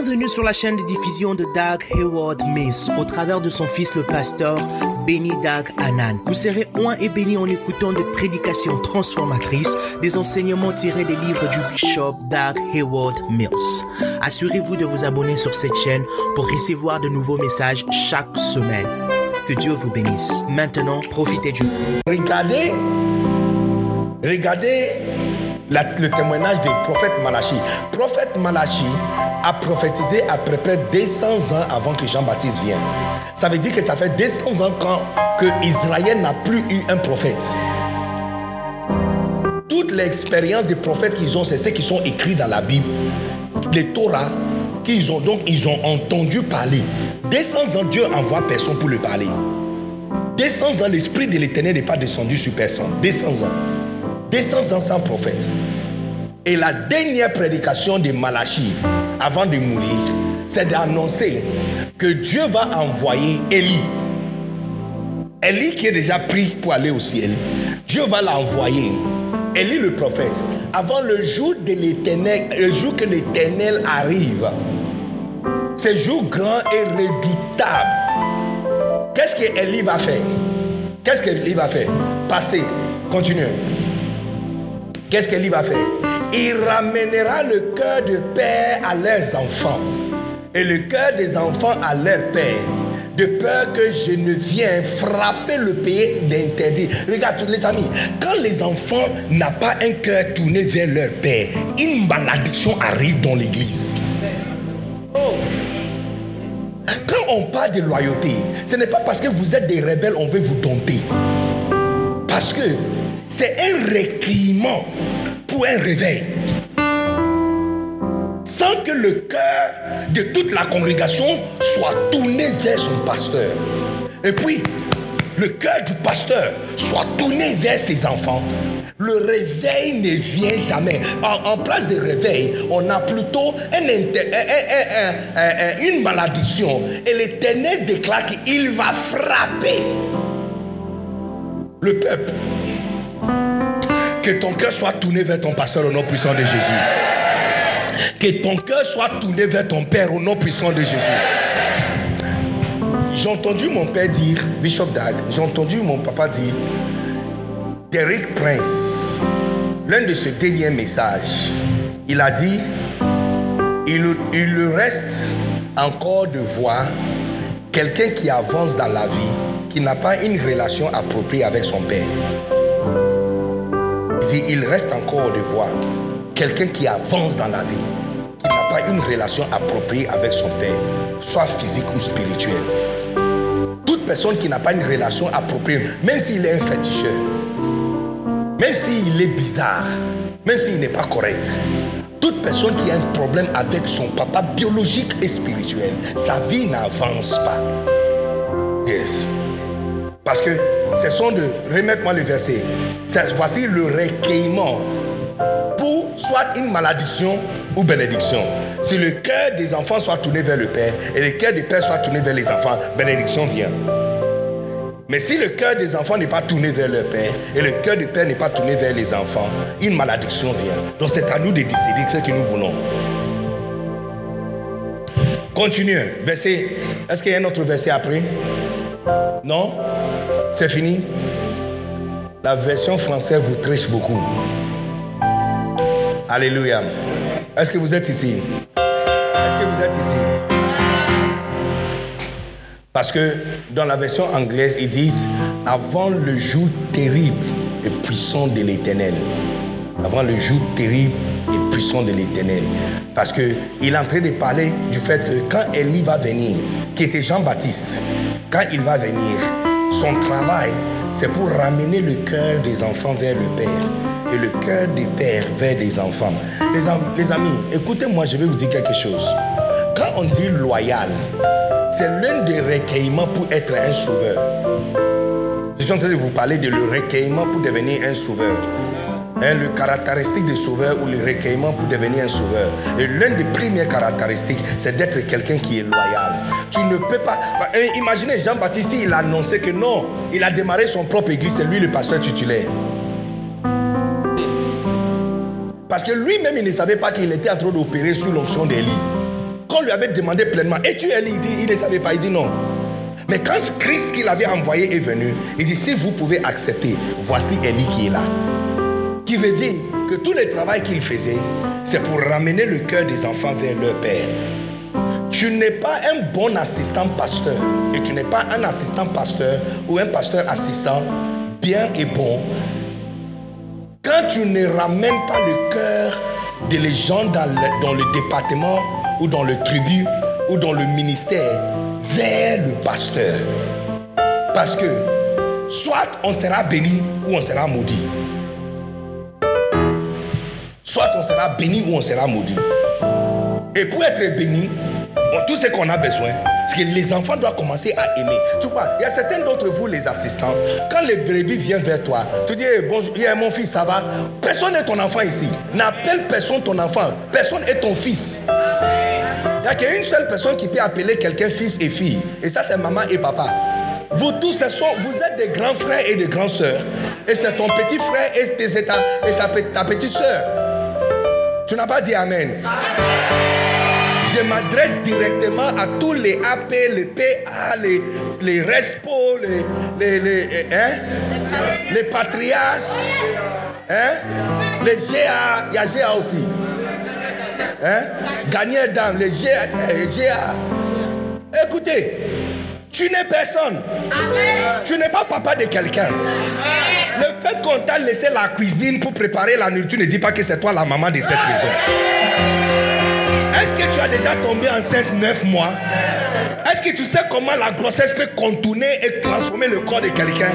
Bienvenue sur la chaîne de diffusion de Doug Hayward Mills au travers de son fils le pasteur Benny Doug Anan. Vous serez oint et béni en écoutant des prédications transformatrices, des enseignements tirés des livres du bishop Doug Hayward Mills. Assurez-vous de vous abonner sur cette chaîne pour recevoir de nouveaux messages chaque semaine. Que Dieu vous bénisse. Maintenant, profitez du... Regardez, regardez le témoignage des prophètes Malachi. Prophète Malachi a prophétisé à peu près 200 ans avant que Jean-Baptiste vienne. Ça veut dire que ça fait 200 ans quand que Israël n'a plus eu un prophète. Toute l'expérience des prophètes qu'ils ont, c'est ce qui sont écrits dans la Bible. Les Torah qu'ils ont donc ils ont entendu parler. 200 ans, Dieu envoie personne pour le parler. 200 ans, l'esprit de l'éternel n'est pas descendu sur personne. 200 ans. 200 ans sans prophète. Et la dernière prédication de Malachi, avant de mourir, c'est d'annoncer que Dieu va envoyer Élie. Élie qui est déjà pris pour aller au ciel. Dieu va l'envoyer. Élie le prophète. Avant le jour de l'éternel, le jour que l'éternel arrive. Ce jour grand et redoutable. Qu'est-ce que Élie va faire? Qu'est-ce qu'Élie va faire? Passer. Continue. Qu'est-ce qu'Élie va faire? Il ramènera le cœur de père à leurs enfants et le cœur des enfants à leur père. De peur que je ne vienne frapper le pays d'interdit. Regarde, les amis, quand les enfants n'ont pas un cœur tourné vers leur père, une malédiction arrive dans l'église. Quand on parle de loyauté, ce n'est pas parce que vous êtes des rebelles, on veut vous dompter. Parce que c'est un requirement pour un réveil. Sans que le cœur de toute la congrégation soit tourné vers son pasteur. Et puis, le cœur du pasteur soit tourné vers ses enfants. Le réveil ne vient jamais. En, place de réveil, on a plutôt une malédiction. Et l'Éternel déclare qu'il va frapper le peuple. Que ton cœur soit tourné vers ton pasteur au nom puissant de Jésus. Que ton cœur soit tourné vers ton Père au nom puissant de Jésus. J'ai entendu mon père dire, Bishop Dag, j'ai entendu mon papa dire, Derek Prince, l'un de ses derniers messages, il a dit, il, il lui reste encore de voir quelqu'un qui avance dans la vie, qui n'a pas une relation appropriée avec son père. Il reste encore de voir quelqu'un qui avance dans la vie, qui n'a pas une relation appropriée avec son père, soit physique ou spirituelle. Toute personne qui n'a pas une relation appropriée, même s'il est un féticheur, même s'il est bizarre, même s'il n'est pas correct, toute personne qui a un problème avec son papa biologique et spirituel, sa vie n'avance pas. Yes. Parce que ce sont de. Remettez-moi le verset. Voici le recueillement pour soit une malédiction ou bénédiction. Si le cœur des enfants soit tourné vers le Père et le cœur des pères soit tourné vers les enfants, bénédiction vient. Mais si le cœur des enfants n'est pas tourné vers leur Père et le cœur du Père n'est pas tourné vers les enfants, une malédiction vient. Donc c'est à nous de décider ce que nous voulons. Continuez. Verset. Est-ce qu'il y a un autre verset après? Non? C'est fini La version française vous triche beaucoup. Alléluia. Est-ce que vous êtes ici? Est-ce que vous êtes ici? Parce que dans la version anglaise, ils disent avant le jour terrible et puissant de l'éternel. Avant le jour terrible et puissant de l'éternel. Parce qu'il est en train de parler du fait que quand Élie va venir, qui était Jean-Baptiste, quand il va venir, son travail, c'est pour ramener le cœur des enfants vers le Père et le cœur des pères vers les enfants. Les, am- les amis, écoutez-moi, je vais vous dire quelque chose. Quand on dit loyal, c'est l'un des recueillements pour être un sauveur. Je suis en train de vous parler de le recueillement pour devenir un sauveur. Hein, le caractéristique des sauveurs ou le recueillement pour devenir un sauveur. Et l'une des premières caractéristiques, c'est d'être quelqu'un qui est loyal. Tu ne peux pas. Imaginez Jean-Baptiste, il a annoncé que non, il a démarré son propre église, c'est lui le pasteur titulaire. Parce que lui-même, il ne savait pas qu'il était en train d'opérer sous l'onction d'Élie. Quand on lui avait demandé pleinement, es-tu Élie Il il ne savait pas, il dit non. Mais quand Christ qui l'avait envoyé est venu, il dit, si vous pouvez accepter, voici Élie qui est là. Qui veut dire que tout le travail qu'il faisait, c'est pour ramener le cœur des enfants vers leur Père. Tu n'es pas un bon assistant pasteur et tu n'es pas un assistant pasteur ou un pasteur assistant bien et bon quand tu ne ramènes pas le cœur des gens dans le, dans le département ou dans le tribu ou dans le ministère vers le pasteur. Parce que soit on sera béni ou on sera maudit. Soit on sera béni ou on sera maudit. Et pour être béni, tout ce qu'on a besoin, parce que les enfants doivent commencer à aimer. Tu vois, il y a certains d'entre vous, les assistants, quand les brebis viennent vers toi, tu dis bonjour, il y a mon fils, ça va? Personne n'est ton enfant ici. N'appelle personne ton enfant. Personne est ton fils. Il n'y a qu'une seule personne qui peut appeler quelqu'un fils et fille. Et ça, c'est maman et papa. Vous tous, vous êtes des grands frères et des grandes sœurs. Et c'est ton petit frère et, ta, et ta petite sœur. Tu n'as pas dit Amen. Je m'adresse directement à tous les AP, les PA, les, les RESPO, les, les, hein? les patriarches, hein? les GA, il y a GA aussi. Hein? Gagner d'âme, les GA, GA. Écoutez, tu n'es personne. Tu n'es pas papa de quelqu'un. Le fait qu'on t'a laissé la cuisine pour préparer la nourriture ne dit pas que c'est toi la maman de cette maison. Est-ce que tu as déjà tombé enceinte 9 mois? Est-ce que tu sais comment la grossesse peut contourner et transformer le corps de quelqu'un?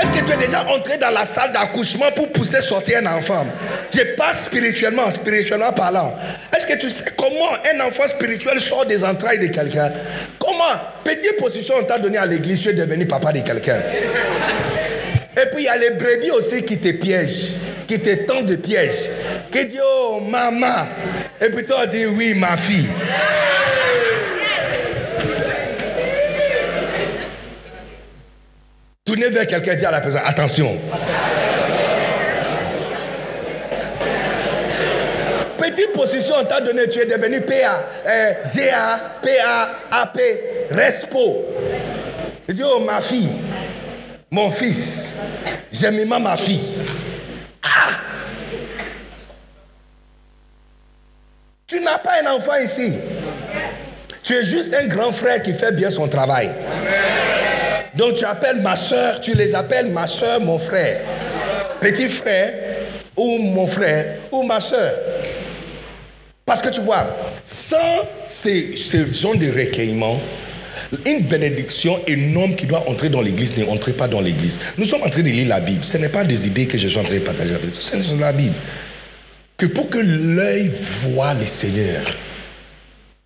Est-ce que tu es déjà entré dans la salle d'accouchement pour pousser sortir un enfant? Je pas spirituellement, spirituellement parlant. Est-ce que tu sais comment un enfant spirituel sort des entrailles de quelqu'un? Comment Petite position on t'a donné à l'église, tu es devenu papa de quelqu'un? Et puis il y a les brebis aussi qui te piègent, qui te tendent de pièges. Qui dit oh maman. Et puis toi dit oui ma fille. Tournez vers quelqu'un dis à la personne attention. Petite position, on t'a donné, tu es devenu PA, euh, GA, PA, AP, RESPO. Il dit, oh ma fille, mon fils, j'aime ma fille. Tu n'as pas un enfant ici. Tu es juste un grand frère qui fait bien son travail. Donc tu appelles ma soeur, tu les appelles ma soeur, mon frère. Petit frère, ou mon frère, ou ma soeur. Parce que tu vois, sans ces, ces zones de recueillement, une bénédiction énorme qui doit entrer dans l'église n'entre pas dans l'église. Nous sommes en train de lire la Bible. Ce n'est pas des idées que je suis en train de partager avec vous. C'est la Bible. Que pour que l'œil voit le Seigneur,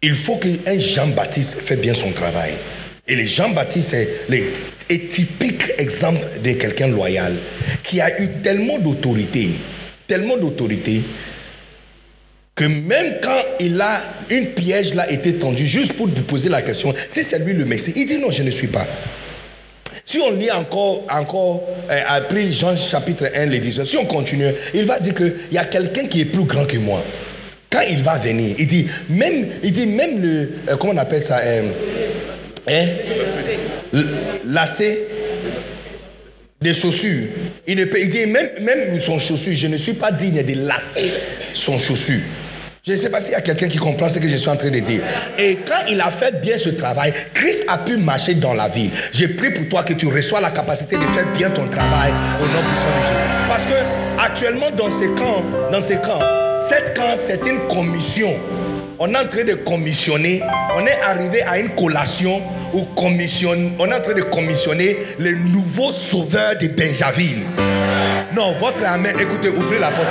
il faut qu'un Jean-Baptiste fait bien son travail. Et le Jean-Baptiste est le typique exemple de quelqu'un loyal qui a eu tellement d'autorité, tellement d'autorité que même quand il a une piège là été tendue, juste pour vous poser la question, si c'est lui le Messie, il dit non, je ne suis pas. Si on lit encore, encore euh, après Jean chapitre 1, les 18, si on continue, il va dire qu'il y a quelqu'un qui est plus grand que moi. Quand il va venir, il dit même, il dit même le, euh, comment on appelle ça, euh, hein? des chaussures. Il, ne peut, il dit même, même son chaussure, je ne suis pas digne de lasser son chaussure. Je ne sais pas s'il y a quelqu'un qui comprend ce que je suis en train de dire. Et quand il a fait bien ce travail, Christ a pu marcher dans la ville. J'ai prie pour toi que tu reçois la capacité de faire bien ton travail au nom puissant de Jésus. Parce que actuellement dans ces camps, dans ces camps, cette camp c'est une commission. On est en train de commissionner. On est arrivé à une collation où commissionne, on est en train de commissionner le nouveau sauveur de Benjaville. Non, votre amen, écoutez, ouvrez la porte.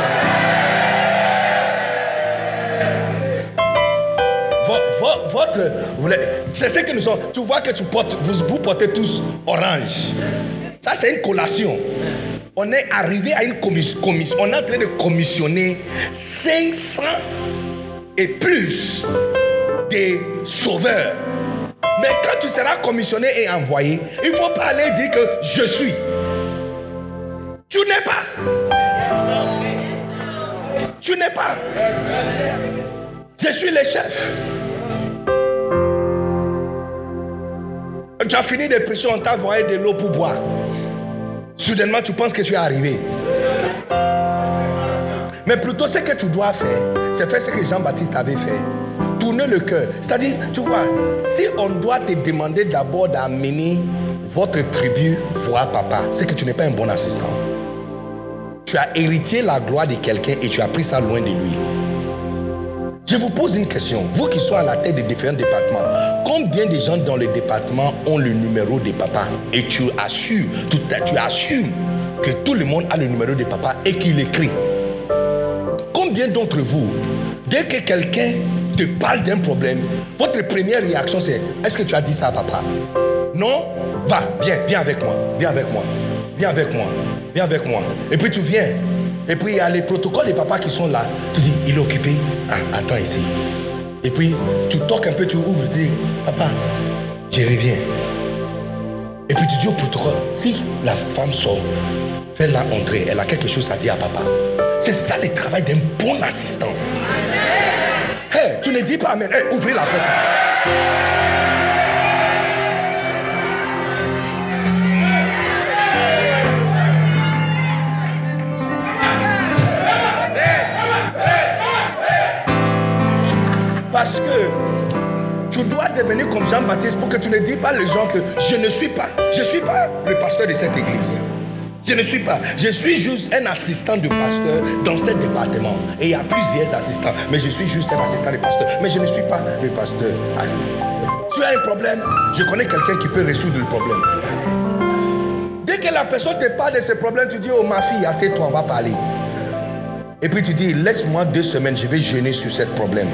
Votre, c'est ce que nous sommes. Tu vois que tu portes, vous, vous portez tous orange. Ça, c'est une collation. On est arrivé à une commission. On est en train de commissionner 500 et plus des sauveurs. Mais quand tu seras commissionné et envoyé, il ne faut pas aller dire que je suis. Tu n'es pas. Tu n'es pas. Je suis le chef. Tu as fini des pressions, on t'a envoyé de l'eau pour boire. Soudainement, tu penses que tu es arrivé. Mais plutôt, ce que tu dois faire, c'est faire ce que Jean-Baptiste avait fait. Tourner le cœur. C'est-à-dire, tu vois, si on doit te demander d'abord d'amener votre tribu voir papa, c'est que tu n'es pas un bon assistant. Tu as hérité la gloire de quelqu'un et tu as pris ça loin de lui. Je vous pose une question. Vous qui soyez à la tête de différents départements, combien de gens dans le département ont le numéro de papa? Et tu assures, tu, tu assumes que tout le monde a le numéro de papa et qu'il écrit. Combien d'entre vous, dès que quelqu'un te parle d'un problème, votre première réaction c'est Est-ce que tu as dit ça à papa? Non? Va, viens, viens avec moi, viens avec moi, viens avec moi, viens avec moi. Et puis tu viens. Et puis il y a les protocoles des papas qui sont là. Tu dis, il est occupé. Ah, attends ici. Et puis tu toques un peu, tu ouvres, tu dis, papa, je reviens. Et puis tu dis au protocole, si la femme sort, fais-la entrer, elle a quelque chose à dire à papa. C'est ça le travail d'un bon assistant. Hé, tu ne dis pas Amen. Hey, ouvrez la porte. Tu dois devenir comme Jean-Baptiste pour que tu ne dis pas les gens que je ne suis pas. Je ne suis pas le pasteur de cette église. Je ne suis pas. Je suis juste un assistant de pasteur dans ce département. Et il y a plusieurs assistants. Mais je suis juste un assistant de pasteur. Mais je ne suis pas le pasteur. Tu as un problème, je connais quelqu'un qui peut résoudre le problème. Dès que la personne te parle de ce problème, tu dis, oh ma fille, assez-toi, on va parler. Et puis tu dis, laisse-moi deux semaines, je vais jeûner sur ce problème.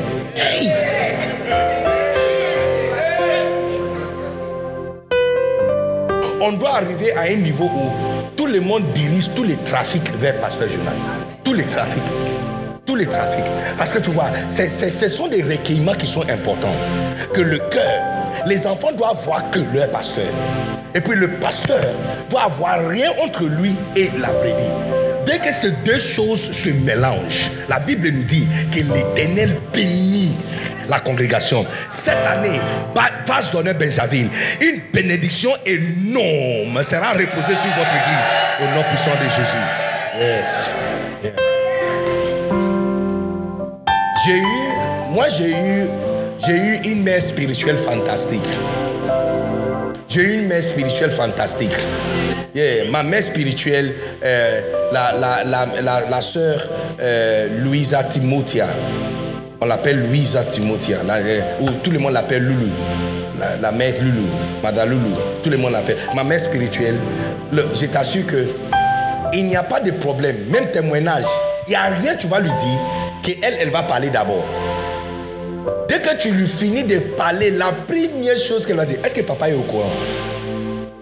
On doit arriver à un niveau où tout le monde dirige tous les trafics vers Pasteur Jonas. Tous les trafics. Tous les trafics. Parce que tu vois, ce sont des recueillements qui sont importants. Que le cœur, les enfants doivent voir que leur pasteur. Et puis le pasteur doit avoir rien entre lui et la brebis. Que ces deux choses se mélangent, la Bible nous dit que l'Éternel bénisse la congrégation. Cette année, va se donner Benjamin. Une bénédiction énorme sera reposée sur votre église au nom puissant de Jésus. Yes. J'ai eu, moi j'ai eu, j'ai eu une mère spirituelle fantastique. J'ai une mère spirituelle fantastique. ma mère spirituelle, euh, la, la, euh, Louisa Timothia. On l'appelle Louisa Timothia, euh, ou tout le monde l'appelle Loulou. La, mère Loulou, Madame Loulou, tout le monde l'appelle. Ma mère spirituelle, je t'assure que il n'y a pas de problème, même témoignage, il n'y a rien, tu vas lui dire, qu'elle, elle va parler d'abord. Dès que tu lui finis de parler, la première chose qu'elle va dire, est-ce que papa est au courant?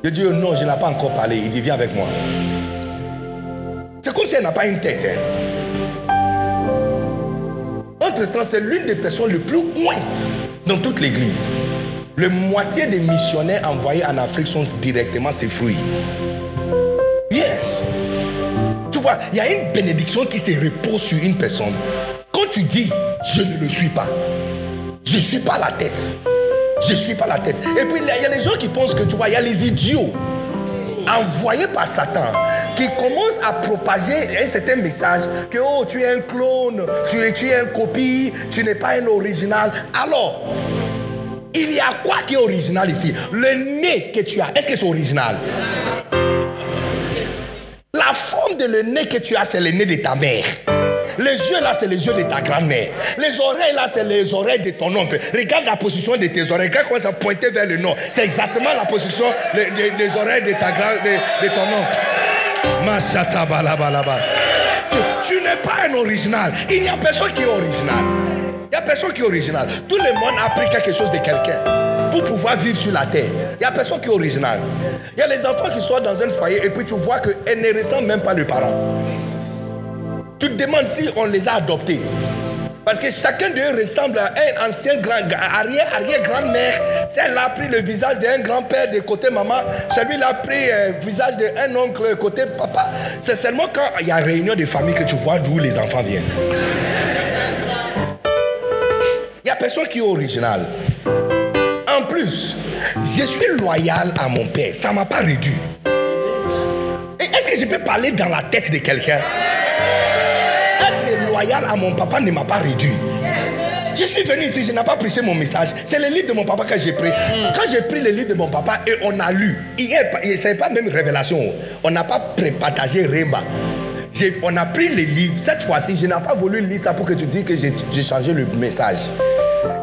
Je dis, oh non, je n'ai pas encore parlé. Il dit, viens avec moi. C'est comme si elle n'a pas une tête. Hein. Entre-temps, c'est l'une des personnes les plus ouintes dans toute l'église. Le moitié des missionnaires envoyés en Afrique sont directement ses fruits. Yes. Tu vois, il y a une bénédiction qui se repose sur une personne. Quand tu dis, je ne le suis pas, je ne suis pas la tête. Je ne suis pas la tête. Et puis, il y a les gens qui pensent que, tu vois, il y a les idiots envoyés par Satan qui commencent à propager un certain message que, oh, tu es un clone, tu es, tu copie, tu n'es pas un original. Alors, il y a quoi qui est original ici? Le nez que tu as, est-ce que c'est original? La forme de le nez que tu as, c'est le nez de ta mère. Les yeux là, c'est les yeux de ta grand-mère. Les oreilles là, c'est les oreilles de ton oncle. Regarde la position de tes oreilles. Regarde comment ça pointer vers le nord. C'est exactement la position des, oreilles de, ta grand, de, ton oncle. Tu, tu n'es pas un original. Il n'y a personne qui est original. Il n'y a personne qui est original. Tout le monde a appris quelque chose de quelqu'un pour pouvoir vivre sur la terre. Il n'y a personne qui est original. Il y a les enfants qui sont dans un foyer et puis tu vois qu'elles ne ressemblent même pas les parents. Tu te demandes si on les a adoptés. Parce que chacun d'eux ressemble à un ancien grand, arrière, grand-mère. Celle a pris le visage d'un grand-père de côté maman. Celui-là a pris le visage d'un oncle côté papa. C'est seulement quand il y a réunion de famille que tu vois d'où les enfants viennent. Il n'y a personne qui est original. En plus, je suis loyal à mon père. Ça ne m'a pas réduit. Est-ce que je peux parler dans la tête de quelqu'un? Loyal à mon papa ne m'a pas réduit. Je suis venu ici, je n'ai pas prêché mon message. C'est le livre de mon papa que j'ai pris. Quand j'ai pris le livre de mon papa et on a lu, ce n'est pas même révélation. On n'a pas partagé Remba. On a pris le livre. Cette fois-ci, je n'ai pas voulu lire ça pour que tu dises que j'ai changé le message.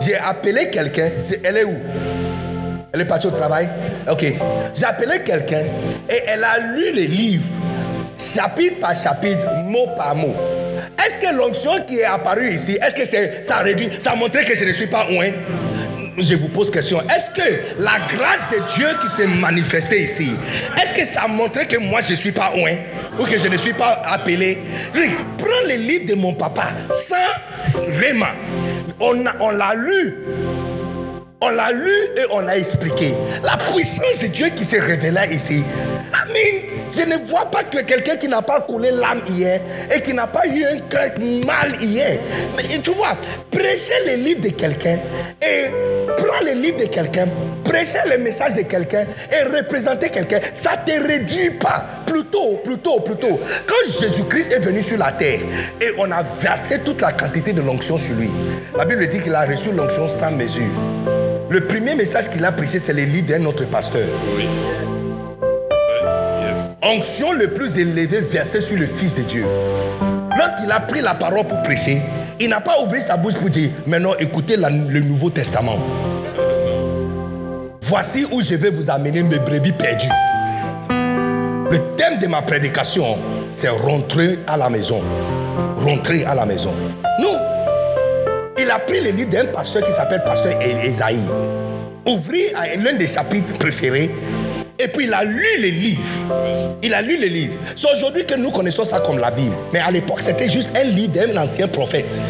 J'ai appelé quelqu'un. Elle est où? Elle est partie au travail? Ok. J'ai appelé quelqu'un et elle a lu le livre, chapitre par chapitre, mot par mot. Est-ce que l'onction qui est apparue ici, est-ce que ça a réduit, ça montré que je ne suis pas oint je vous pose question. Est-ce que la grâce de Dieu qui s'est manifestée ici, est-ce que ça a montré que moi je ne suis pas oint ou que je ne suis pas appelé? Prends le livre de mon papa sans vraiment. On, on l'a lu. On l'a lu et on a expliqué. La puissance de Dieu qui s'est révélée ici. Je ne vois pas que quelqu'un qui n'a pas coulé l'âme hier et qui n'a pas eu un cœur mal hier. Mais tu vois, prêcher le livre de quelqu'un et prendre le livre de quelqu'un, prêcher le message de quelqu'un et représenter quelqu'un, ça ne te réduit pas. Plutôt, plutôt, plutôt. Quand Jésus-Christ est venu sur la terre et on a versé toute la quantité de l'onction sur lui, la Bible dit qu'il a reçu l'onction sans mesure. Le premier message qu'il a prêché, c'est le livre d'un autre pasteur. Oui. Onction le plus élevé versé sur le Fils de Dieu. Lorsqu'il a pris la parole pour prêcher, il n'a pas ouvert sa bouche pour dire, maintenant écoutez le Nouveau Testament. Voici où je vais vous amener mes brebis perdues. Le thème de ma prédication, c'est rentrer à la maison. Rentrer à la maison. Non. Il a pris le livre d'un pasteur qui s'appelle Pasteur Esaïe. Ouvrir l'un des chapitres préférés et puis il a lu les livres. Il a lu les livres. C'est aujourd'hui que nous connaissons ça comme la Bible. Mais à l'époque, c'était juste un livre d'un ancien prophète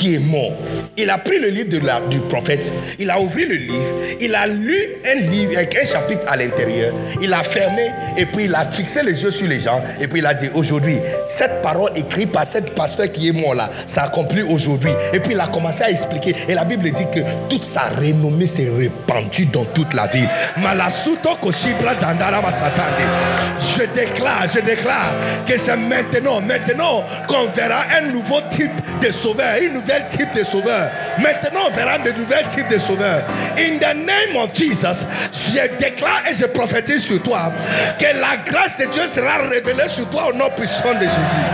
qui est mort. Il a pris le livre de la, du prophète, il a ouvert le livre, il a lu un livre avec un chapitre à l'intérieur, il a fermé et puis il a fixé les yeux sur les gens et puis il a dit aujourd'hui, cette parole écrite par cette pasteur qui est mort là, ça accomplit aujourd'hui. Et puis il a commencé à expliquer et la Bible dit que toute sa renommée s'est répandue dans toute la ville. Je déclare, je déclare que c'est maintenant, maintenant qu'on verra un nouveau type de sauveur, une nouvelle type de sauveur. Maintenant, on verra de nouveaux types de sauveurs. In the name of Jesus, je déclare et je prophétise sur toi que la grâce de Dieu sera révélée sur toi au nom puissant de Jésus.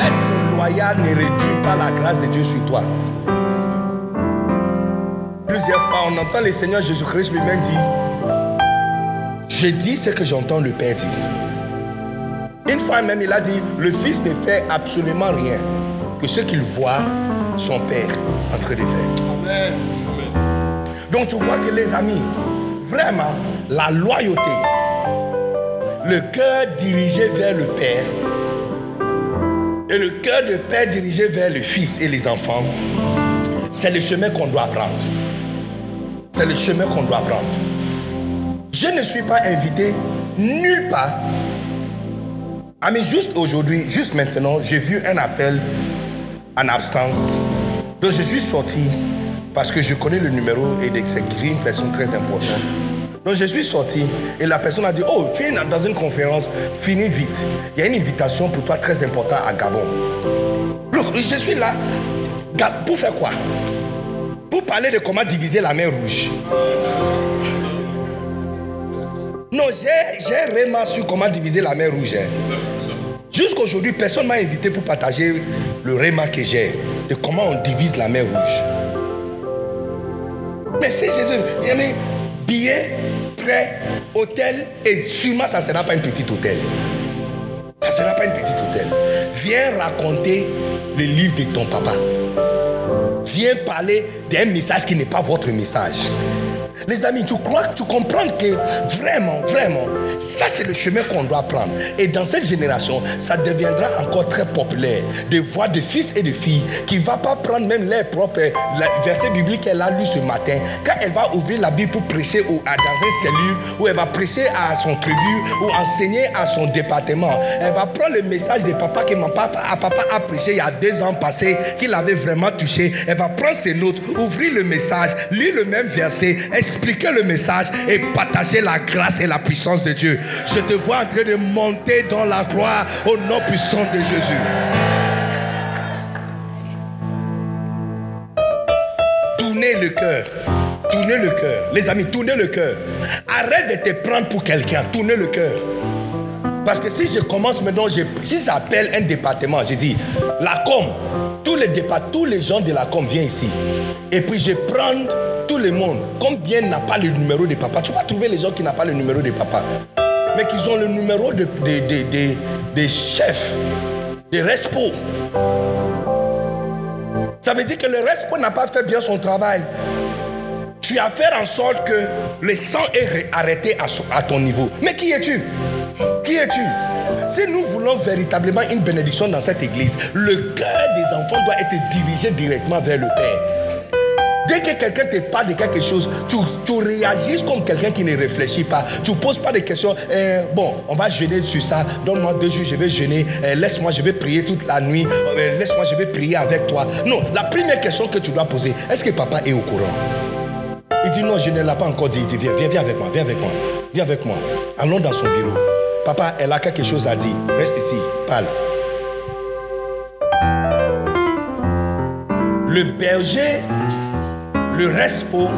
Être loyal ne réduit pas la grâce de Dieu sur toi. Plusieurs fois, on entend le Seigneur Jésus-Christ lui-même dire, je dis ce que j'entends le Père dire. Une fois même, il a dit, le Fils ne fait absolument rien que ce qu'il voit son Père en train de faire. Amen. Donc tu vois que les amis, vraiment, la loyauté, le cœur dirigé vers le Père et le cœur de Père dirigé vers le Fils et les enfants, c'est le chemin qu'on doit prendre. C'est le chemin qu'on doit prendre. Je ne suis pas invité nulle part ah mais juste aujourd'hui, juste maintenant, j'ai vu un appel en absence. Donc je suis sorti parce que je connais le numéro et c'est une personne très importante. Donc je suis sorti et la personne a dit, oh, tu es dans une conférence, finis vite. Il y a une invitation pour toi très importante à Gabon. Look, je suis là. Pour faire quoi? Pour parler de comment diviser la mer rouge. Non, j'ai vraiment su comment diviser la mer rouge. Hein. Jusqu'aujourd'hui, personne ne m'a invité pour partager le réma que j'ai de comment on divise la mer rouge. Mais c'est a des billets, prêts, hôtel, et sûrement ça ne sera pas un petit hôtel. Ça ne sera pas un petit hôtel. Viens raconter le livre de ton papa. Viens parler d'un message qui n'est pas votre message. Les amis, tu crois, tu comprends que vraiment, vraiment, ça c'est le chemin qu'on doit prendre. Et dans cette génération, ça deviendra encore très populaire de voir des fils et des filles qui ne vont pas prendre même leur propre verset biblique qu'elle a lu ce matin. Quand elle va ouvrir la Bible pour prêcher dans un cellule, ou elle va prêcher à son tribu, ou enseigner à son département, elle va prendre le message de papa que mon papa a prêché il y a deux ans passés, qu'il avait vraiment touché. Elle va prendre ses notes, ouvrir le message, lire le même verset, expliquer le message et partager la grâce et la puissance de Dieu. Je te vois en train de monter dans la gloire au nom puissant de Jésus. Tournez le cœur. Tournez le cœur. Les amis, tournez le cœur. Arrête de te prendre pour quelqu'un. Tournez le cœur. Parce que si je commence maintenant, si j'appelle un département, je dis, la com, tous les, tous les gens de la com viennent ici. Et puis je prends tout le monde. Combien n'a pas le numéro de papa? Tu vas trouver les gens qui n'ont pas le numéro de papa. Mais qui ont le numéro de, de, de, chefs, des respo. Ça veut dire que le respo n'a pas fait bien son travail. Tu as fait en sorte que le sang est arrêté à ton niveau. Mais qui es-tu? Es-tu? Si nous voulons véritablement une bénédiction dans cette église, le cœur des enfants doit être dirigé directement vers le Père. Dès que quelqu'un te parle de quelque chose, tu, tu réagis comme quelqu'un qui ne réfléchit pas. Tu ne poses pas de questions. Eh, bon, on va jeûner sur ça. Donne-moi deux jours, je vais jeûner. Eh, laisse-moi, je vais prier toute la nuit. Eh, laisse-moi, je vais prier avec toi. Non, la première question que tu dois poser, est-ce que papa est au courant? Il dit non, je ne l'ai pas encore dit. Il dit viens, viens, viens avec moi, viens avec moi. Viens avec moi. Allons dans son bureau. Papa, elle a quelque chose à dire. Reste ici, parle. Le berger, le respo,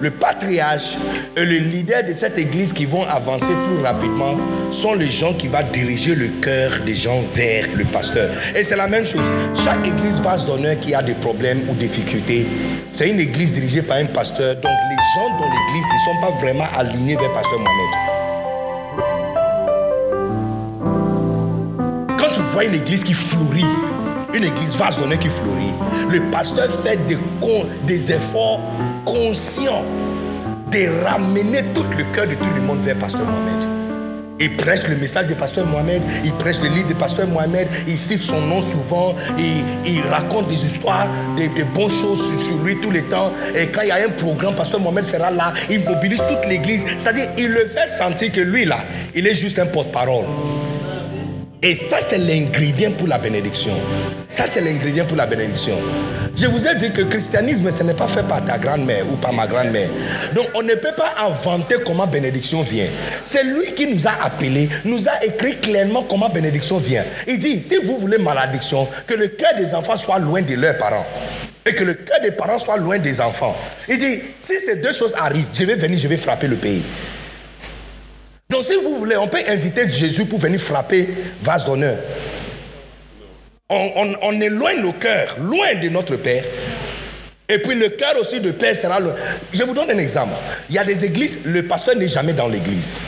le patriarche et le leader de cette église qui vont avancer plus rapidement sont les gens qui vont diriger le cœur des gens vers le pasteur. Et c'est la même chose. Chaque église vase d'honneur qui a des problèmes ou difficultés, c'est une église dirigée par un pasteur. Donc les gens dans l'église ne sont pas vraiment alignés vers pasteur Mohamed. Une église qui fleurit, une église vaste donnée qui fleurit, le pasteur fait des, des efforts conscients de ramener tout le cœur de tout le monde vers Pasteur Mohamed. Il presse le message du pasteur Mohamed, il presse le livre du pasteur Mohamed, il cite son nom souvent, il, raconte des histoires, des, bonnes choses sur, lui tout le temps. Et quand il y a un programme, pasteur Mohamed sera là, il mobilise toute l'église. C'est-à-dire, il le fait sentir que lui là, il est juste un porte-parole. Et ça, c'est l'ingrédient pour la bénédiction. Ça, c'est l'ingrédient pour la bénédiction. Je vous ai dit que le christianisme, ce n'est pas fait par ta grand-mère ou par ma grand-mère. Donc, on ne peut pas inventer comment bénédiction vient. C'est lui qui nous a appelés, nous a écrit clairement comment bénédiction vient. Il dit, si vous voulez malédiction, que le cœur des enfants soit loin de leurs parents et que le cœur des parents soit loin des enfants. Il dit, si ces deux choses arrivent, je vais venir, je vais frapper le pays. Donc si vous voulez, on peut inviter Jésus pour venir frapper vase d'honneur. On, éloigne nos cœurs, loin de notre Père. Et puis le cœur aussi de Père sera... Je vous donne un exemple. Il y a des églises, le pasteur n'est jamais dans l'église.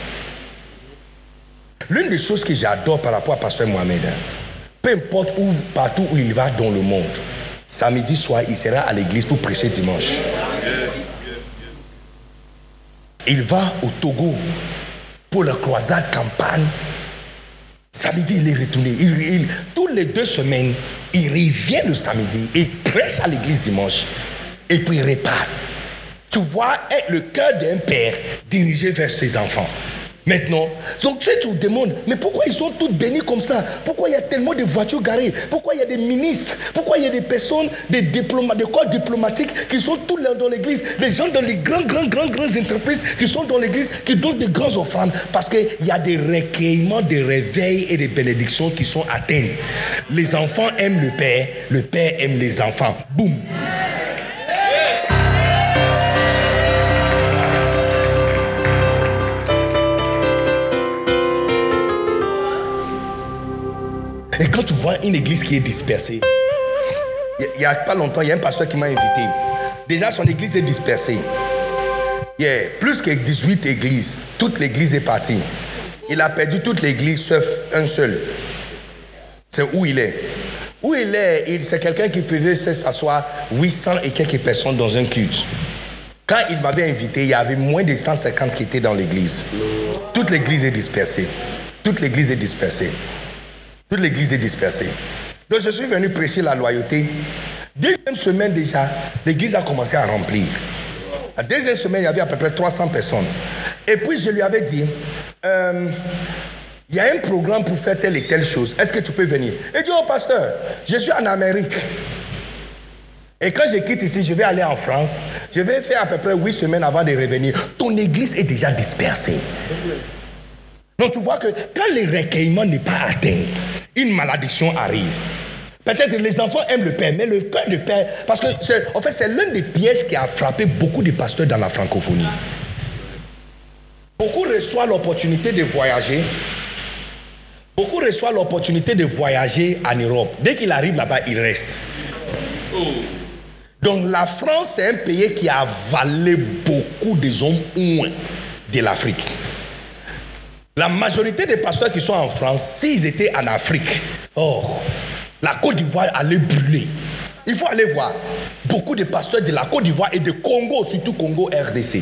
L'une des choses que j'adore par rapport à pasteur Mohamed, hein, peu importe où, partout où il va dans le monde, samedi soir, il sera à l'église pour prêcher dimanche. Il va au Togo, pour la croisade campagne. Samedi, il est retourné. Il, tous les deux semaines, il revient le samedi, il prêche à l'église dimanche, et puis il répare. Tu vois le cœur d'un père dirigé vers ses enfants. Maintenant, donc tu te demandes, mais pourquoi ils sont tous bénis comme ça? Pourquoi il y a tellement de voitures garées? Pourquoi il y a des ministres? Pourquoi il y a des personnes, des diplomates, des corps diplomatiques qui sont tous dans l'église? Les gens dans les grands, grands, grands, grandes entreprises qui sont dans l'église, qui donnent de grands offrandes. Parce qu'il y a des recueillements, des réveils et des bénédictions qui sont atteints. Les enfants aiment le Père, le Père aime les enfants. Boum Et quand tu vois une église qui est dispersée, il n'y a pas longtemps, il y a un pasteur qui m'a invité. Déjà, son église est dispersée. Il y a plus que 18 églises. Toute l'église est partie. Il a perdu toute l'église sauf un seul. C'est où il est. Où il est, c'est quelqu'un qui pouvait s'asseoir 800 et quelques personnes dans un culte. Quand il m'avait invité, il y avait moins de 150 qui étaient dans l'église. Toute l'église est dispersée. Toute l'église est dispersée. Toute l'église est dispersée. Donc je suis venu prêcher la loyauté. Deuxième semaine déjà, l'église a commencé à remplir. La deuxième semaine, il y avait à peu près 300 personnes. Et puis je lui avais dit, euh, il y a un programme pour faire telle et telle chose. Est-ce que tu peux venir? Il dit, oh pasteur, je suis en Amérique. Et quand je quitte ici, je vais aller en France. Je vais faire à peu près huit semaines avant de revenir. Ton église est déjà dispersée. Donc tu vois que quand le recueillement n'est pas atteint, une malédiction arrive. Peut-être les enfants aiment le Père, mais le cœur de Père, parce que en fait, c'est l'un des pièges qui a frappé beaucoup de pasteurs dans la francophonie. Beaucoup reçoivent l'opportunité de voyager. Beaucoup reçoivent l'opportunité de voyager en Europe. Dès qu'il arrive là-bas, il reste. Donc la France, c'est un pays qui a avalé beaucoup des hommes de l'Afrique. La majorité des pasteurs qui sont en France, s'ils étaient en Afrique, oh, la Côte d'Ivoire allait brûler. Il faut aller voir beaucoup de pasteurs de la Côte d'Ivoire et de Congo, surtout Congo RDC,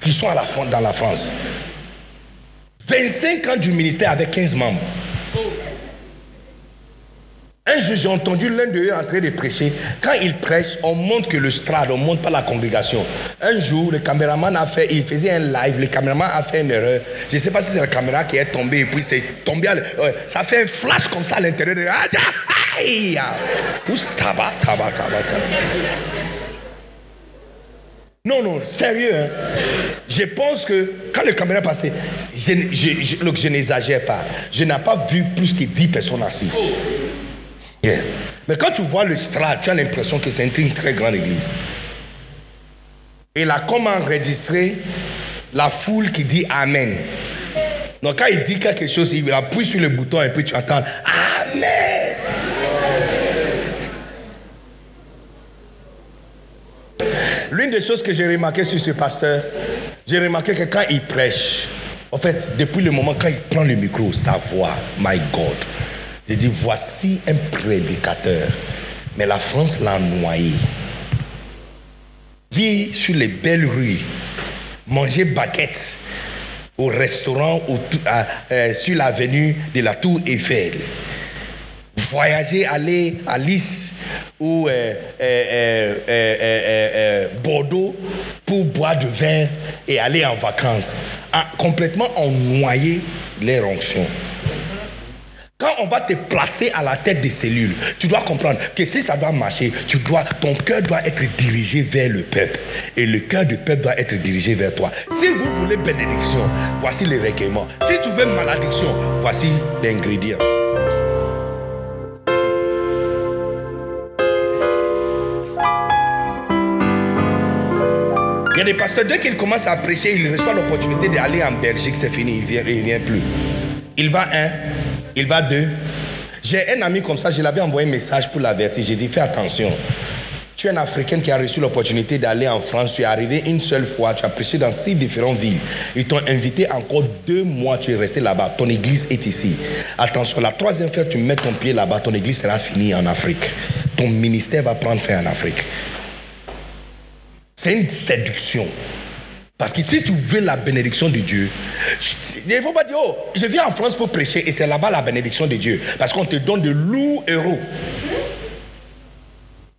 qui sont à la, dans la France. 25 ans du ministère avec 15 membres. Un jour, j'ai entendu l'un d'eux en train de prêcher. Quand il prêche, on montre que le strade, on montre pas la congrégation. Un jour, le caméraman a fait, il faisait un live, le caméraman a fait une erreur. Je ne sais pas si c'est la caméra qui est tombée et puis c'est tombé. ça fait un flash comme ça à l'intérieur de. Non, non, sérieux. Hein. Je pense que quand le caméra passait, je, je, je, je n'exagère pas. Je n'ai pas vu plus que 10 personnes assises. Mais quand tu vois le strat, tu as l'impression que c'est une très grande église. Et là, comment enregistrer la foule qui dit Amen. Donc quand il dit quelque chose, il appuie sur le bouton et puis tu entends Amen. L'une des choses que j'ai remarqué sur ce pasteur, j'ai remarqué que quand il prêche, en fait, depuis le moment quand il prend le micro, sa voix, my God, j'ai dit, voici un prédicateur. Mais la France l'a noyé. Vit sur les belles rues, manger baguettes au restaurant ou euh, sur l'avenue de la Tour Eiffel. Voyager, aller à Nice ou euh, euh, Bordeaux pour boire du vin et aller en vacances. Ah, complètement en noyer les onctions. Quand on va te placer à la tête des cellules, tu dois comprendre que si ça doit marcher, tu dois, ton cœur doit être dirigé vers le peuple. Et le cœur du peuple doit être dirigé vers toi. Si vous voulez bénédiction, voici les recueillements. Si tu veux malédiction, voici l'ingrédient. Il y a des pasteurs, dès qu'ils commencent à prêcher, ils reçoivent l'opportunité d'aller en Belgique, c'est fini, il ne vient, il vient plus. Il va un, il va deux. J'ai un ami comme ça, je l'avais envoyé un message pour l'avertir. J'ai dit, fais attention. Tu es un Africain qui a reçu l'opportunité d'aller en France. Tu es arrivé une seule fois. Tu as prêché dans six différentes villes. Ils t'ont invité encore deux mois. Tu es resté là-bas. Ton église est ici. Attention, la troisième fois, tu mets ton pied là-bas. Ton église sera finie en Afrique. Ton ministère va prendre fin en Afrique. C'est une séduction. Parce que si tu veux la bénédiction de Dieu, il ne faut pas dire, oh, je viens en France pour prêcher et c'est là-bas la bénédiction de Dieu. Parce qu'on te donne de lourds euros.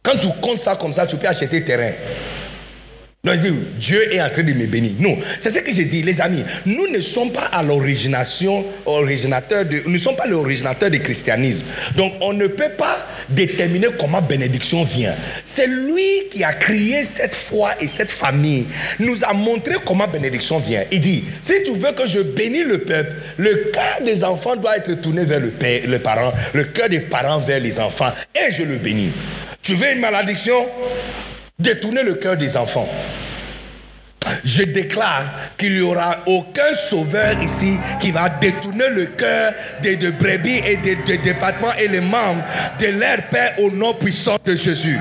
Quand tu comptes ça comme ça, tu peux acheter terrain. Dieu est en train de me bénir. Non, c'est ce que j'ai dit, les amis. Nous ne sommes pas à l'origination, originateur nous ne sommes pas l'originateur du christianisme. Donc, on ne peut pas déterminer comment bénédiction vient. C'est lui qui a créé cette foi et cette famille. Nous a montré comment bénédiction vient. Il dit, si tu veux que je bénisse le peuple, le cœur des enfants doit être tourné vers le père, le parent, le cœur des parents vers les enfants, et je le bénis. Tu veux une malédiction? Détourner le cœur des enfants. Je déclare qu'il n'y aura aucun sauveur ici qui va détourner le cœur des de brebis et des de départements et les membres de leur Père au nom puissant de Jésus.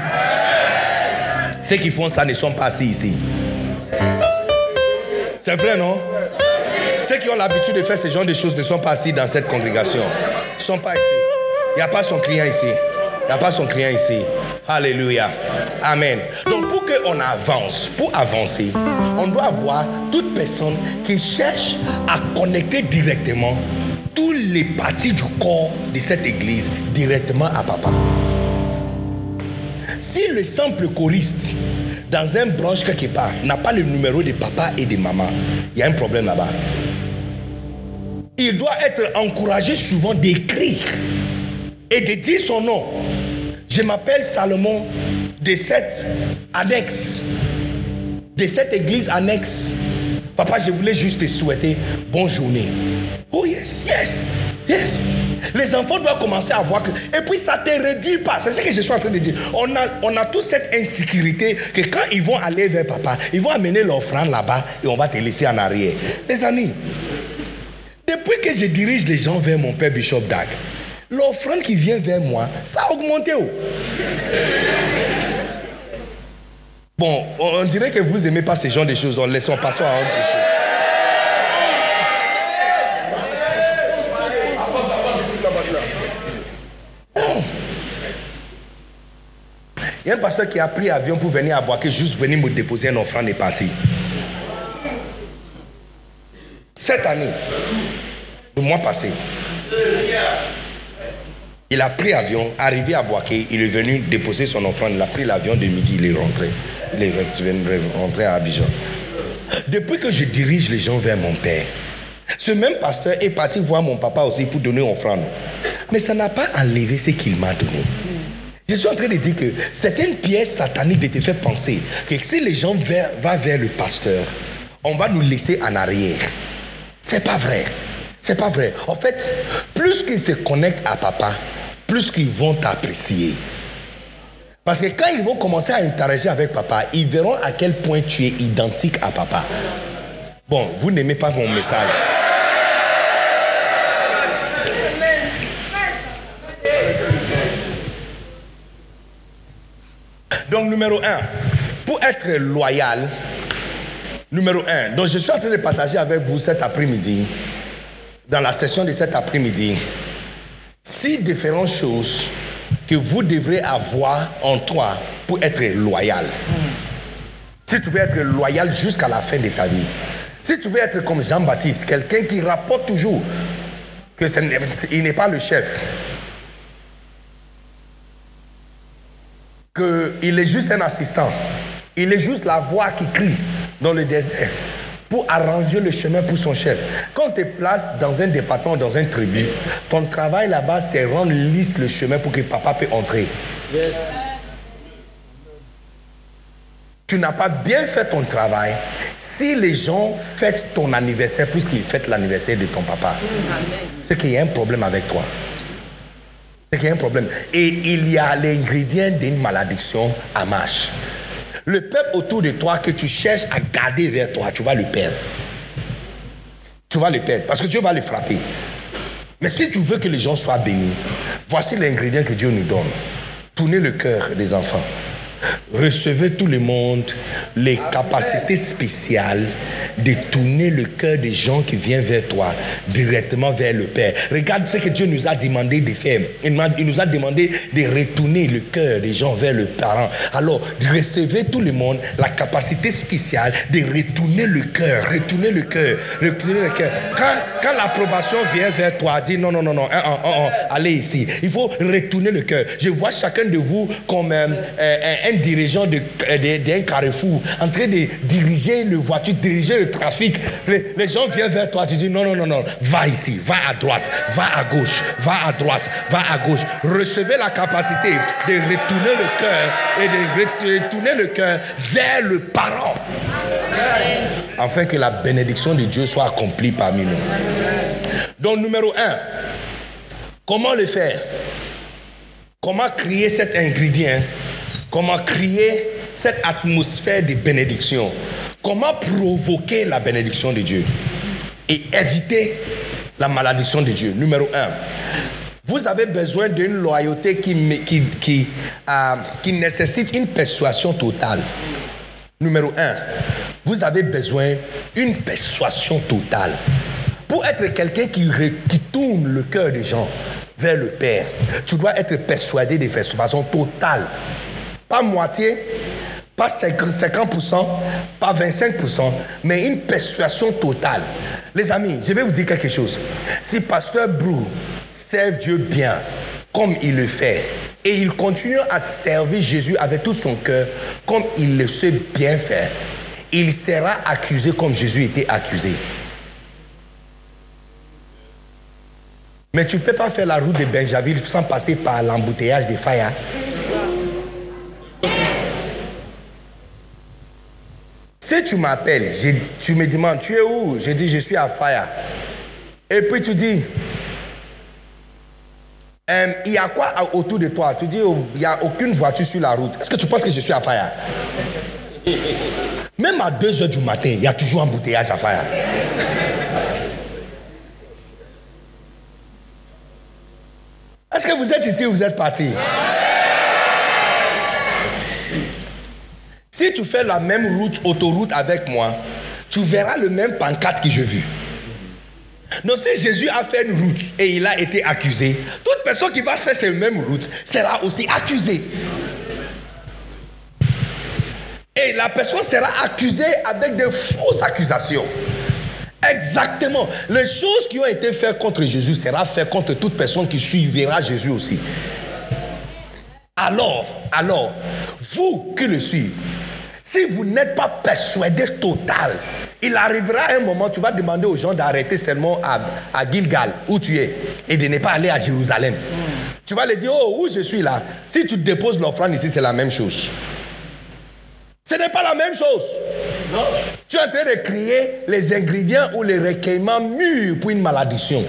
Ceux qui font ça ne sont pas assis ici. C'est vrai, non? Ceux qui ont l'habitude de faire ce genre de choses ne sont pas assis dans cette congrégation. Ils ne sont pas ici. Il n'y a pas son client ici. Il n'y a pas son client ici. Alléluia. Amen. Donc pour qu'on avance, pour avancer, on doit avoir toute personne qui cherche à connecter directement tous les parties du corps de cette église directement à papa. Si le simple choriste dans un branche quelque part n'a pas le numéro de papa et de maman, il y a un problème là-bas. Il doit être encouragé souvent d'écrire et de dire son nom. Je m'appelle Salomon de cette annexe, de cette église annexe. Papa, je voulais juste te souhaiter bonne journée. Oh yes, yes, yes. Les enfants doivent commencer à voir que... Et puis ça ne te réduit pas. C'est ce que je suis en train de dire. On a, on a toute cette insécurité que quand ils vont aller vers papa, ils vont amener l'offrande là-bas et on va te laisser en arrière. Les amis, depuis que je dirige les gens vers mon père Bishop Dag, l'offrande qui vient vers moi, ça a augmenté. Oh. Bon, on dirait que vous n'aimez pas ce genre de choses, donc laissons passer à autre chose. Il y a un pasteur qui a pris avion pour venir à Boaké, juste venir me déposer un offrande et partir. Cette année, le mois passé, il a pris avion, arrivé à Boaké, il est venu déposer son offrande, il a pris l'avion de midi, il est rentré. Il est rentré à Abidjan. Depuis que je dirige les gens vers mon père, ce même pasteur est parti voir mon papa aussi pour donner offrande. Mais ça n'a pas enlevé ce qu'il m'a donné. Je suis en train de dire que c'est une pièce satanique de te faire penser que si les gens vont vers le pasteur, on va nous laisser en arrière. C'est pas vrai. C'est pas vrai. En fait, plus qu'ils se connectent à papa, plus qu'ils vont t'apprécier. Parce que quand ils vont commencer à interagir avec papa, ils verront à quel point tu es identique à papa. Bon, vous n'aimez pas mon message. Donc, numéro un, pour être loyal, numéro un, donc je suis en train de partager avec vous cet après-midi, dans la session de cet après-midi, six différentes choses que vous devrez avoir en toi pour être loyal. Si tu veux être loyal jusqu'à la fin de ta vie, si tu veux être comme Jean-Baptiste, quelqu'un qui rapporte toujours que il n'est pas le chef, qu'il est juste un assistant. Il est juste la voix qui crie dans le désert pour arranger le chemin pour son chef. Quand tu te places dans un département, dans un tribu, ton travail là-bas, c'est rendre lisse le chemin pour que papa puisse entrer. Tu n'as pas bien fait ton travail si les gens fêtent ton anniversaire plus qu'ils fêtent l'anniversaire de ton papa. C'est qu'il y a un problème avec toi. C'est qu'il y a un problème. Et il y a l'ingrédient d'une malédiction à marche. Le peuple autour de toi que tu cherches à garder vers toi, tu vas le perdre. Tu vas le perdre parce que Dieu va le frapper. Mais si tu veux que les gens soient bénis, voici l'ingrédient que Dieu nous donne. Tournez le cœur des enfants. Recevez tout le monde les capacités spéciales de tourner le cœur des gens qui viennent vers toi directement vers le Père. Regarde ce que Dieu nous a demandé de faire. Il, nous a demandé de retourner le cœur des gens vers le parent. Alors, recevez tout le monde la capacité spéciale de retourner le cœur, retourner le cœur, retourner le cœur. Quand, quand l'approbation vient vers toi, dis non, non, non, non, allez ici. Il faut retourner le cœur. Je vois chacun de vous comme euh, un, dirigeant d'un carrefour en train de diriger le voiture, diriger le trafic, les, gens viennent vers toi, tu dis non, non, non, non, va ici, va à droite, va à gauche, va à droite, va à gauche. Recevez la capacité de retourner le cœur et de retourner le cœur vers le parent. Afin que la bénédiction de Dieu soit accomplie parmi nous. Donc, numéro un, comment le faire? Comment créer cet ingrédient? Comment créer cette atmosphère de bénédiction? Comment provoquer la bénédiction de Dieu? Et éviter la malédiction de Dieu Numéro un, vous avez besoin d'une loyauté qui, qui, euh, qui nécessite une persuasion totale. Numéro un, vous avez besoin d'une persuasion totale. Pour être quelqu'un qui, qui tourne le cœur des gens vers le Père, tu dois être persuadé de façon totale. Pas moitié, Pas 50%, pas 25%, mais une persuasion totale. Les amis, je vais vous dire quelque chose. Si Pasteur Brou sert Dieu bien, comme il le fait, et il continue à servir Jésus avec tout son cœur, comme il le sait bien faire, il sera accusé comme Jésus était accusé. Mais tu ne peux pas faire la route de Benjaville sans passer par l'embouteillage des Faya. Tu m'appelles, tu me demandes, tu es où? Je dis, je suis à Faya. Et puis tu dis, euh, il y a quoi autour de toi? Tu dis, oh, il n'y a aucune voiture sur la route. Est-ce que tu penses que je suis à Faya? Même à 2 h du matin, il y a toujours un embouteillage à Faya. Est-ce que vous êtes ici ou vous êtes parti? Si tu fais la même route, autoroute avec moi, tu verras le même pancarte que j'ai vu. Donc si Jésus a fait une route et il a été accusé, toute personne qui va se faire cette même route sera aussi accusée. Et la personne sera accusée avec de fausses accusations. Exactement. Les choses qui ont été faites contre Jésus seront faites contre toute personne qui suivra Jésus aussi. Alors, alors, vous qui le suivez, si vous n'êtes pas persuadé total, il arrivera un moment, tu vas demander aux gens d'arrêter seulement à, Gilgal, où tu es, et de ne pas aller à Jérusalem. Tu vas leur dire, oh, où je suis là? Si tu déposes l'offrande ici, c'est la même chose. Ce n'est pas la même chose. Tu es en train de créer les ingrédients ou les recueillements mûrs pour une malédiction.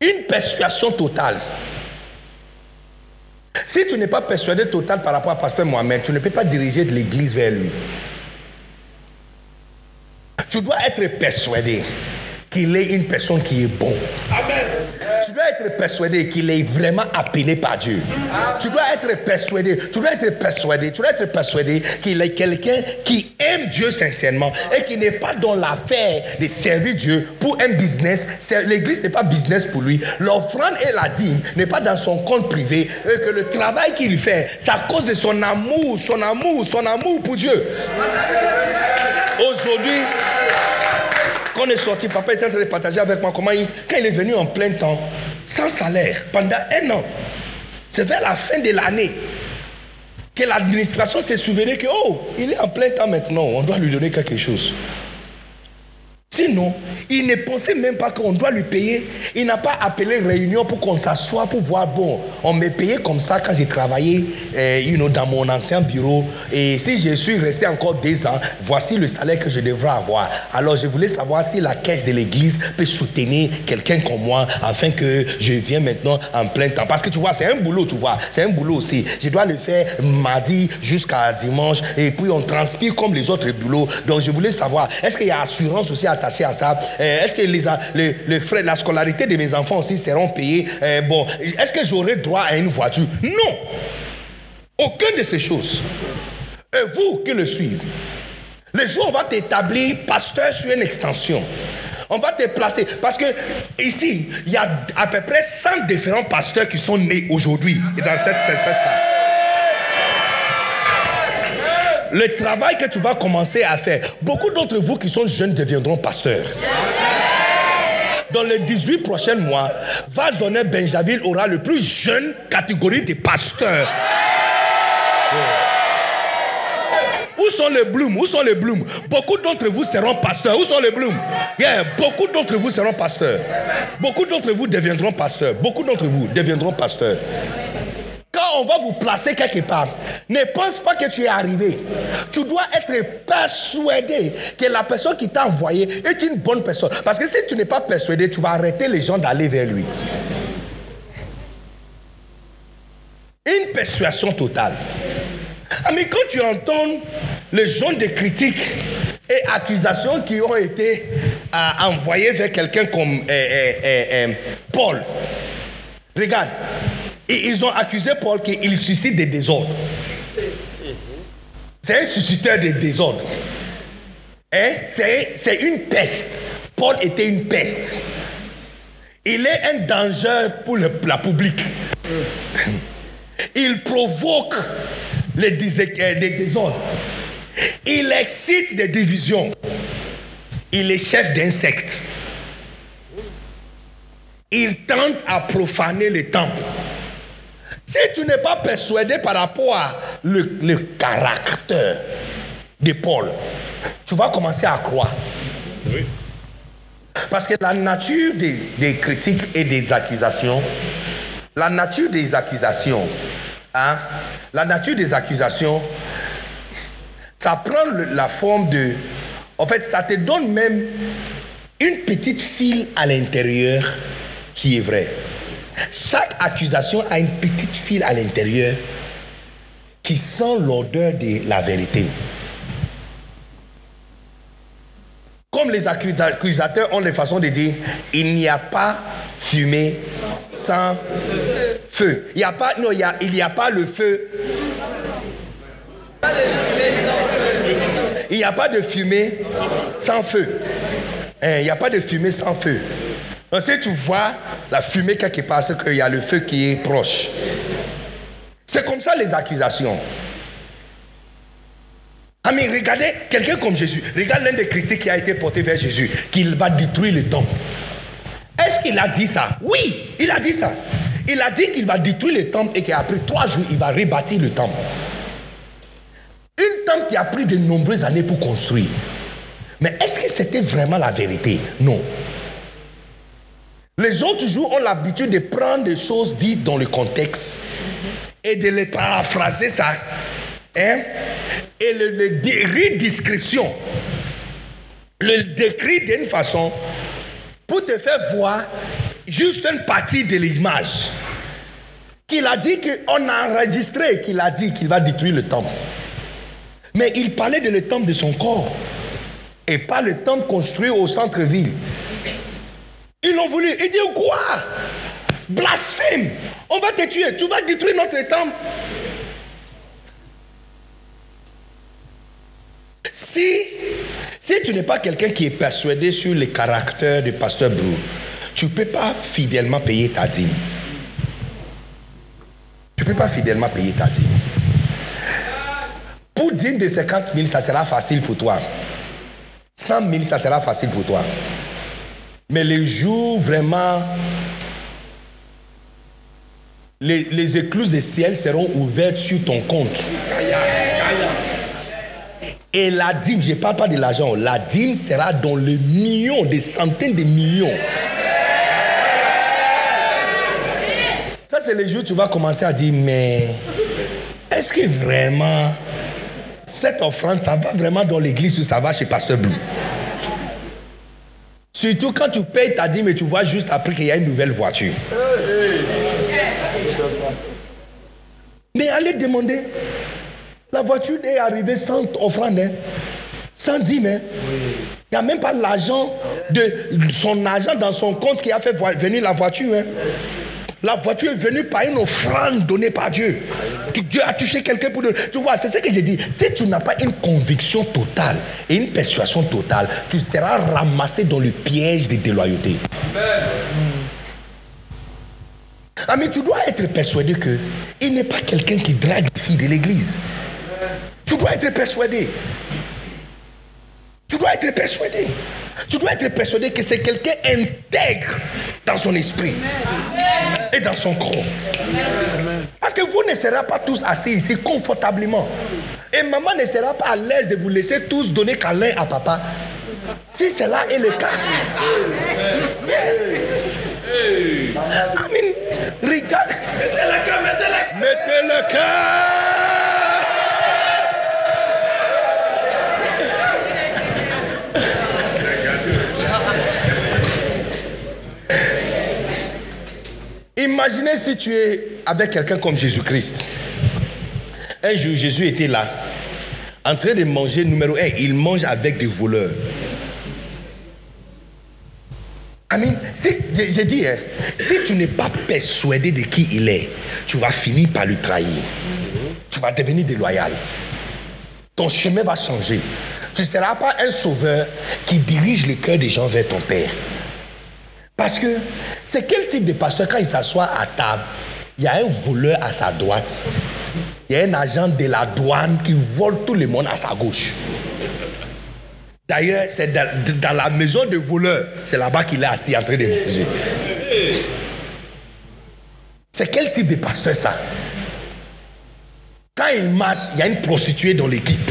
Une persuasion totale. Si tu n'es pas persuadé total par rapport à Pasteur Mohamed, tu ne peux pas diriger de l'église vers lui. Tu dois être persuadé qu'il est une personne qui est bon. Amen tu dois être persuadé qu'il est vraiment appelé par Dieu. Tu dois être persuadé, tu dois être persuadé, tu dois être persuadé qu'il est quelqu'un qui aime Dieu sincèrement et qui n'est pas dans l'affaire de servir Dieu pour un business. L'église n'est pas business pour lui. L'offrande et la dîme n'est pas dans son compte privé et que le travail qu'il fait, c'est à cause de son amour, son amour, son amour pour Dieu. Aujourd'hui, quand on est sorti, papa était en train de partager avec moi comment il, quand il est venu en plein temps, sans salaire, pendant un an, c'est vers la fin de l'année que l'administration s'est souvenue que, oh, il est en plein temps maintenant, on doit lui donner quelque chose. Sinon, il ne pensait même pas qu'on doit lui payer. Il n'a pas appelé réunion pour qu'on s'assoie pour voir, bon, on me payait comme ça quand j'ai travaillé euh, dans mon ancien bureau. Et si je suis resté encore deux ans, voici le salaire que je devrais avoir. Alors je voulais savoir si la caisse de l'église peut soutenir quelqu'un comme moi afin que je vienne maintenant en plein temps. Parce que tu vois, c'est un boulot, tu vois. C'est un boulot aussi. Je dois le faire mardi jusqu'à dimanche. Et puis on transpire comme les autres boulots. Donc je voulais savoir, est-ce qu'il y a assurance aussi à à ça euh, Est-ce que les, les, frais, la scolarité de mes enfants aussi seront payés? Euh, Bon, est-ce que j'aurai droit à une voiture? Non. Aucune de ces choses. Et vous qui le suivez, le jour où on va t'établir pasteur sur une extension, on va te placer. Parce que ici, il y a à peu près 100 différents pasteurs qui sont nés aujourd'hui dans cette salle le travail que tu vas commencer à faire, beaucoup d'entre vous qui sont jeunes deviendront pasteurs. Dans les 18 prochains mois, Vase donner Benjaville aura le plus jeune catégorie de pasteurs. Où sont les blooms Où sont les blooms Beaucoup d'entre vous seront pasteurs. Où sont les blooms Beaucoup d'entre vous seront pasteurs. Beaucoup d'entre vous deviendront pasteurs. Beaucoup d'entre vous deviendront pasteurs. Quand on va vous placer quelque part, ne pense pas que tu es arrivé. Tu dois être persuadé que la personne qui t'a envoyé est une bonne personne. Parce que si tu n'es pas persuadé, tu vas arrêter les gens d'aller vers lui. Une persuasion totale. Ah, mais quand tu entends les gens de critiques et accusations qui ont été euh, envoyées vers quelqu'un comme euh, euh, Paul, regarde, ils ont accusé Paul qu'il suscite des désordres. C'est un susciteur de désordres. Hein? C'est une peste. Paul était une peste. Il est un danger pour le, la public. Il provoque les, désordres. Il excite des divisions. Il est chef d'insectes. Il tente à profaner les temples. Si tu n'es pas persuadé par rapport à le, caractère de Paul, tu vas commencer à croire. Parce que la nature des, critiques et des accusations, la nature des accusations, hein, la nature des accusations, ça prend la forme de... En fait, ça te donne même une petite file à l'intérieur qui est vraie. Chaque accusation a une petite file à l'intérieur qui sent l'odeur de la vérité. Comme les accusateurs ont les façons de dire, il n'y a pas fumée sans feu. Il n'y a pas, a, pas le feu. Il n'y a pas de fumée sans feu. Hein, il n'y a pas de fumée sans feu. Donc, si tu vois la fumée quelque part, c'est qu'il y a le feu qui est proche. C'est comme ça les accusations. Ah mais regardez quelqu'un comme Jésus. Regarde l'un des critiques qui a été porté vers Jésus, qu'il va détruire le temple. Est-ce qu'il a dit ça? Oui, il a dit ça. Il a dit qu'il va détruire le temple et qu'après trois jours, il va rebâtir le temple. Une temple qui a pris de nombreuses années pour construire. Mais est-ce que c'était vraiment la vérité? Non. Les gens toujours ont l'habitude de prendre des choses dites dans le contexte et de les paraphraser ça. Hein? Et le, le description. Le décrit d'une façon pour te faire voir juste une partie de l'image. Qu'il a dit qu'on a enregistré, qu'il a dit qu'il va détruire le temple. Mais il parlait de le temple de son corps et pas le temple construit au centre-ville. Ils l'ont voulu. Ils disent quoi? Blasphème. On va te tuer. Tu vas détruire notre temple. Si, si tu n'es pas quelqu'un qui est persuadé sur le caractère du pasteur Brou, tu ne peux pas fidèlement payer ta dîme. Tu ne peux pas fidèlement payer ta dîme. Pour dîme de 50 000, ça sera facile pour toi. 100 000, ça sera facile pour toi. Mais les jours vraiment, les, les écluses des ciels seront ouvertes sur ton compte. Et la dîme, je ne parle pas de l'argent, la dîme sera dans les millions, des centaines de millions. Ça, c'est les jours où tu vas commencer à dire, mais est-ce que vraiment cette offrande, ça va vraiment dans l'église ou ça va chez Pasteur Blue Surtout quand tu payes ta dîme et tu vois juste après qu'il y a une nouvelle voiture. Mais allez demander. La voiture est arrivée sans offrande, hein. sans dîme. Hein. Il n'y a même pas l'argent de son argent dans son compte qui a fait venir la voiture. Hein. La voiture est venue par une offrande donnée par Dieu. Dieu a touché quelqu'un pour... Tu vois, c'est ce que j'ai dit. Si tu n'as pas une conviction totale et une persuasion totale, tu seras ramassé dans le piège de déloyauté. Ah, mais tu dois être persuadé que il n'est pas quelqu'un qui drague les filles de l'église. Tu dois être persuadé. Tu dois être persuadé. Tu dois être persuadé que c'est quelqu'un intègre dans son esprit et dans son corps. Parce que vous ne serez pas tous assis ici confortablement. Et maman ne sera pas à l'aise de vous laisser tous donner câlin à papa. Si cela est le cas. Amen. Regarde. Mettez le cœur, mettez le cœur. Mettez le cœur. Imaginez si tu es avec quelqu'un comme Jésus-Christ. Un jour, Jésus était là, en train de manger, numéro un, il mange avec des voleurs. Amen. Si, j'ai dit, hein, si tu n'es pas persuadé de qui il est, tu vas finir par le trahir. Tu vas devenir déloyal. Ton chemin va changer. Tu ne seras pas un sauveur qui dirige le cœur des gens vers ton Père. Parce que c'est quel type de pasteur quand il s'assoit à table, il y a un voleur à sa droite. Il y a un agent de la douane qui vole tout le monde à sa gauche. D'ailleurs, c'est dans, dans la maison de voleur. C'est là-bas qu'il est assis en train de manger. C'est quel type de pasteur ça? Quand il marche, il y a une prostituée dans l'équipe.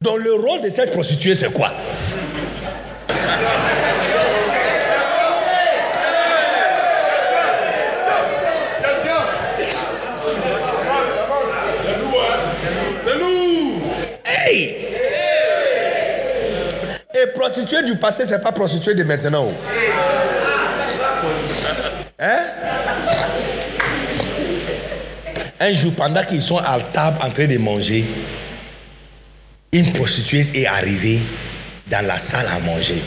Donc le rôle de cette prostituée, c'est quoi Hey Et prostituée du passé, c'est pas prostituée de maintenant. oh. Hein? Un jour, pendant qu'ils sont à table en train de manger, une prostituée est arrivée dans la salle à manger.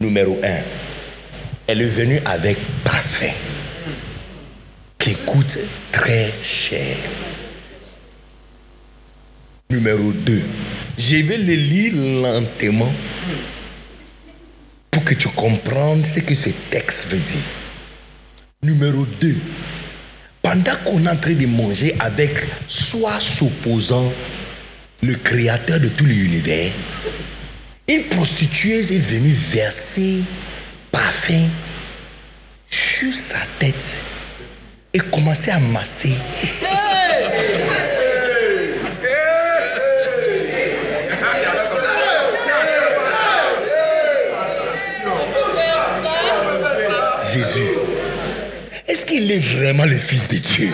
Numéro un, elle est venue avec parfum qui coûte très cher. Numéro 2, je vais le lire lentement pour que tu comprennes ce que ce texte veut dire. Numéro 2, pendant qu'on est en train de manger avec soi s'opposant le créateur de tout l'univers, une prostituée est venue verser parfum sur sa tête et commencer à masser. Est-ce qu'il est vraiment le Fils de Dieu?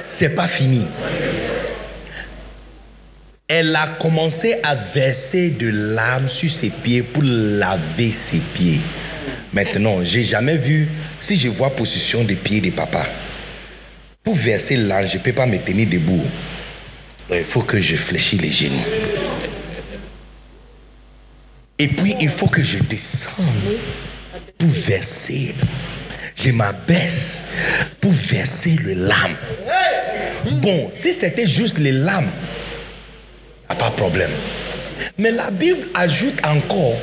C'est pas fini. Elle a commencé à verser de l'âme sur ses pieds pour laver ses pieds. Maintenant, j'ai jamais vu, si je vois position des pieds de papa, pour verser l'âme, je ne peux pas me tenir debout. Il faut que je fléchisse les genoux. Et puis, il faut que je descende pour verser. Je m'abaisse pour verser le lame. Bon, si c'était juste les lames, pas de problème. Mais la Bible ajoute encore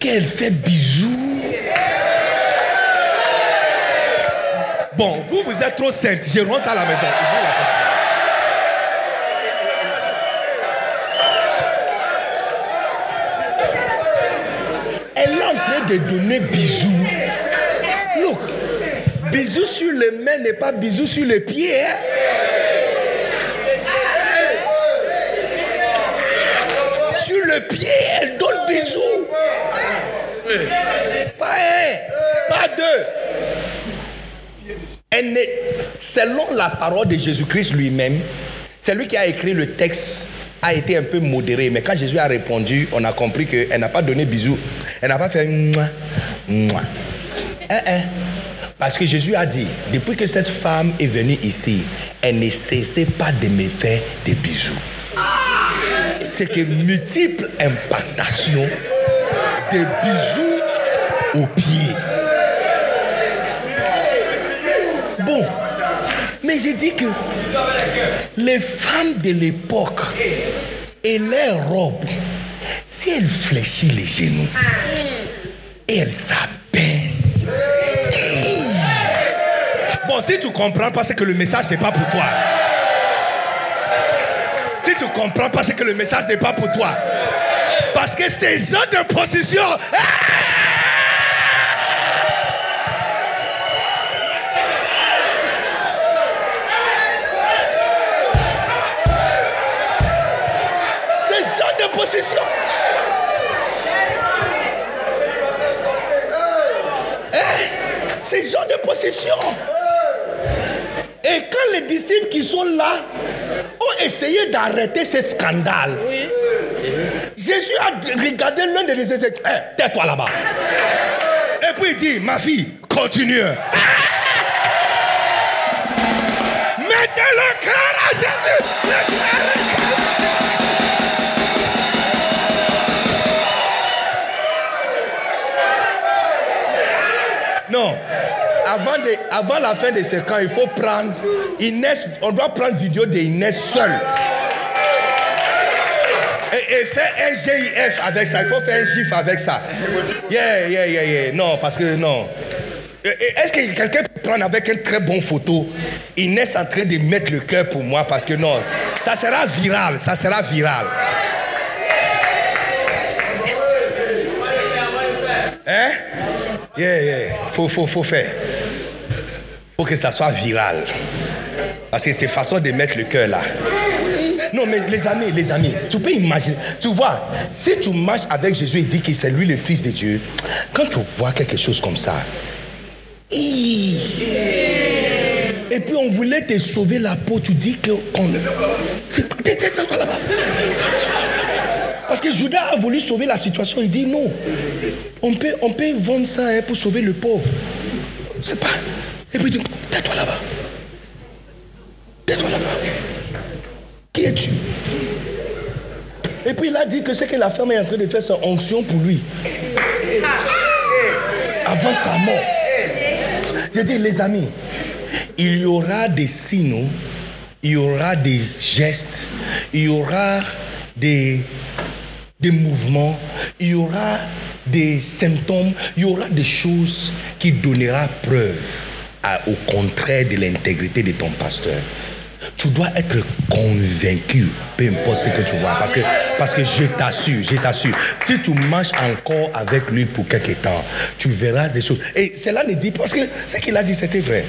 qu'elle fait bisous. Bon, vous, vous êtes trop sainte. Je rentre à la maison. De donner bisous. Look, bisous sur les mains n'est pas bisous sur les pieds. hein? Sur le pied, elle donne bisous. Pas un, pas deux. Elle n'est- selon la parole de Jésus-Christ lui-même, c'est lui qui a écrit le texte, a été un peu modéré. Mais quand Jésus a répondu, on a compris qu'elle n'a pas donné bisous. Elle n'a pas fait mouah, mouah. Hein, hein. Parce que Jésus a dit, depuis que cette femme est venue ici, elle ne cessait pas de me faire des bisous. C'est que multiples impactations des bisous aux pieds. Bon, mais j'ai dit que les femmes de l'époque et leurs robes, si elles fléchissent les genoux s'abaissent. Hi! Bon, si tu comprends pas, c'est que le message n'est pas pour toi. Si tu comprends pas, c'est que le message n'est pas pour toi. Parce que ces gens de position. Possession. Et quand les disciples qui sont là ont essayé d'arrêter ce scandale, Jésus a regardé l'un des disciples et dit Eh, Tais-toi là-bas. Et puis il dit Ma fille, continue. Ah! Mettez le cœur à Jésus. Le cœur, le cœur. Avant, la fin de ce camp, il faut prendre Inès. On doit prendre vidéo d'Inès seule. Et fais un GIF avec ça. Il faut faire un GIF avec ça. Yeah, yeah, yeah, yeah. Non, parce que non. Est-ce que quelqu'un peut prendre avec une très bonne photo? Inès en train de mettre le cœur pour moi parce que non, ça sera viral, ça sera viral. Hein? Yeah, yeah. Faut, faut, faut faire. Faut que ça soit viral. Parce que c'est façon de mettre le cœur là. Non, mais les amis, les amis, tu peux imaginer. Tu vois, si tu marches avec Jésus et dis que c'est lui le Fils de Dieu, quand tu vois quelque chose comme ça, et puis on voulait te sauver la peau, tu dis que. Parce que Judas a voulu sauver la situation. Il dit non. On peut, on peut vendre ça hein, pour sauver le pauvre. C'est pas. Et puis il dit tais-toi là-bas. Tais-toi là-bas. Qui es-tu? Et puis il a dit que ce que la femme est en train de faire, c'est onction pour lui. Avant sa mort. J'ai dit, les amis, il y aura des signes, il y aura des gestes, il y aura des, des mouvements, il y aura des symptômes, il y aura des choses qui donneront preuve au contraire de l'intégrité de ton pasteur. Tu dois être convaincu, peu importe ce que tu vois. Parce que, parce que je t'assure, je t'assure, si tu marches encore avec lui pour quelque temps, tu verras des choses. Et cela ne dit parce que ce qu'il a dit, c'était vrai.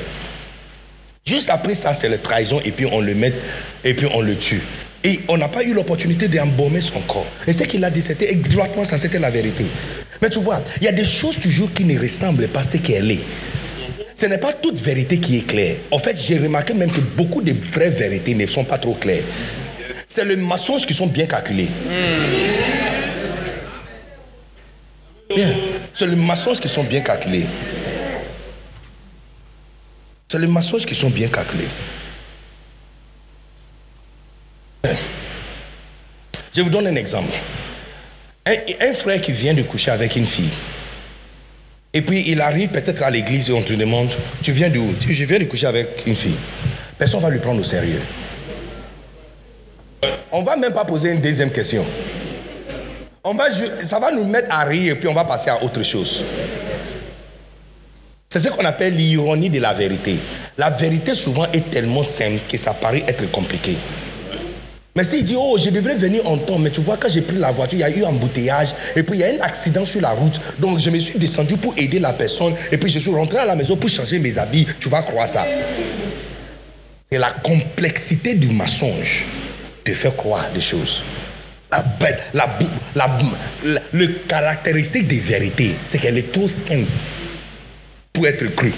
Juste après ça, c'est la trahison et puis on le met et puis on le tue. Et on n'a pas eu l'opportunité d'embaumer son corps. Et ce qu'il a dit, c'était exactement ça, c'était la vérité. Mais tu vois, il y a des choses toujours qui ne ressemblent pas à ce qu'elle est ce n'est pas toute vérité qui est claire. En fait, j'ai remarqué même que beaucoup de vraies vérités ne sont pas trop claires. C'est les mensonges qui sont bien calculés. Bien. C'est les mensonges qui sont bien calculés. C'est les mensonges qui sont bien calculés. Je vous donne un exemple. un frère qui vient de coucher avec une fille. Et puis il arrive peut-être à l'église et on te demande, tu viens d'où? Je viens de coucher avec une fille. Personne ne va lui prendre au sérieux. On ne va même pas poser une deuxième question. On va, ça va nous mettre à rire et puis on va passer à autre chose. C'est ce qu'on appelle l'ironie de la vérité. La vérité souvent est tellement simple que ça paraît être compliqué. Mais s'il dit, oh, je devrais venir en temps, mais tu vois, quand j'ai pris la voiture, il y a eu un embouteillage, et puis il y a un accident sur la route. Donc je me suis descendu pour aider la personne, et puis je suis rentré à la maison pour changer mes habits. Tu vas croire ça. C'est la complexité du mensonge de faire croire des choses. La, la, le caractéristique des vérités, c'est qu'elle est trop simple pour être crue.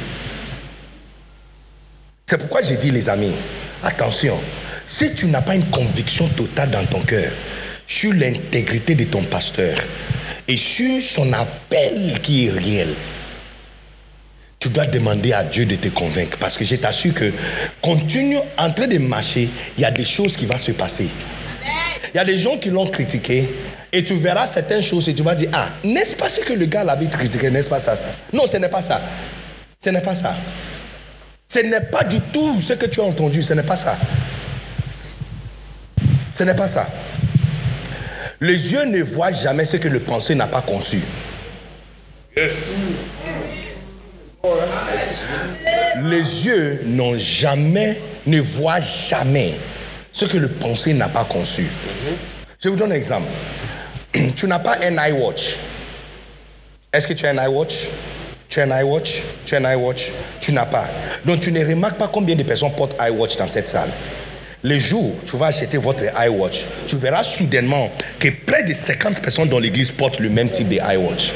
C'est pourquoi j'ai dit, les amis, attention, si tu n'as pas une conviction totale dans ton cœur sur l'intégrité de ton pasteur et sur son appel qui est réel, tu dois demander à Dieu de te convaincre. Parce que je t'assure que continue en train de marcher, il y a des choses qui vont se passer. Il y a des gens qui l'ont critiqué et tu verras certaines choses et tu vas dire, ah, n'est-ce pas ce que le gars l'avait critiqué, n'est-ce pas ça, ça? Non, ce n'est pas ça. Ce n'est pas ça. Ce n'est pas du tout ce que tu as entendu, ce n'est pas ça. Ce n'est pas ça. Les yeux ne voient jamais ce que le pensée n'a pas conçu. Yes. Les yeux n'ont jamais, ne voient jamais ce que le pensée n'a pas conçu. Je vous donne un exemple. Tu n'as pas un iWatch. Est-ce que tu as un iWatch Tu as un iWatch Tu as un iWatch Tu n'as pas. Donc tu ne remarques pas combien de personnes portent iWatch dans cette salle. Le jour où tu vas acheter votre iWatch, tu verras soudainement que près de 50 personnes dans l'église portent le même type de iWatch.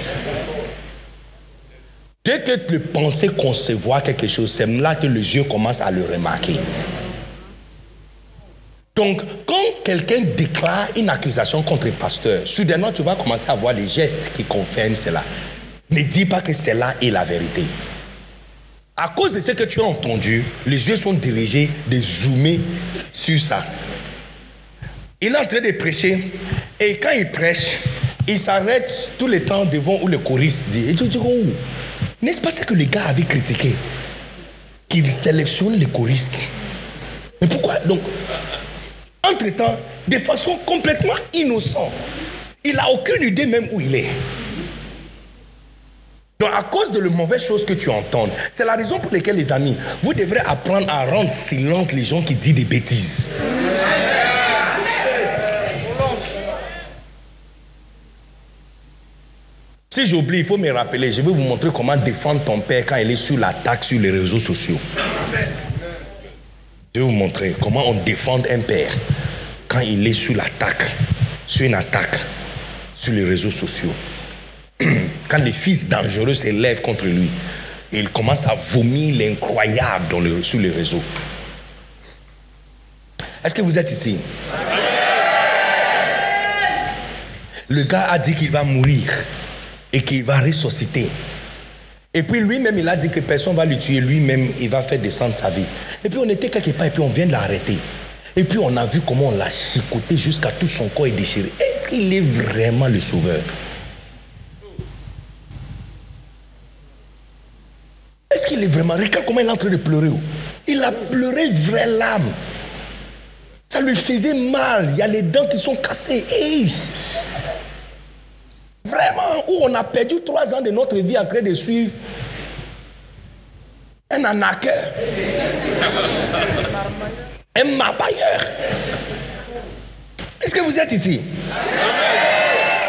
Dès que tu pensais concevoir quelque chose, c'est là que les yeux commencent à le remarquer. Donc, quand quelqu'un déclare une accusation contre un pasteur, soudainement tu vas commencer à voir les gestes qui confirment cela. Ne dis pas que cela est la vérité. À cause de ce que tu as entendu, les yeux sont dirigés, de zoomer sur ça. Il est en train de prêcher et quand il prêche, il s'arrête tout le temps devant où le choriste dit. Et tu dis, oh, n'est-ce pas ce que les gars avaient critiqué? Qu'il sélectionne les choristes. Mais pourquoi? Donc, en entre-temps, de façon complètement innocente. Il n'a aucune idée même où il est. Donc à cause de la mauvaise chose que tu entends, c'est la raison pour laquelle les amis, vous devrez apprendre à rendre silence les gens qui disent des bêtises. Si j'oublie, il faut me rappeler. Je vais vous montrer comment défendre ton père quand il est sur l'attaque sur les réseaux sociaux. Je vais vous montrer comment on défend un père quand il est sur l'attaque, sur une attaque sur les réseaux sociaux. Quand les fils dangereux s'élèvent contre lui, il commence à vomir l'incroyable sur les réseaux. Est-ce que vous êtes ici? Le gars a dit qu'il va mourir et qu'il va ressusciter. Et puis lui-même, il a dit que personne ne va le tuer. Lui-même, il va faire descendre sa vie. Et puis on était quelque part et puis on vient de l'arrêter. Et puis on a vu comment on l'a chicoté jusqu'à tout son corps est déchiré. Est-ce qu'il est vraiment le sauveur? Est-ce qu'il est vraiment Regarde comment il est en train de pleurer? Il a pleuré vraie larmes. Ça lui faisait mal. Il y a les dents qui sont cassées. Vraiment, où on a perdu trois ans de notre vie en train de suivre un anaqueur, un mabailleur. Est-ce que vous êtes ici?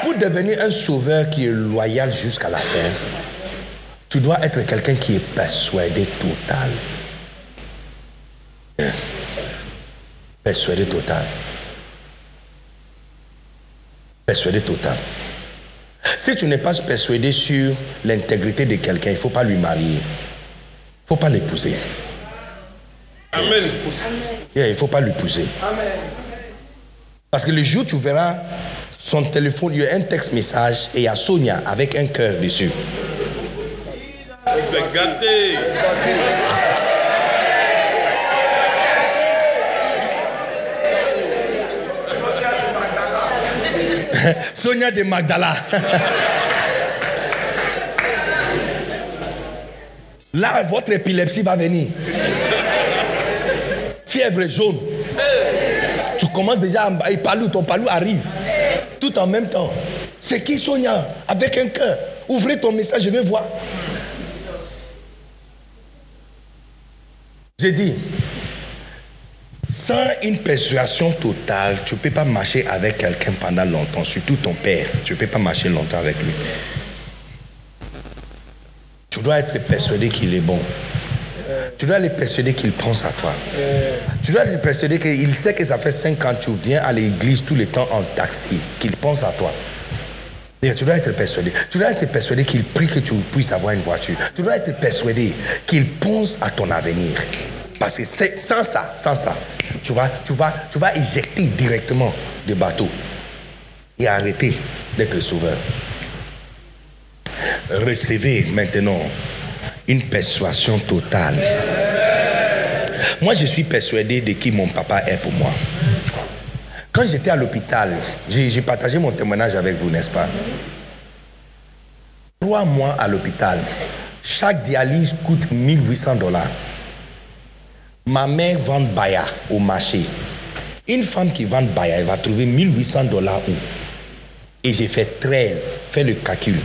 Pour devenir un sauveur qui est loyal jusqu'à la fin, tu dois être quelqu'un qui est persuadé total. Persuadé total. Persuadé total. Si tu n'es pas persuadé sur l'intégrité de quelqu'un, il ne faut pas lui marier. Il ne faut pas l'épouser. Amen. il ne faut pas l'épouser. Parce que le jour où tu verras son téléphone, il y a un texte message et il y a Sonia avec un cœur dessus. Sonia de Magdala. Là, votre épilepsie va venir. Fièvre jaune. Tu commences déjà à palou, ton palou arrive. Tout en même temps. C'est qui Sonia? Avec un cœur. Ouvrez ton message, je vais voir. J'ai dit, sans une persuasion totale, tu ne peux pas marcher avec quelqu'un pendant longtemps, surtout ton père. Tu ne peux pas marcher longtemps avec lui. Tu dois être persuadé qu'il est bon. Tu dois être persuadé qu'il pense à toi. Tu dois être persuadé qu'il sait que ça fait 5 ans que tu viens à l'église tout le temps en taxi, qu'il pense à toi. Tu dois être persuadé. Tu dois être persuadé qu'il prie que tu puisses avoir une voiture. Tu dois être persuadé qu'il pense à ton avenir. Parce que sans ça, sans ça, tu vas, tu vas, tu vas éjecter directement du bateau et arrêter d'être sauveur. Recevez maintenant une persuasion totale. Moi, je suis persuadé de qui mon papa est pour moi. Quand j'étais à l'hôpital, j'ai partagé mon témoignage avec vous, n'est-ce pas? Trois mois à l'hôpital. Chaque dialyse coûte 1800 dollars. Ma mère vend Baya au marché. Une femme qui vend Baya, elle va trouver 1800 dollars où? Et j'ai fait 13. Fais le calcul.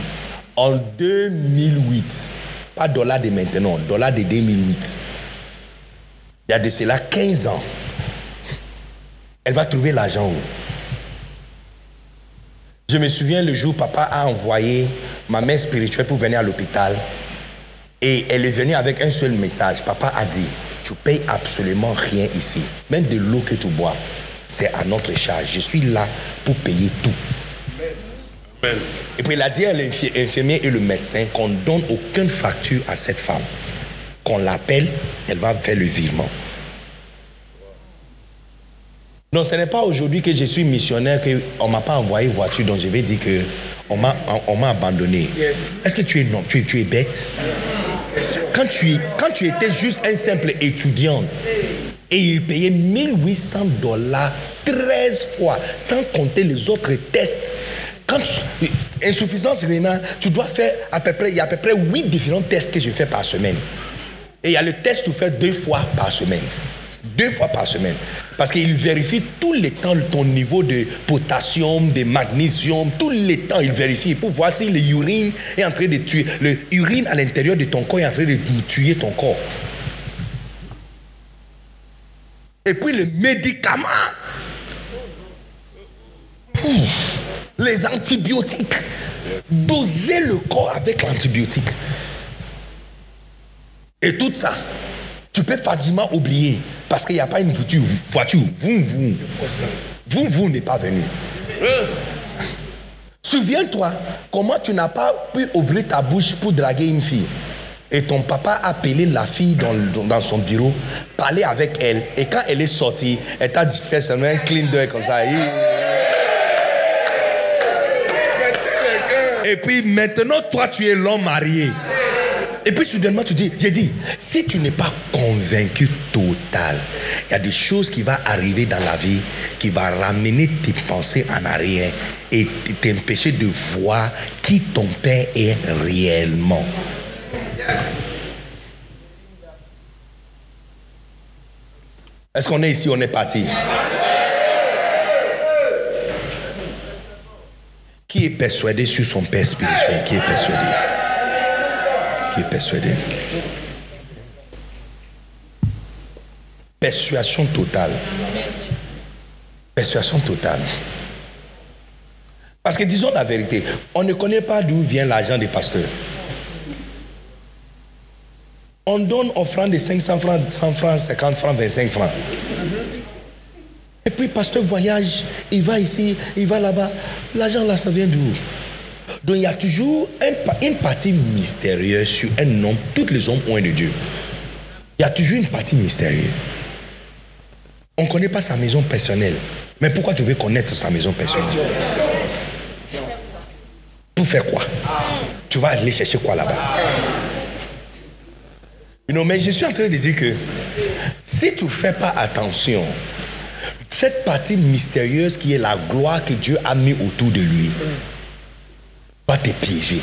En 2008, pas dollars de maintenant, dollars de 2008. Il y a de cela 15 ans. Elle va trouver l'argent où Je me souviens le jour où papa a envoyé ma mère spirituelle pour venir à l'hôpital. Et elle est venue avec un seul message. Papa a dit, tu payes absolument rien ici. Même de l'eau que tu bois, c'est à notre charge. Je suis là pour payer tout. Et puis il a dit à l'infirmier et le médecin qu'on ne donne aucune facture à cette femme. Qu'on l'appelle, elle va faire le virement. Non, ce n'est pas aujourd'hui que je suis missionnaire qu'on ne m'a pas envoyé voiture, donc je vais dire qu'on m'a, on m'a abandonné. Est-ce que tu es non, tu, tu es bête? Quand tu, quand tu étais juste un simple étudiant et il payait 1800 dollars 13 fois, sans compter les autres tests. Quand insuffisance rénale, tu dois faire à peu près, il y a à peu près 8 différents tests que je fais par semaine. Et il y a le test que tu fais deux fois par semaine. Deux fois par semaine. Parce qu'il vérifie tous les temps ton niveau de potassium, de magnésium, tous les temps il vérifie pour voir si l'urine est en train de tuer. L'urine à l'intérieur de ton corps est en train de tuer ton corps. Et puis les médicaments. Les antibiotiques. Doser le corps avec l'antibiotique. Et tout ça, tu peux facilement oublier parce qu'il n'y a pas une voiture. voiture. Vous, vous. Vous, vous n'est pas venu. Souviens-toi comment tu n'as pas pu ouvrir ta bouche pour draguer une fille. Et ton papa a appelé la fille dans, dans son bureau, parlé avec elle. Et quand elle est sortie, elle t'a fait seulement un clean d'œil comme ça. Et puis maintenant, toi, tu es l'homme marié. Et puis soudainement, tu dis, j'ai dit, si tu n'es pas convaincu total, il y a des choses qui vont arriver dans la vie qui vont ramener tes pensées en arrière et t'empêcher de voir qui ton père est réellement. Est-ce qu'on est ici, on est parti? Qui est persuadé sur son père spirituel? Qui est persuadé? Qui est persuadé Persuasion totale. Persuasion totale. Parce que disons la vérité, on ne connaît pas d'où vient l'argent des pasteurs. On donne offrande de 500 francs, 100 francs, 50 francs, 25 francs. Et puis, pasteur voyage, il va ici, il va là-bas. L'argent là, ça vient d'où? Donc, il y a toujours une partie mystérieuse sur un homme. Tous les hommes ont un de Dieu. Il y a toujours une partie mystérieuse. On ne connaît pas sa maison personnelle. Mais pourquoi tu veux connaître sa maison personnelle? Pour faire quoi? Tu vas aller chercher quoi là-bas? Non, mais je suis en train de dire que si tu ne fais pas attention, cette partie mystérieuse qui est la gloire que Dieu a mis autour de lui va te piéger.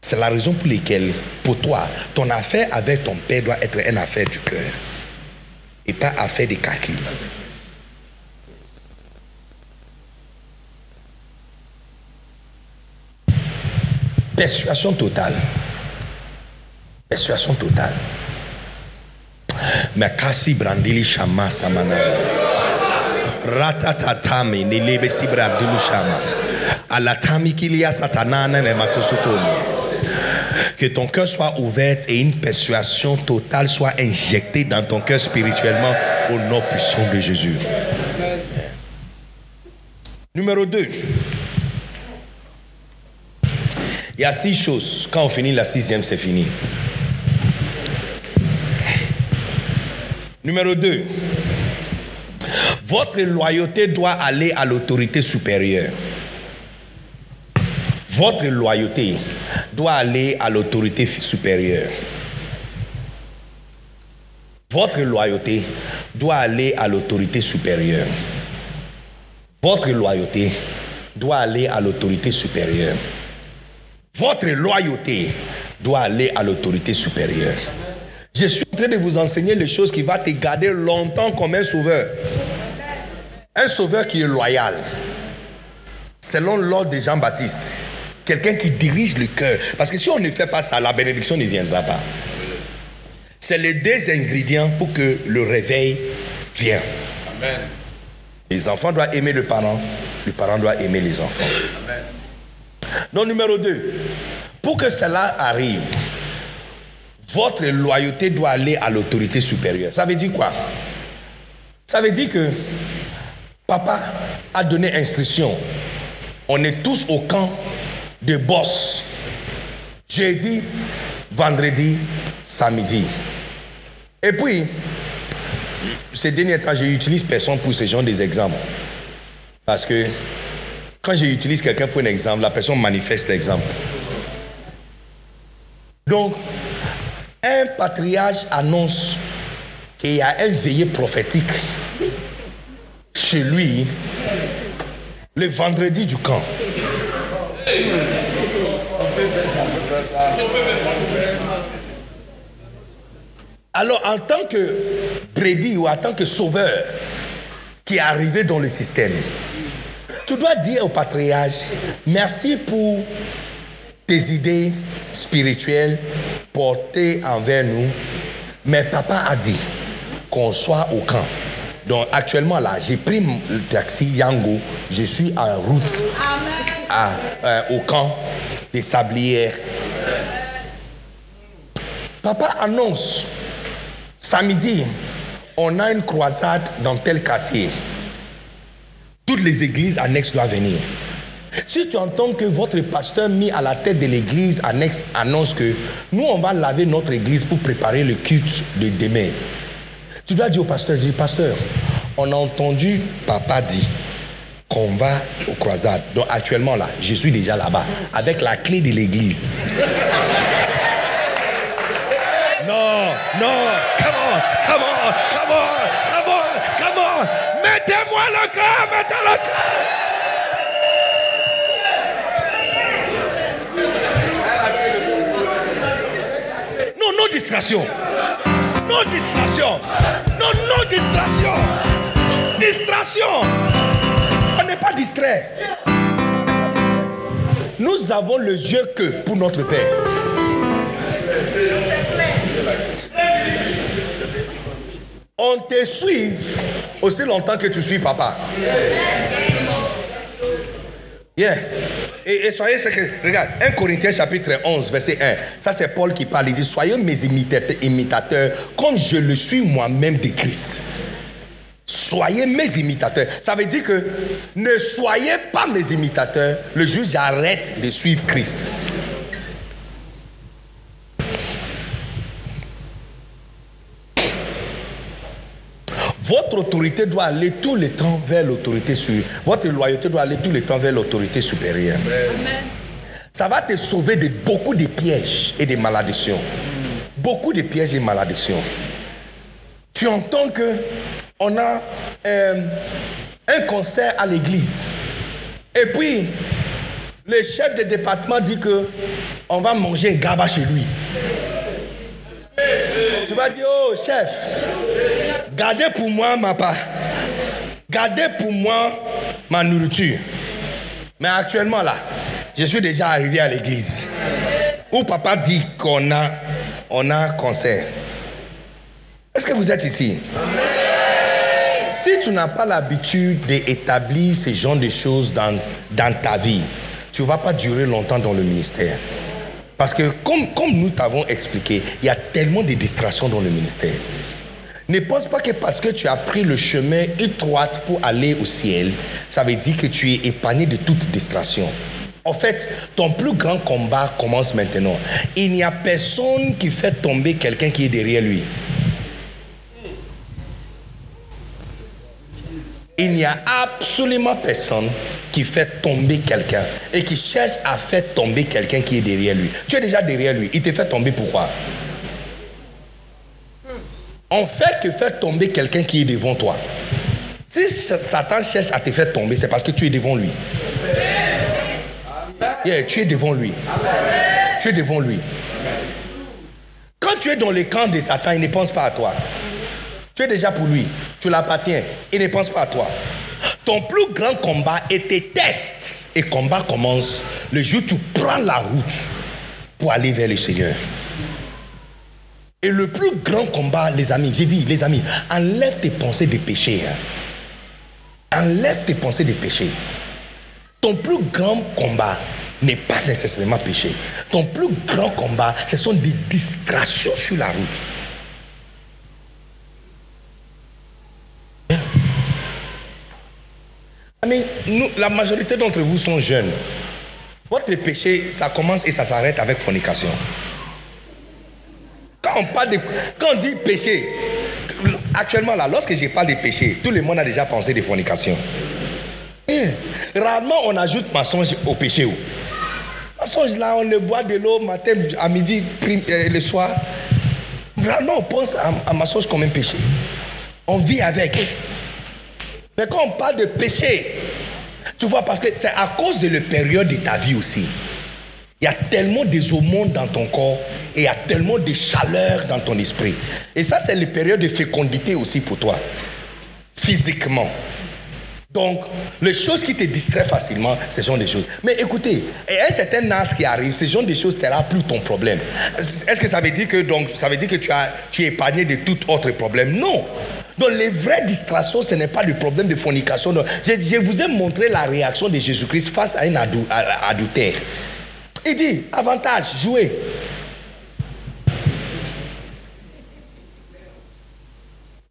C'est la raison pour laquelle, pour toi, ton affaire avec ton père doit être une affaire du cœur et pas affaire de calculs. Persuasion totale. Persuasion totale. Makasi brandili shama samana. Nilebe si brandilu shama. Que ton cœur soit ouvert et une persuasion totale soit injectée dans ton cœur spirituellement au nom puissant de Jésus. Numéro 2. Il y a six choses. Quand on finit la sixième, c'est fini. Numéro 2. Votre loyauté doit aller à l'autorité supérieure. Votre loyauté doit aller à l'autorité supérieure. Votre loyauté doit aller à l'autorité supérieure. Votre loyauté doit aller à l'autorité supérieure. Votre loyauté doit aller à l'autorité supérieure. Je suis en train de vous enseigner les choses qui vont te garder longtemps comme un sauveur. Un sauveur qui est loyal. Selon l'ordre de Jean-Baptiste. Quelqu'un qui dirige le cœur. Parce que si on ne fait pas ça, la bénédiction ne viendra pas. C'est les deux ingrédients pour que le réveil vienne. Amen. Les enfants doivent aimer le parent. Le parent doit aimer les enfants. Amen. Non, numéro 2. Pour que cela arrive, votre loyauté doit aller à l'autorité supérieure. Ça veut dire quoi? Ça veut dire que papa a donné instruction. On est tous au camp de boss. Jeudi, vendredi, samedi. Et puis, ces derniers temps, j'utilise personne pour ce genre d'exemples. Parce que quand j'utilise quelqu'un pour un exemple, la personne manifeste l'exemple. Donc, un patriarche annonce qu'il y a un veillé prophétique chez lui le vendredi du camp. Alors, en tant que brebis ou en tant que sauveur qui est arrivé dans le système, tu dois dire au patriarche, merci pour tes idées spirituelles portées envers nous, mais papa a dit qu'on soit au camp. Donc actuellement là, j'ai pris le taxi Yango, je suis en route à, euh, au camp des sablières. Papa annonce, samedi, on a une croisade dans tel quartier. Toutes les églises annexes doivent venir. Si tu entends que votre pasteur mis à la tête de l'église annexe annonce que nous, on va laver notre église pour préparer le culte de demain, tu dois dire au pasteur, dis, pasteur, on a entendu papa dire qu'on va aux croisades. Donc actuellement là, je suis déjà là-bas avec la clé de l'église. non, non, come on, come on, come on, come on, come on. Mettez-moi le cœur, mettez le cœur. Non, non distraction. Non distraction. Non, non distraction. Distraction. On n'est pas distrait. Nous avons les yeux que pour notre Père. On te suit aussi longtemps que tu suis papa. Yeah. Et, soyez ce que. Regarde, 1 Corinthiens chapitre 11, verset 1. Ça, c'est Paul qui parle. Il dit Soyez mes imitateurs, comme je le suis moi-même de Christ. Soyez mes imitateurs. Ça veut dire que ne soyez pas mes imitateurs. Le jour j'arrête de suivre Christ. Votre autorité doit aller tout le temps vers l'autorité supérieure. Votre loyauté doit aller tout le temps vers l'autorité supérieure. Ça va te sauver de beaucoup de pièges et de malédictions. Beaucoup de pièges et malédictions. Tu entends que on a euh, un concert à l'église. Et puis, le chef de département dit que on va manger un gaba chez lui. Tu vas dire, oh chef, gardez pour moi ma part. Gardez pour moi ma nourriture. Mais actuellement là, je suis déjà arrivé à l'église. Où papa dit qu'on a, on a concert. Est-ce que vous êtes ici? Si tu n'as pas l'habitude d'établir ce genre de choses dans, ta vie, tu ne vas pas durer longtemps dans le ministère. Parce que comme nous t'avons expliqué, il y a tellement de distractions dans le ministère. Ne pense pas que parce que tu as pris le chemin étroit pour aller au ciel, ça veut dire que tu es épargné de toute distraction. En fait, ton plus grand combat commence maintenant. Il n'y a personne qui fait tomber quelqu'un qui est derrière lui. Il n'y a absolument personne qui fait tomber quelqu'un et qui cherche à faire tomber quelqu'un qui est derrière lui. Tu es déjà derrière lui. Il te fait tomber pourquoi? On fait que faire tomber quelqu'un qui est devant toi? Si Satan cherche à te faire tomber, c'est parce que tu es devant lui. Yeah, tu es devant lui. Tu es devant lui. Quand tu es dans le camp de Satan, il ne pense pas à toi. Tu es déjà pour lui. Tu l'appartiens. Il ne pense pas à toi. Ton plus grand combat est tes tests. Et combat commence le jour où tu prends la route pour aller vers le Seigneur. Et le plus grand combat, les amis, j'ai dit, les amis, enlève tes pensées de péché. Hein. Enlève tes pensées de péché. Ton plus grand combat n'est pas nécessairement péché. Ton plus grand combat, ce sont des distractions sur la route. Mais nous, la majorité d'entre vous sont jeunes. Votre péché, ça commence et ça s'arrête avec fornication. Quand on, parle de, quand on dit péché, actuellement là, lorsque je parle de péché, tout le monde a déjà pensé de fornication. Et rarement on ajoute mensonge au péché. Mensonge là, on le boit de l'eau matin, à midi, euh, le soir. Rarement on pense à, à mensonge comme un péché. On vit avec. Mais quand on parle de péché, tu vois, parce que c'est à cause de la période de ta vie aussi. Il y a tellement des dans ton corps et il y a tellement de chaleur dans ton esprit. Et ça, c'est les périodes de fécondité aussi pour toi, physiquement. Donc, les choses qui te distraient facilement, ce sont des choses. Mais écoutez, un certain âge qui arrive, ce genre de choses sera plus ton problème. Est-ce que ça veut dire que, donc, ça veut dire que tu, as, tu es épargné de tout autre problème? Non. Donc les vraies distractions, ce n'est pas le problème de fornication. Je, je, vous ai montré la réaction de Jésus-Christ face à un adultère. Il dit, avantage, jouez.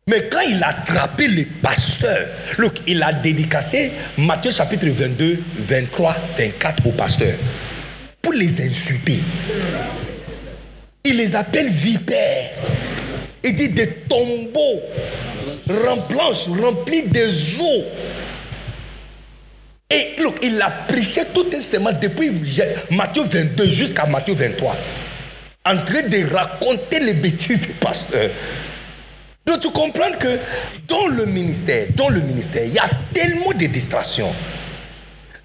Mais quand il a attrapé les pasteurs, look, il a dédicacé Matthieu chapitre 22, 23, 24 aux pasteurs pour les insulter. Il les appelle vipères. Il dit des tombeaux remplis des eaux. Et look, il a prêché tout un semaine depuis Matthieu 22 jusqu'à Matthieu 23, en train de raconter les bêtises des pasteurs. Donc tu comprends que dans le ministère, dans le ministère, il y a tellement de distractions.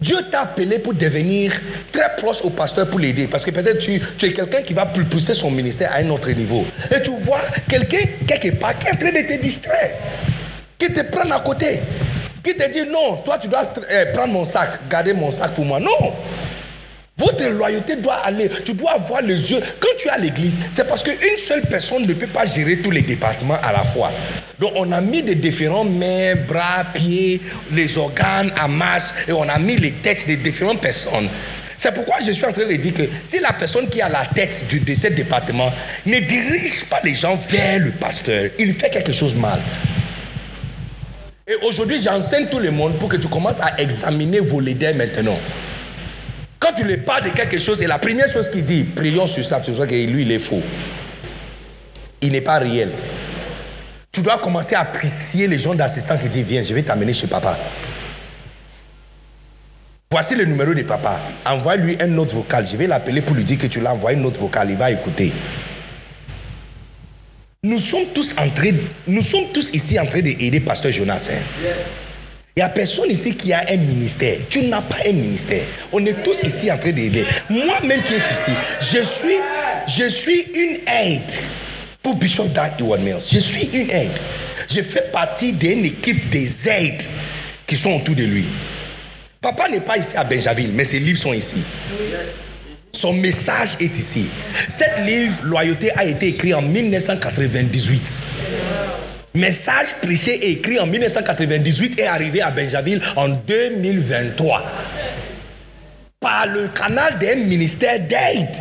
Dieu t'a appelé pour devenir très proche au pasteur pour l'aider. Parce que peut-être tu, tu, es quelqu'un qui va pousser son ministère à un autre niveau. Et tu vois quelqu'un quelque part qui est en train de te distraire, qui te prend à côté, qui te dit non, toi tu dois eh, prendre mon sac, garder mon sac pour moi. Non. Votre loyauté doit aller, tu dois avoir les yeux. Quand tu es à l'église, c'est parce qu'une seule personne ne peut pas gérer tous les départements à la fois. Donc on a mis des différents mains, bras, pieds, les organes à masse et on a mis les têtes des différentes personnes. C'est pourquoi je suis en train de dire que si la personne qui a la tête de ce département ne dirige pas les gens vers le pasteur, il fait quelque chose mal. Et aujourd'hui, j'enseigne tout le monde pour que tu commences à examiner vos leaders maintenant. Quand tu lui parles de quelque chose, et la première chose qu'il dit, prions sur ça, tu vois que lui, il est faux. Il n'est pas réel. Tu dois commencer à apprécier les gens d'assistants qui disent, viens, je vais t'amener chez papa. Voici le numéro de papa. Envoie-lui un autre vocal. Je vais l'appeler pour lui dire que tu l'as envoyé un autre vocal. Il va écouter. Nous sommes tous en train, nous sommes tous ici en train d'aider Pasteur Jonas. Hein? Il n'y a personne ici qui a un ministère. Tu n'as pas un ministère. On est tous ici en train d'aider. Moi-même qui est ici, je suis, je suis une aide pour Bishop Doug Ewan Mills. Je suis une aide. Je fais partie d'une équipe des aides qui sont autour de lui. Papa n'est pas ici à Benjaville, mais ses livres sont ici. Son message est ici. Cet livre, Loyauté, a été écrit en 1998. Message prêché et écrit en 1998 est arrivé à Benjaville en 2023 par le canal d'un ministère d'aide.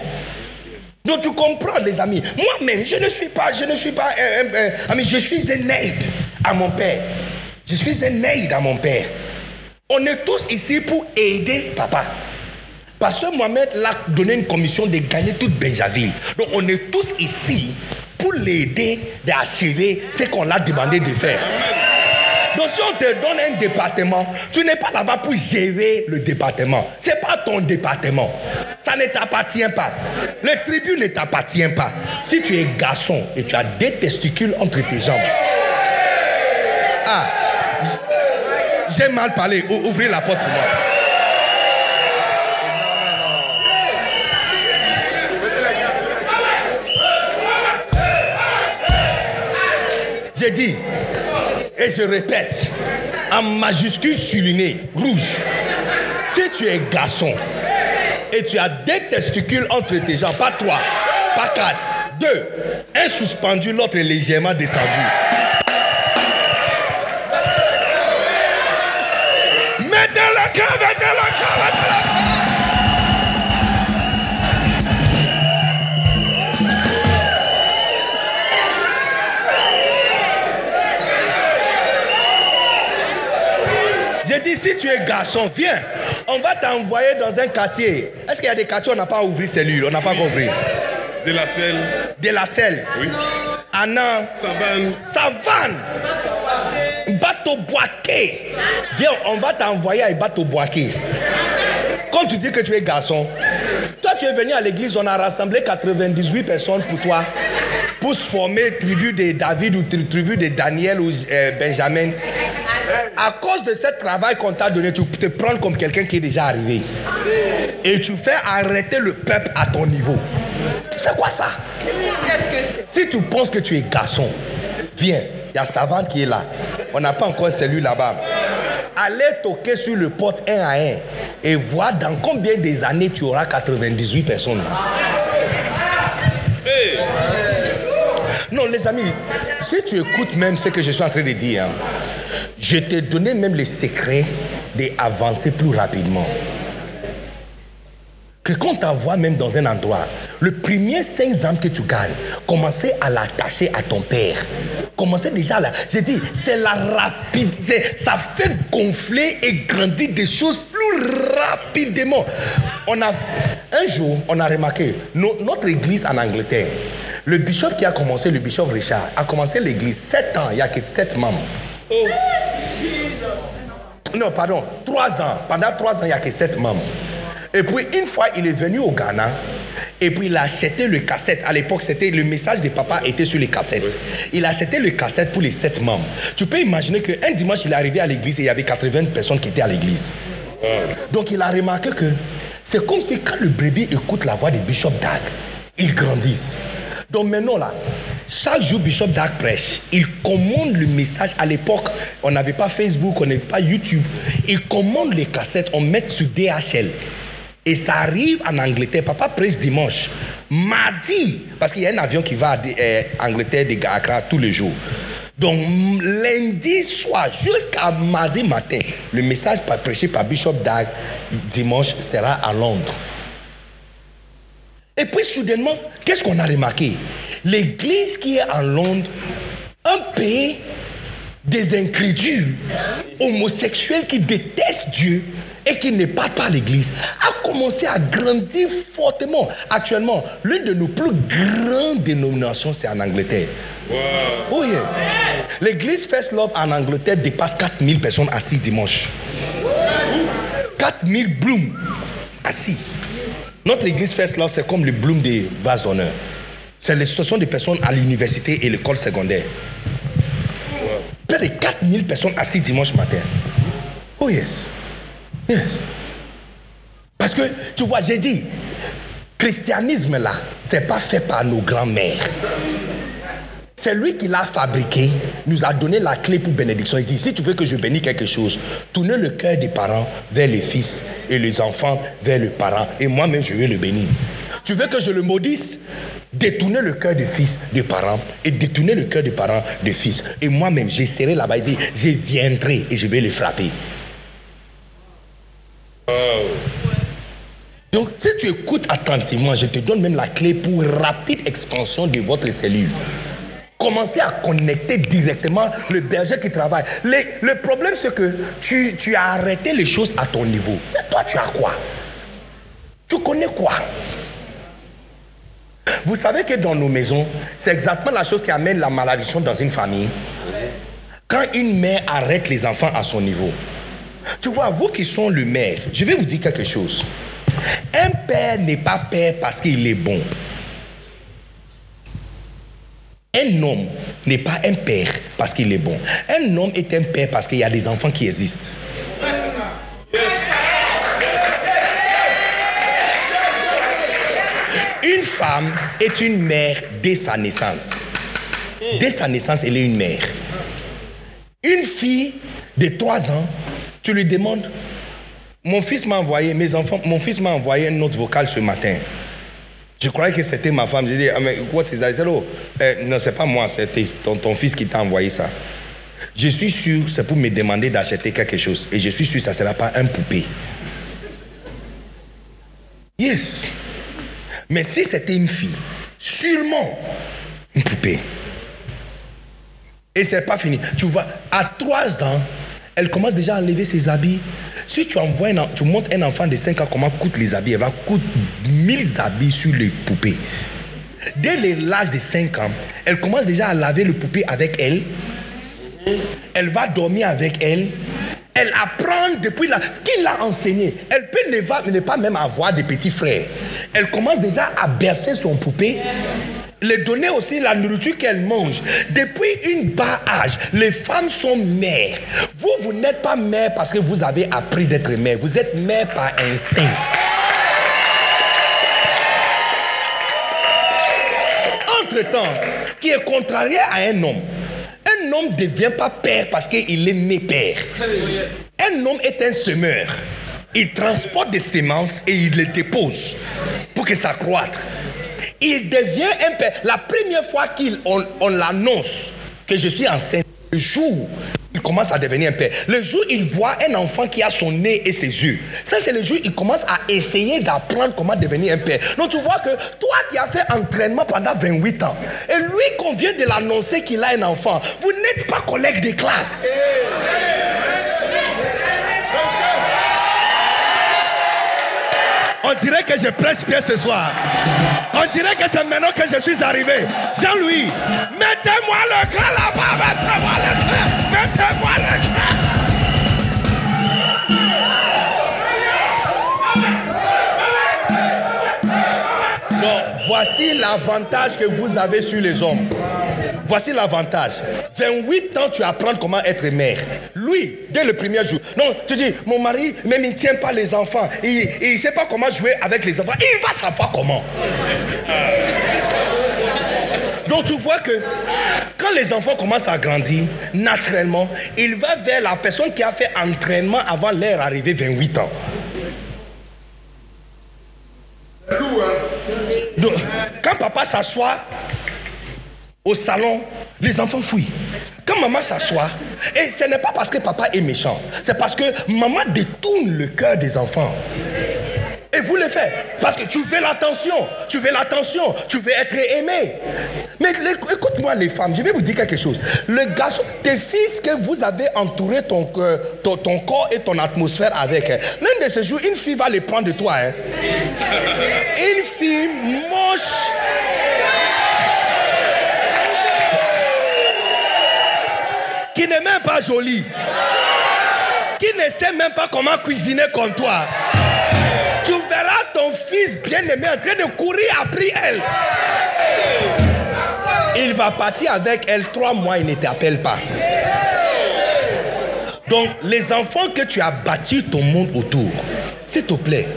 Donc tu comprends les amis. Moi-même, je ne suis pas, je ne suis pas, je suis un aide à mon père. Je suis un aide à mon père. On est tous ici pour aider papa. Pasteur Mohamed l'a donné une commission de gagner toute Benjaville. Donc on est tous ici pour l'aider d'achever ce qu'on a demandé de faire. Donc si on te donne un département, tu n'es pas là-bas pour gérer le département. Ce n'est pas ton département. Ça ne t'appartient pas. Le tribut ne t'appartient pas. Si tu es garçon et tu as des testicules entre tes jambes. Ah, j'ai mal parlé. Ouvrez la porte pour moi. J'ai dit, et je répète, en majuscule souligné, rouge, si tu es garçon et tu as des testicules entre tes jambes, pas trois, pas quatre, deux, un suspendu, l'autre est légèrement descendu. Mettez le cœur, mettez le cœur. Dit, si tu es garçon, viens. On va t'envoyer dans un quartier. Est-ce qu'il y a des quartiers où on n'a pas ouvert cellules On n'a pas compris. De la selle. De la selle. Oui. Anna. Savane. Savane. Bateau Boaké. Viens, on va t'envoyer à Bateau Boaké. Quand tu dis que tu es garçon, toi tu es venu à l'église, on a rassemblé 98 personnes pour toi. Pour se former tribu de David ou tribu de Daniel ou euh, Benjamin. À cause de ce travail qu'on t'a donné, tu peux te prendre comme quelqu'un qui est déjà arrivé. Et tu fais arrêter le peuple à ton niveau. C'est quoi ça? Si tu penses que tu es garçon, viens. Il y a Savante qui est là. On n'a pas encore celui là-bas. Allez toquer sur le porte un à un et voir dans combien des années tu auras 98 personnes. Les amis, si tu écoutes même ce que je suis en train de dire, je t'ai donné même les secrets d'avancer plus rapidement. Que quand t'envoie même dans un endroit, le premier 5 ans que tu gagnes, commencez à l'attacher à ton père. Commencez déjà là. J'ai dit, c'est la rapidité. Ça fait gonfler et grandir des choses plus rapidement. On a, un jour, on a remarqué, notre église en Angleterre, le bishop qui a commencé, le bishop Richard, a commencé l'église 7 ans, il n'y a que 7 membres. Non, pardon, 3 ans. Pendant 3 ans, il n'y a que 7 membres. Et puis une fois, il est venu au Ghana. Et puis il a acheté le cassette. À l'époque, c'était le message de papa était sur les cassettes. Il a acheté le cassette pour les sept membres. Tu peux imaginer qu'un dimanche, il est arrivé à l'église et il y avait 80 personnes qui étaient à l'église. Donc il a remarqué que c'est comme si quand le bébé écoute la voix de Bishop Dag, ils grandissent. Donc maintenant là, chaque jour Bishop Dag prêche, il commande le message. À l'époque, on n'avait pas Facebook, on n'avait pas YouTube. Il commande les cassettes, on met sur DHL. Et ça arrive en Angleterre. Papa prêche dimanche. Mardi, parce qu'il y a un avion qui va en euh, Angleterre de Accra tous les jours. Donc lundi soir jusqu'à mardi matin, le message prêché par Bishop Dag dimanche sera à Londres. Et puis soudainement, qu'est-ce qu'on a remarqué? L'église qui est en Londres, un pays des incrédules, homosexuels qui détestent Dieu, et qui ne pas à l'église a commencé à grandir fortement. Actuellement, l'une de nos plus grandes dénominations, c'est en Angleterre. Oh L'église First Love en Angleterre dépasse 4000 personnes assises dimanche. 4000 blooms assis. Notre église First Love, c'est comme le bloom des vases d'honneur. C'est l'association des personnes à l'université et l'école secondaire. Près de 4000 personnes assises dimanche matin. Oh yes. Parce que, tu vois, j'ai dit, christianisme là, c'est pas fait par nos grands-mères. C'est lui qui l'a fabriqué, nous a donné la clé pour bénédiction. Il dit, si tu veux que je bénisse quelque chose, tournez le cœur des parents vers les fils et les enfants vers le parent. Et moi-même, je vais le bénir. Tu veux que je le maudisse? Détournez le cœur des fils, des parents, et détournez le cœur des parents, des fils. Et moi-même, j'essaierai là-bas, il dit, je viendrai et je vais les frapper. Donc, si tu écoutes attentivement, je te donne même la clé pour rapide expansion de votre cellule. Commencez à connecter directement le berger qui travaille. le problème, c'est que tu, tu, as arrêté les choses à ton niveau. Mais toi, tu as quoi? Tu connais quoi? Vous savez que dans nos maisons, c'est exactement la chose qui amène la malédiction dans une famille. Quand une mère arrête les enfants à son niveau. Tu vois, vous qui sont le maire, je vais vous dire quelque chose. Un père n'est pas père parce qu'il est bon. Un homme n'est pas un père parce qu'il est bon. Un homme est un père parce qu'il y a des enfants qui existent. Une femme est une mère dès sa naissance. Dès sa naissance, elle est une mère. Une fille de 3 ans, tu lui demandes mon fils m'a envoyé, mes enfants, mon fils m'a envoyé une note vocale ce matin. Je croyais que c'était ma femme. J'ai dit, ah, what is that? Oh, eh, non, c'est pas moi, c'est ton, fils qui t'a envoyé ça. Je suis sûr, c'est pour me demander d'acheter quelque chose. Et je suis sûr ça ne sera pas un poupée. Yes. Mais si c'était une fille, sûrement une poupée. Et c'est pas fini. Tu vois, à trois ans, elle commence déjà à enlever ses habits. Si tu envoies tu montres un enfant de 5 ans comment coûtent les habits, elle va coûter 1000 habits sur les poupées. Dès l'âge de 5 ans, elle commence déjà à laver le poupée avec elle. Elle va dormir avec elle. Elle apprend depuis là. Qui l'a enseigné? Elle peut ne, pas même avoir de petits frères. Elle commence déjà à bercer son poupée les donner aussi la nourriture qu'elles mangent. Depuis une bas âge, les femmes sont mères. Vous, vous n'êtes pas mère parce que vous avez appris d'être mère. Vous êtes mère par instinct. Entre-temps, qui est contrarié à un homme. Un homme ne devient pas père parce qu'il est né père. Un homme est un semeur. Il transporte des semences et il les dépose pour que ça croître. Il devient un père. La première fois qu'on on, l'annonce que je suis enceinte, le jour il commence à devenir un père. Le jour il voit un enfant qui a son nez et ses yeux, ça c'est le jour il commence à essayer d'apprendre comment devenir un père. Donc tu vois que toi qui as fait entraînement pendant 28 ans, et lui qu'on vient de l'annoncer qu'il a un enfant, vous n'êtes pas collègue de classe. On dirait que je presse bien ce soir. On dirait que c'est maintenant que je suis arrivé. Jean-Louis, mettez-moi le cœur là-bas, mettez-moi le cœur, mettez-moi le cœur. Voici l'avantage que vous avez sur les hommes. Voici l'avantage. 28 ans, tu apprends comment être mère. Lui, dès le premier jour. Non, tu dis, mon mari, même il ne tient pas les enfants. Il ne sait pas comment jouer avec les enfants. Il va savoir comment. Donc tu vois que quand les enfants commencent à grandir, naturellement, il va vers la personne qui a fait entraînement avant leur arrivée 28 ans. Quand papa s'assoit, au salon, les enfants fuient. Quand maman s'assoit, et ce n'est pas parce que papa est méchant, c'est parce que maman détourne le cœur des enfants. Et vous le faites parce que tu veux l'attention, tu veux l'attention, tu veux être aimé. Mais écoute-moi les femmes, je vais vous dire quelque chose. Le garçon, tes fils que vous avez entouré ton, ton corps et ton atmosphère avec, hein, l'un de ces jours, une fille va les prendre de toi. Hein. Une fille moche qui n'est même pas jolie, qui ne sait même pas comment cuisiner comme toi, verras ton fils bien-aimé en train de courir après elle. Il va partir avec elle trois mois, il ne t'appelle pas. Donc, les enfants que tu as bâti ton monde autour, s'il te plaît,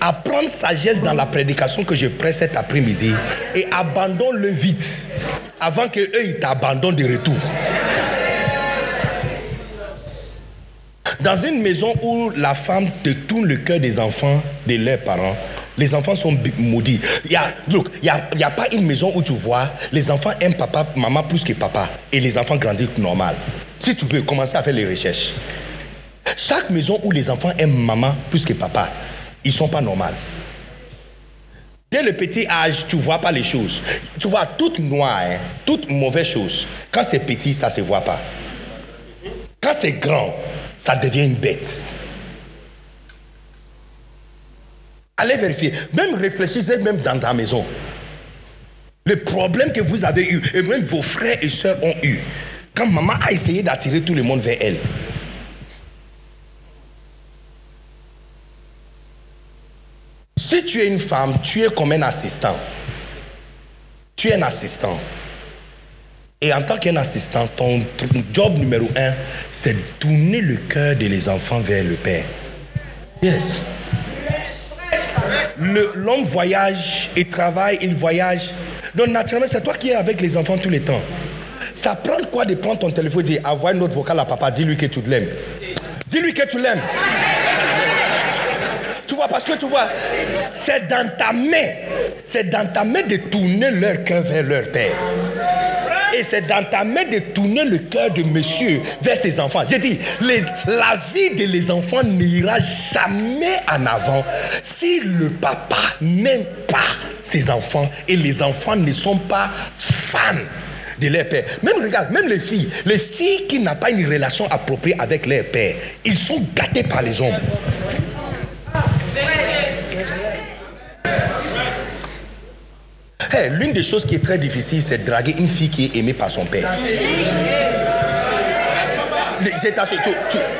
apprends sagesse dans la prédication que je prête cet après-midi et abandonne-le vite avant que eux ils t'abandonnent de retour. Dans une maison où la femme te tourne le cœur des enfants, de leurs parents, les enfants sont maudits. Il y a, il n'y a, pas une maison où tu vois les enfants aiment papa, maman plus que papa et les enfants grandissent normal. Si tu veux commencer à faire les recherches. Chaque maison où les enfants aiment maman plus que papa, ils ne sont pas normaux. Dès le petit âge, tu ne vois pas les choses. Tu vois toute noire, hein, toute mauvaise chose. Quand c'est petit, ça ne se voit pas. Quand c'est grand, ça devient une bête. Allez vérifier. Même réfléchissez même dans ta maison. Le problème que vous avez eu, et même vos frères et soeurs ont eu, quand maman a essayé d'attirer tout le monde vers elle. Si tu es une femme, tu es comme un assistant. Tu es un assistant. Et en tant qu'un assistant, ton job numéro un, c'est tourner le cœur de les enfants vers le Père. Yes. L'homme voyage, il travaille, il voyage. Donc naturellement, c'est toi qui es avec les enfants tous les temps. Ça prend quoi de prendre ton téléphone et dire envoie une autre vocale à papa, dis-lui que tu l'aimes. Dis-lui que tu l'aimes. Tu vois, parce que tu vois, c'est dans ta main, c'est dans ta main de tourner leur cœur vers leur père. Et c'est dans ta main de tourner le cœur de monsieur vers ses enfants. J'ai dit, la vie de les enfants n'ira jamais en avant si le papa n'aime pas ses enfants et les enfants ne sont pas fans de leur père. Même regarde, même les filles, les filles qui n'ont pas une relation appropriée avec leur père, ils sont gâtés par les hommes. L'une des choses qui est très difficile, c'est draguer une fille qui est aimée par son père.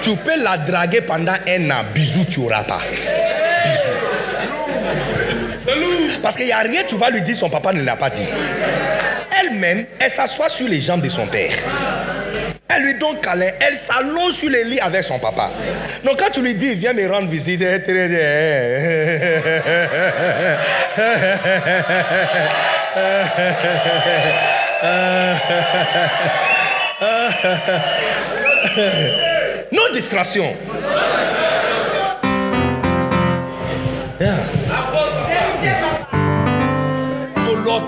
Tu, peux la draguer pendant un an, bisous, tu n'auras pas. Bisous. Parce qu'il n'y a rien, tu vas lui dire, son papa ne l'a pas dit. Elle-même, elle s'assoit sur les jambes de son père. Elle lui donne câlin, elle s'allonge sur les lits avec son papa. Donc quand tu lui dis, viens me rendre visite, non distraction.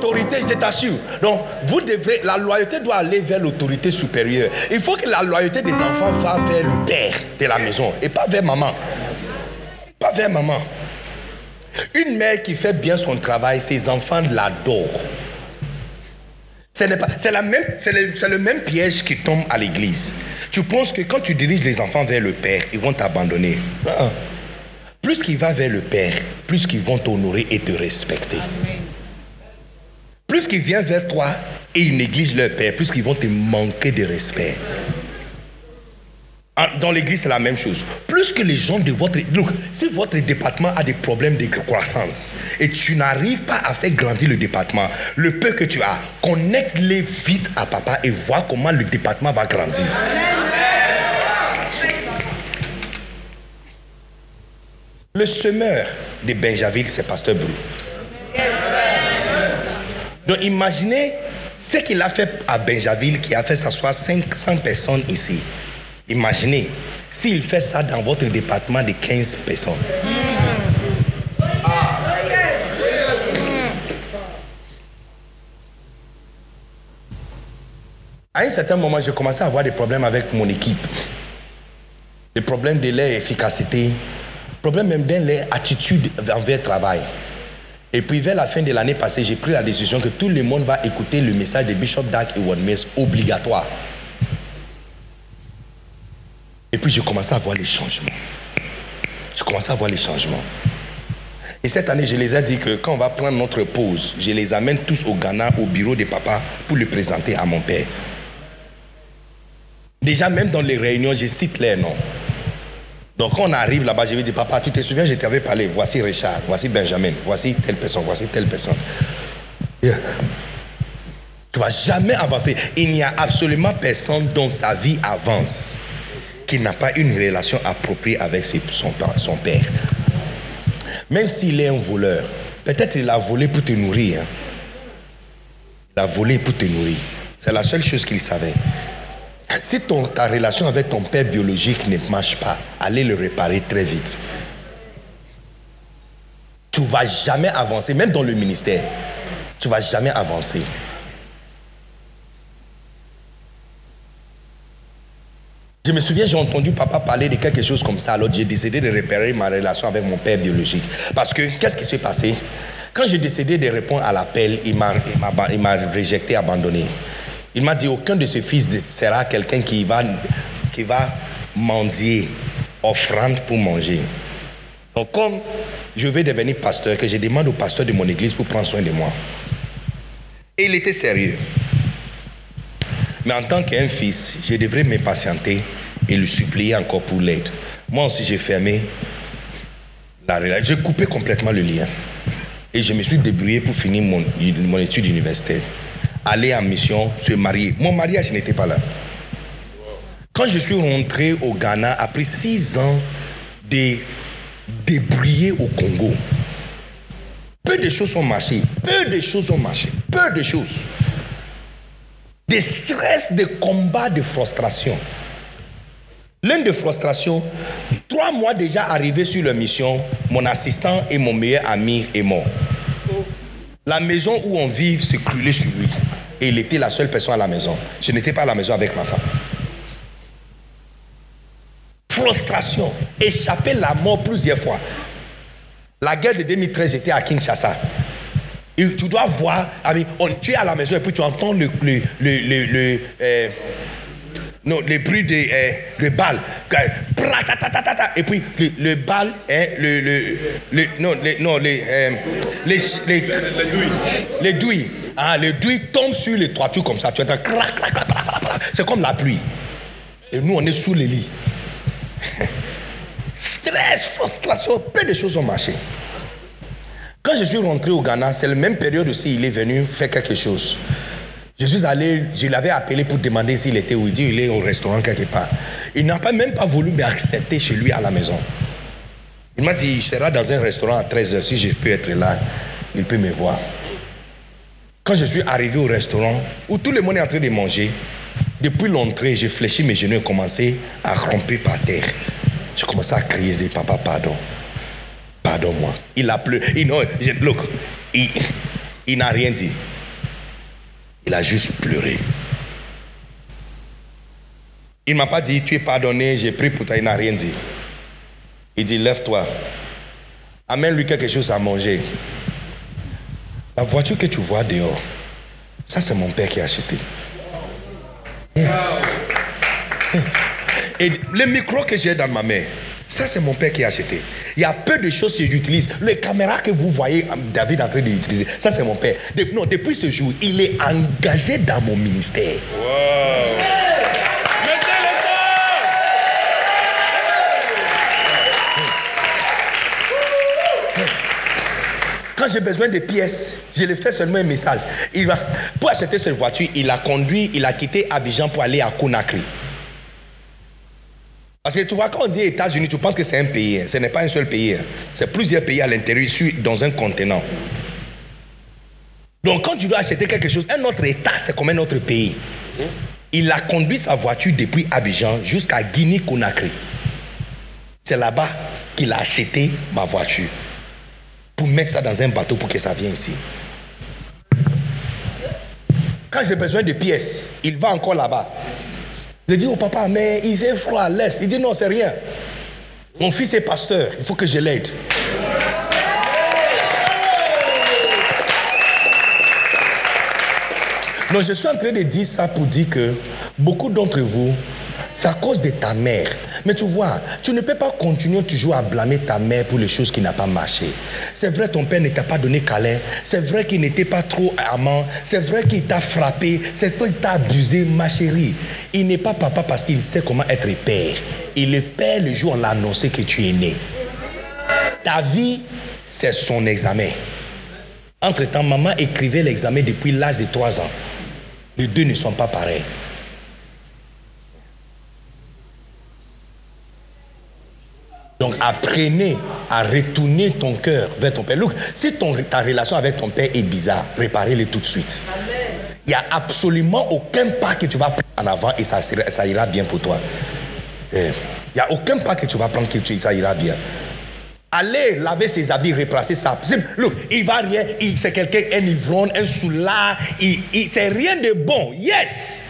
Sur l'autorité, je t'assure. Donc, vous devrez, la loyauté doit aller vers l'autorité supérieure. Il faut que la loyauté des enfants va vers le père de la maison et pas vers maman. Pas vers maman. Une mère qui fait bien son travail, ses enfants l'adorent. C'est le, le même piège qui tombe à l'église. Tu penses que quand tu diriges les enfants vers le Père, ils vont t'abandonner. Ah, ah. Plus qu'ils vont vers le Père, plus qu'ils vont t'honorer et te respecter. Plus qu'ils viennent vers toi et ils négligent leur Père, plus qu'ils vont te manquer de respect. Ah, dans l'église, c'est la même chose. Plus que les gens de votre... Look, si votre département a des problèmes de croissance et tu n'arrives pas à faire grandir le département, le peu que tu as, connecte-les vite à papa et vois comment le département va grandir. Le semeur de Benjaville, c'est Pasteur Brou. Donc imaginez ce qu'il a fait à Benjaville qui a fait s'asseoir 500 personnes ici. Imaginez s'il fait ça dans votre département de 15 personnes. À un certain moment, j'ai commencé à avoir des problèmes avec mon équipe. Des problèmes de leur efficacité, problème même de leur attitude envers le travail. Et puis vers la fin de l'année passée, j'ai pris la décision que tout le monde va écouter le message de Bishop Dark et One obligatoire. Et puis j'ai commencé à voir les changements. J'ai commencé à voir les changements. Et cette année, je les ai dit que quand on va prendre notre pause, je les amène tous au Ghana, au bureau de papa, pour le présenter à mon père. Déjà, même dans les réunions, je cite les noms. Donc quand on arrive là-bas, je vais dire, papa, tu te souviens, je t'avais parlé, voici Richard, voici Benjamin, voici telle personne, voici telle personne. Tu ne vas jamais avancer. Il n'y a absolument personne dont sa vie avance qui n'a pas une relation appropriée avec son, son père. Même s'il est un voleur, peut-être il a volé pour te nourrir. Hein. Il a volé pour te nourrir. C'est la seule chose qu'il savait. Si ta relation avec ton père biologique ne marche pas, allez le réparer très vite. Tu ne vas jamais avancer, même dans le ministère. Tu ne vas jamais avancer. Je me souviens, j'ai entendu papa parler de quelque chose comme ça. Alors j'ai décidé de repérer ma relation avec mon père biologique. Parce que, qu'est-ce qui s'est passé? Quand j'ai décidé de répondre à l'appel, il m'a rejeté, abandonné. Il m'a dit, aucun de ses fils ne sera quelqu'un qui va, qui va mendier, offrande pour manger. Donc comme je vais devenir pasteur, que je demande au pasteur de mon église pour prendre soin de moi. Et il était sérieux. Mais en tant qu'un fils, je devrais m'impatienter et lui supplier encore pour l'aide. Moi aussi, j'ai fermé la relation. J'ai coupé complètement le lien. Et je me suis débrouillé pour finir mon étude universitaire. Aller en mission, se marier. Mon mariage n'était pas là. Quand je suis rentré au Ghana, après six ans de débrouiller au Congo, peu de choses ont marché. Peu de choses ont marché. Peu de choses des stress, des combats, de frustration. L'un de frustration, trois mois déjà arrivé sur la mission, mon assistant et mon meilleur ami est mort. La maison où on vit s'est crûlée sur lui. Et il était la seule personne à la maison. Je n'étais pas à la maison avec ma femme. Frustration, échapper la mort plusieurs fois. La guerre de 2013 était à Kinshasa. Et tu dois voir, on, tu es à la maison et puis tu entends le, le, le, le euh, non, les bruits de euh, le bal. Et puis le, le bal, hein, le, le, non, les, non, les, euh, les, les, les, douilles. Ah, les douilles tombent sur les toitures comme ça. Tu entends C'est comme la pluie. Et nous, on est sous les lits. Stress, frustration, peu de choses ont marché. Quand je suis rentré au Ghana, c'est la même période aussi, il est venu faire quelque chose. Je suis allé, je l'avais appelé pour demander s'il était où. Il dit il est au restaurant quelque part. Il n'a pas même pas voulu m'accepter chez lui à la maison. Il m'a dit il sera dans un restaurant à 13h. Si je peux être là, il peut me voir. Quand je suis arrivé au restaurant, où tout le monde est en train de manger, depuis l'entrée, j'ai fléchi mes genoux et commencé à romper par terre. Je commençais à crier, papa, pardon. Pardonne-moi. Il a look, il, il n'a rien dit. Il a juste pleuré. Il ne m'a pas dit, tu es pardonné, j'ai pris pour toi. Il n'a rien dit. Il dit, lève-toi. Amène-lui quelque chose à manger. La voiture que tu vois dehors, ça c'est mon père qui a acheté. Et le micro que j'ai dans ma main, ça c'est mon père qui a acheté. Il y a peu de choses que j'utilise. Les caméras que vous voyez David en train d'utiliser, ça c'est mon père. non, depuis ce jour, il est engagé dans mon ministère. J'ai besoin de pièces, je lui fais seulement un message. Il va, pour acheter cette voiture, il a conduit, il a quitté Abidjan pour aller à Conakry. Parce que tu vois, quand on dit États-Unis, tu penses que c'est un pays. Hein. Ce n'est pas un seul pays. Hein. C'est plusieurs pays à l'intérieur, dans un continent. Donc quand tu dois acheter quelque chose, un autre État, c'est comme un autre pays. Il a conduit sa voiture depuis Abidjan jusqu'à Guinée-Conakry. C'est là-bas qu'il a acheté ma voiture pour mettre ça dans un bateau pour que ça vienne ici. Quand j'ai besoin de pièces, il va encore là-bas. Je dis au papa, mais il fait froid, laisse. Il dit non, c'est rien. Mon fils est pasteur, il faut que je l'aide. Non, je suis en train de dire ça pour dire que beaucoup d'entre vous, c'est à cause de ta mère. Mais tu vois, tu ne peux pas continuer toujours à blâmer ta mère pour les choses qui n'ont pas marché. C'est vrai, ton père ne t'a pas donné câlin. C'est vrai qu'il n'était pas trop amant. C'est vrai qu'il t'a frappé. C'est vrai qu'il t'a abusé, ma chérie. Il n'est pas papa parce qu'il sait comment être père. Il est père le jour où on l'a annoncé que tu es né. Ta vie, c'est son examen. Entre-temps, maman écrivait l'examen depuis l'âge de 3 ans. Les deux ne sont pas pareils. Donc apprenez à retourner ton cœur vers ton père. Look, si ton, ta relation avec ton père est bizarre, réparez-le tout de suite. Il n'y a absolument aucun pas que tu vas prendre en avant et ça, ça ira bien pour toi. Eh, il n'y a aucun pas que tu vas prendre que ça ira bien. Allez laver ses habits, replacer ça. Look, il va rien, c'est quelqu'un, un ivrogne, un soulard, il, il c'est rien de bon. Yes!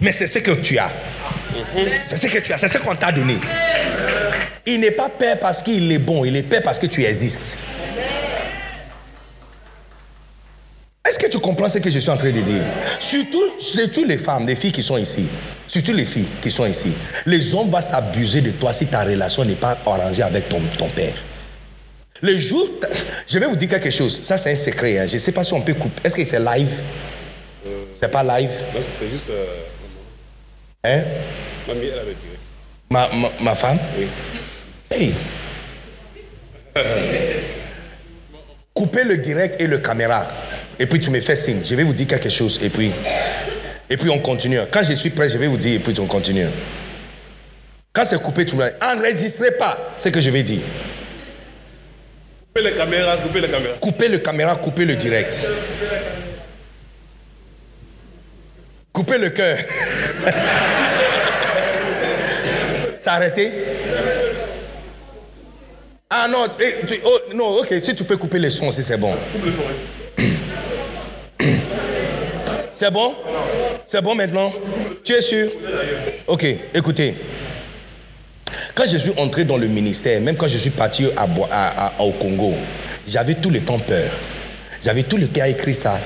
Mais c'est ce que tu as. C'est ce que tu as, c'est ce qu'on t'a donné. Il n'est pas père parce qu'il est bon, il est père parce que tu existes. Est-ce que tu comprends ce que je suis en train de dire? Surtout, surtout les femmes, les filles qui sont ici. Surtout les filles qui sont ici. Les hommes vont s'abuser de toi si ta relation n'est pas arrangée avec ton, ton père. Le jour, je vais vous dire quelque chose. Ça, c'est un secret. Hein. Je ne sais pas si on peut couper. Est-ce que c'est live? C'est pas live? Non, c'est juste. Euh, hein? Mamie, elle avait dit. Ma, ma, ma femme? Oui. Hey. Coupez le direct et le caméra. Et puis tu me fais signe. Je vais vous dire quelque chose. Et puis, et puis on continue. Quand je suis prêt, je vais vous dire et puis on continue. Quand c'est coupé, tu me Enregistrez pas ce que je vais dire. Coupez les caméras, coupez les caméras. Coupez le caméra, coupez le direct. Coupez le cœur. A arrêté? Ah non, tu, oh, non, ok, si tu peux couper les sons aussi, c'est bon. C'est bon? C'est bon maintenant? Tu es sûr? Ok, écoutez. Quand je suis entré dans le ministère, même quand je suis parti au Congo, j'avais tout le temps peur. J'avais tout le temps à écrire ça.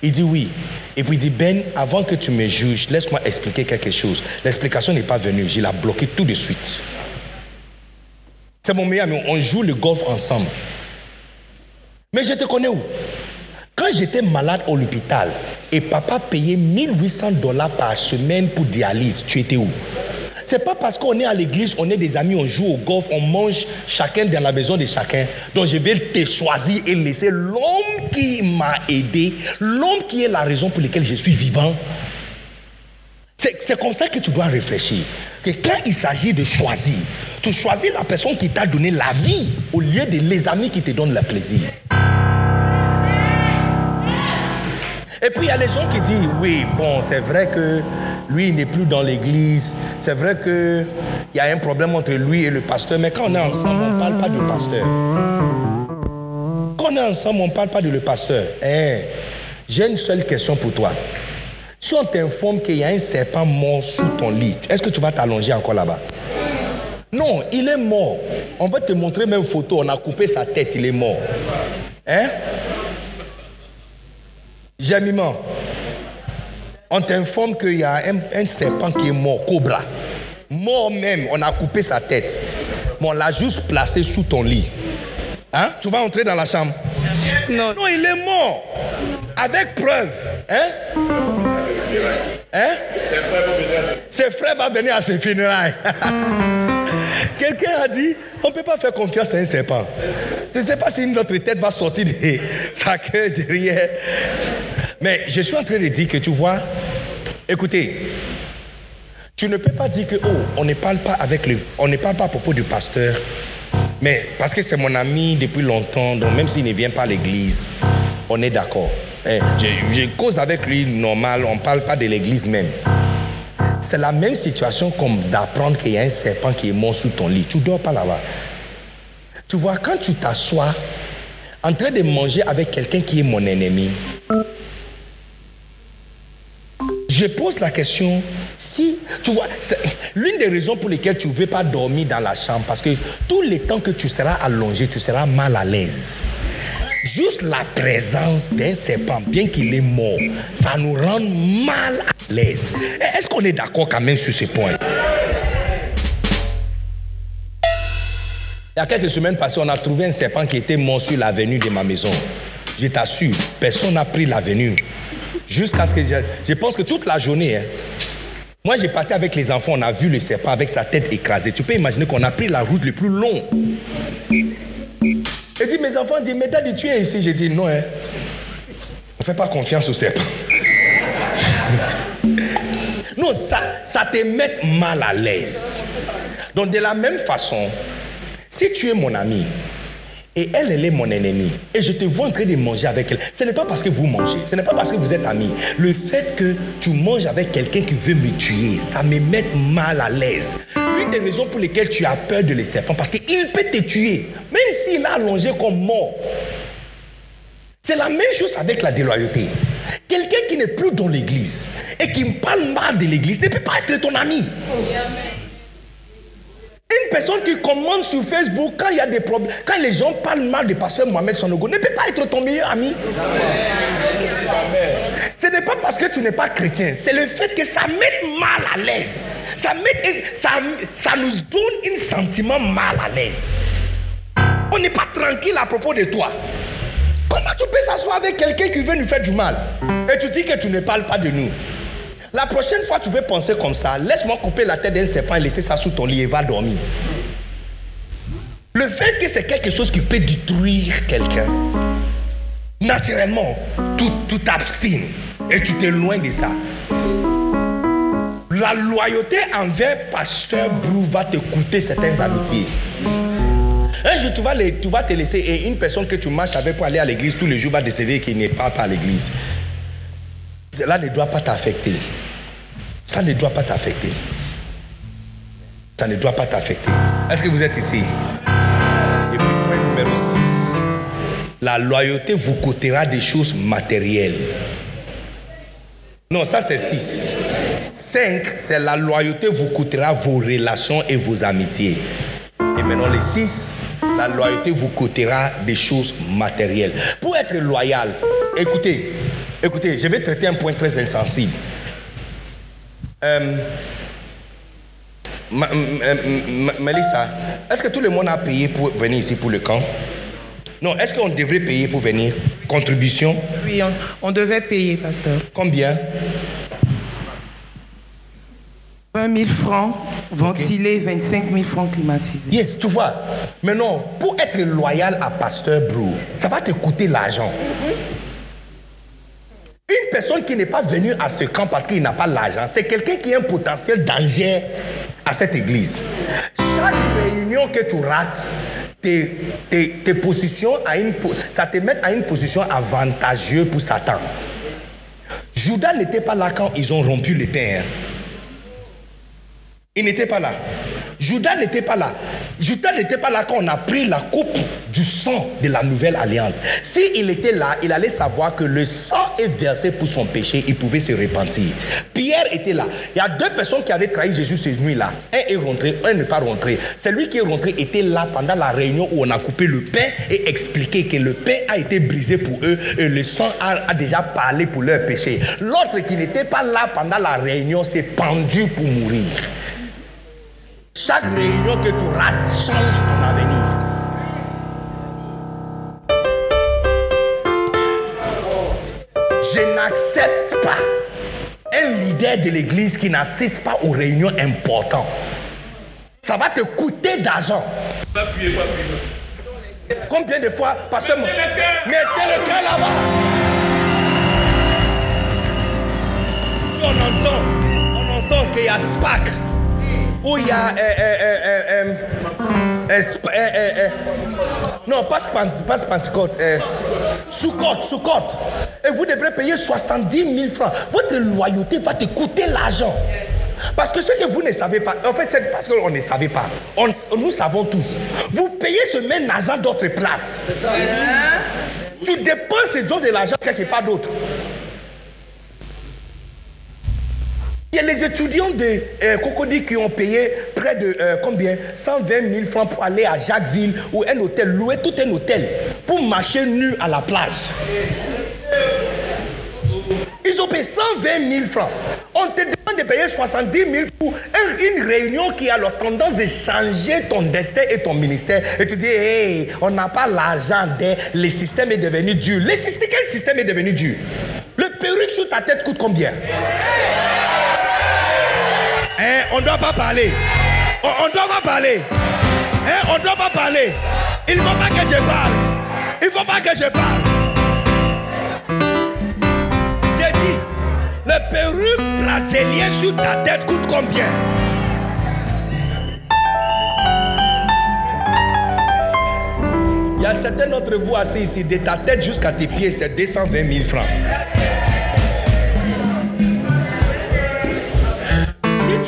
Il dit oui. Et puis il dit, Ben, avant que tu me juges, laisse-moi expliquer quelque chose. L'explication n'est pas venue. Je l'ai bloqué tout de suite. C'est mon meilleur ami. On joue le golf ensemble. Mais je te connais où? Quand j'étais malade au l'hôpital et papa payait 1800 dollars par semaine pour dialyse, tu étais où? C'est pas parce qu'on est à l'église, on est des amis, on joue au golf, on mange chacun dans la maison de chacun. Donc je vais te choisir et laisser l'homme qui m'a aidé, l'homme qui est la raison pour laquelle je suis vivant. C'est comme ça que tu dois réfléchir. Que quand il s'agit de choisir, tu choisis la personne qui t'a donné la vie au lieu de les amis qui te donnent le plaisir. Et puis il y a les gens qui disent, oui, bon, c'est vrai que lui n'est plus dans l'église, c'est vrai qu'il y a un problème entre lui et le pasteur, mais quand on est ensemble, on ne parle pas du pasteur. Quand on est ensemble, on ne parle pas de le pasteur. Hein, J'ai une seule question pour toi. Si on t'informe qu'il y a un serpent mort sous ton lit, est-ce que tu vas t'allonger encore là-bas? Non, il est mort. On va te montrer même une photo, on a coupé sa tête, il est mort. Hein? Gémiment. On t'informe qu'il y a un, un serpent qui est mort, cobra. Mort même, on a coupé sa tête. Mais on l'a juste placé sous ton lit. Hein? Tu vas entrer dans la chambre? Non. Non, il est mort. Avec preuve. Hein? Ses frères vont venir à ses funérailles. Quelqu'un a dit, on ne peut pas faire confiance à un serpent. Je ne sais pas si une autre tête va sortir de sa queue derrière. Mais je suis en train de dire que tu vois, écoutez, tu ne peux pas dire que, oh, on ne parle pas avec le, on ne parle pas à propos du pasteur. Mais parce que c'est mon ami depuis longtemps, donc même s'il ne vient pas à l'église, on est d'accord. Eh, je, je cause avec lui normal, on ne parle pas de l'église même. C'est la même situation comme d'apprendre qu'il y a un serpent qui est mort sous ton lit. Tu ne dors pas là-bas. Tu vois, quand tu t'assois en train de manger avec quelqu'un qui est mon ennemi, je pose la question, si, tu vois, l'une des raisons pour lesquelles tu ne veux pas dormir dans la chambre, parce que tous les temps que tu seras allongé, tu seras mal à l'aise. Juste la présence d'un serpent, bien qu'il est mort, ça nous rend mal à Est-ce qu'on est d'accord quand même sur ce point? Il y a quelques semaines passées, on a trouvé un serpent qui était mort sur l'avenue de ma maison. Je t'assure, personne n'a pris l'avenue. Jusqu'à ce que je, pense que toute la journée, hein, moi j'ai parti avec les enfants, on a vu le serpent avec sa tête écrasée. Tu peux imaginer qu'on a pris la route le plus long. Et dit, mes enfants disent, mais daddy, tu es ici? J'ai dit, non, hein. on ne fait pas confiance au serpent. Ça, te met mal à l'aise. Donc de la même façon, si tu es mon ami et elle, est mon ennemie, et je te vois en train de manger avec elle, ce n'est pas parce que vous mangez, ce n'est pas parce que vous êtes amis. Le fait que tu manges avec quelqu'un qui veut me tuer, ça me met mal à l'aise. L'une des raisons pour lesquelles tu as peur de les serpents, parce qu'il peut te tuer, même s'il a allongé comme mort. C'est la même chose avec la déloyauté. Quelqu'un qui n'est plus dans l'église et qui parle mal de l'église ne peut pas être ton ami. Une personne qui commande sur Facebook quand il y a des problèmes, quand les gens parlent mal du pasteur Mohamed Sanogo, ne peut pas être ton meilleur ami. Ce n'est pas parce que tu n'es pas chrétien, c'est le fait que ça met mal à l'aise. Ça, met, ça, ça nous donne un sentiment mal à l'aise. On n'est pas tranquille à propos de toi. Comment tu peux s'asseoir avec quelqu'un qui veut nous faire du mal et tu dis que tu ne parles pas de nous? La prochaine fois tu veux penser comme ça, laisse-moi couper la tête d'un serpent et laisser ça sous ton lit et va dormir. Le fait que c'est quelque chose qui peut détruire quelqu'un, naturellement, tu t'abstines et tu t'éloignes de ça. La loyauté envers Pasteur Brou va te coûter certaines amitiés. Un jour, tu vas, te laisser et une personne que tu marches avec pour aller à l'église tous les jours va décider qu'il n'est pas à l'église. Cela ne doit pas t'affecter. Ça ne doit pas t'affecter. Ça ne doit pas t'affecter. Est-ce que vous êtes ici? Et puis point numéro 6. La loyauté vous coûtera des choses matérielles. Non, ça c'est 6. 5, c'est la loyauté vous coûtera vos relations et vos amitiés. Maintenant les 6, la loyauté vous coûtera des choses matérielles. Pour être loyal, écoutez, écoutez, je vais traiter un point très insensible. Euh, Ma- m- m- m- Mélissa, est-ce que tout le monde a payé pour venir ici pour le camp? Non, est-ce qu'on devrait payer pour venir? Contribution? Oui, on, on devait payer, pasteur. Combien? 20 000 francs ventilés, 25 000 francs climatisés. Yes, tu vois. Maintenant, pour être loyal à Pasteur Brou, ça va te coûter l'argent. Une personne qui n'est pas venue à ce camp parce qu'il n'a pas l'argent, c'est quelqu'un qui a un potentiel danger à cette église. Chaque réunion que tu rates, tes, tes- tes positions à une, ça te met à une position avantageuse pour Satan. Judas n'était pas là quand ils ont rompu les pains. Il n'était pas là. Judas n'était pas là. Judas n'était pas là quand on a pris la coupe du sang de la nouvelle alliance. S'il était là, il allait savoir que le sang est versé pour son péché, il pouvait se repentir. Pierre était là. Il y a deux personnes qui avaient trahi Jésus cette nuit-là. Un est rentré, un n'est pas rentré. Celui qui est rentré était là pendant la réunion où on a coupé le pain et expliqué que le pain a été brisé pour eux et le sang a, a déjà parlé pour leur péché. L'autre qui n'était pas là pendant la réunion s'est pendu pour mourir. Chaque réunion que tu rates change ton avenir. Je n'accepte pas un leader de l'église qui n'assiste pas aux réunions importantes. Ça va te coûter d'argent. Combien de fois, pasteur, Mettez le cœur. mettez le cœur là-bas. Si on entend, on entend qu'il y a SPAC, ou il y a. euh, euh, euh, euh, non, pas, pas Pentecôte, Soukot, Soukot. Et vous devrez payer 70 000 francs. Votre loyauté va te coûter l'argent. Parce que ce que vous ne savez pas, en fait, c'est parce qu'on ne savait pas. On- nous savons tous. Vous payez ce même argent d'autre place. Tu dépenses ce genre de l'argent quelque part d'autre. Les étudiants de euh, Cocody qui ont payé près de euh, combien? 120 000 francs pour aller à Jacquesville ou un hôtel, louer tout un hôtel pour marcher nu à la plage. Ils ont payé 120 000 francs. On te demande de payer 70 000 pour un- une réunion qui a la tendance de changer ton destin et ton ministère. Et tu dis, hey, on n'a pas l'argent, le système est devenu dur. Le système, quel système est devenu dur? Le perruque sur ta tête coûte combien? Hein, on ne doit pas parler. On ne doit pas parler. Hein, on ne doit pas parler. Il ne faut pas que je parle. Il ne faut pas que je parle. J'ai dit, le perruque brésilien sur ta tête coûte combien? Il y a certains d'entre vous assis ici, de ta tête jusqu'à tes pieds, c'est 220 000 francs.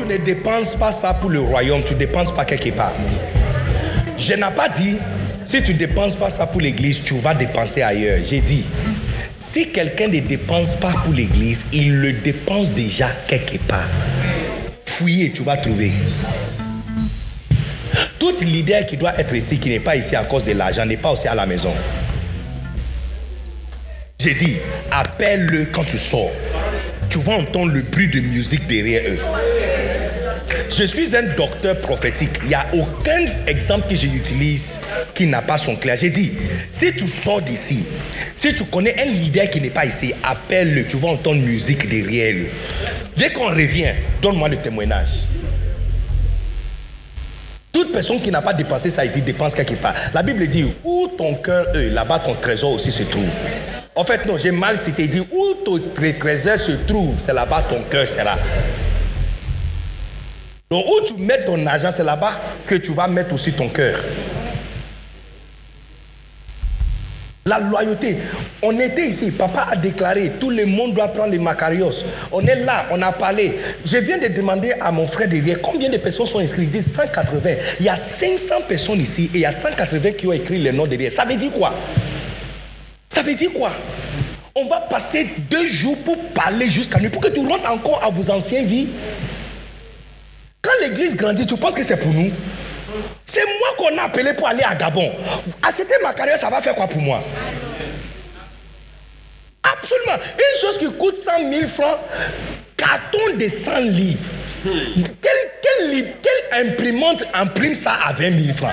Ne dépenses pas ça pour le royaume, tu ne dépenses pas quelque part. Je n'ai pas dit, si tu dépenses pas ça pour l'église, tu vas dépenser ailleurs. J'ai dit, si quelqu'un ne dépense pas pour l'église, il le dépense déjà quelque part. Fouiller, tu vas trouver. Tout leader qui doit être ici, qui n'est pas ici à cause de l'argent, n'est pas aussi à la maison. J'ai dit, appelle-le quand tu sors. Tu vas entendre le bruit de musique derrière eux. Je suis un docteur prophétique. Il n'y a aucun exemple que j'utilise qui n'a pas son clair. J'ai dit, si tu sors d'ici, si tu connais un leader qui n'est pas ici, appelle-le. Tu vas entendre musique derrière lui. Dès qu'on revient, donne-moi le témoignage. Toute personne qui n'a pas dépensé ça ici dépense quelque part. La Bible dit où ton cœur est, là-bas ton trésor aussi se trouve. En fait, non, j'ai mal cité. dit où ton trésor se trouve, c'est là-bas ton cœur sera. Donc où tu mets ton argent, c'est là-bas que tu vas mettre aussi ton cœur. La loyauté. On était ici, papa a déclaré, tout le monde doit prendre les Macarios. On est là, on a parlé. Je viens de demander à mon frère derrière combien de personnes sont inscrites? Il dit 180. Il y a 500 personnes ici et il y a 180 qui ont écrit les noms derrière. Ça veut dire quoi? Ça veut dire quoi? On va passer deux jours pour parler jusqu'à nuit, pour que tu rentres encore à vos anciennes vies. Quand l'église grandit, tu penses que c'est pour nous? C'est moi qu'on a appelé pour aller à Gabon. Acheter ma carrière, ça va faire quoi pour moi? Absolument. Une chose qui coûte 100 000 francs, carton de 100 livres. Quelle, imprimante imprime ça à 20 000 francs?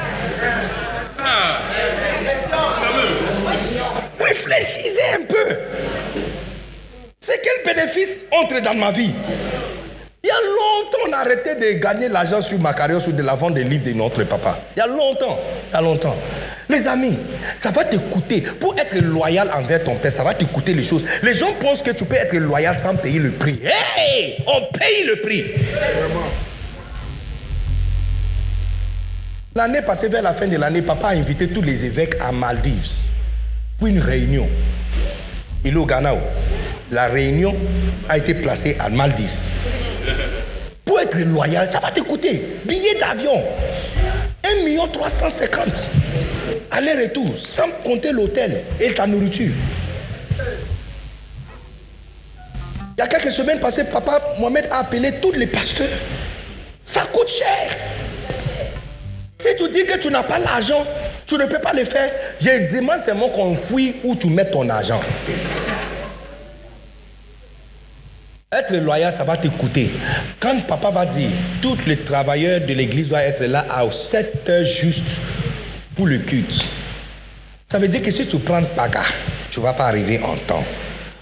Réfléchissez un peu. C'est quel bénéfice entre dans ma vie il y a longtemps, on a arrêté de gagner l'argent sur ma carrière, sur de la vente des livres de notre papa. Il y a longtemps. Il y a longtemps. Les amis, ça va te coûter. Pour être loyal envers ton père, ça va te coûter les choses. Les gens pensent que tu peux être loyal sans payer le prix. Hey! On paye le prix. L'année passée, vers la fin de l'année, papa a invité tous les évêques à Maldives pour une réunion. Il est au Ghana. La réunion a été placée à Maldives. Loyal, ça va te coûter. Billet d'avion. 1 million 350. Aller-retour, sans compter l'hôtel et ta nourriture. Il y a quelques semaines passées, papa Mohamed a appelé tous les pasteurs. Ça coûte cher. Si tu dis que tu n'as pas l'argent, tu ne peux pas le faire. Je demande seulement qu'on fouille où tu mets ton argent. Être loyal, ça va te coûter. Quand papa va dire, tous les travailleurs de l'église doivent être là à 7 heures juste pour le culte. Ça veut dire que si tu prends Paga, tu ne vas pas arriver en temps.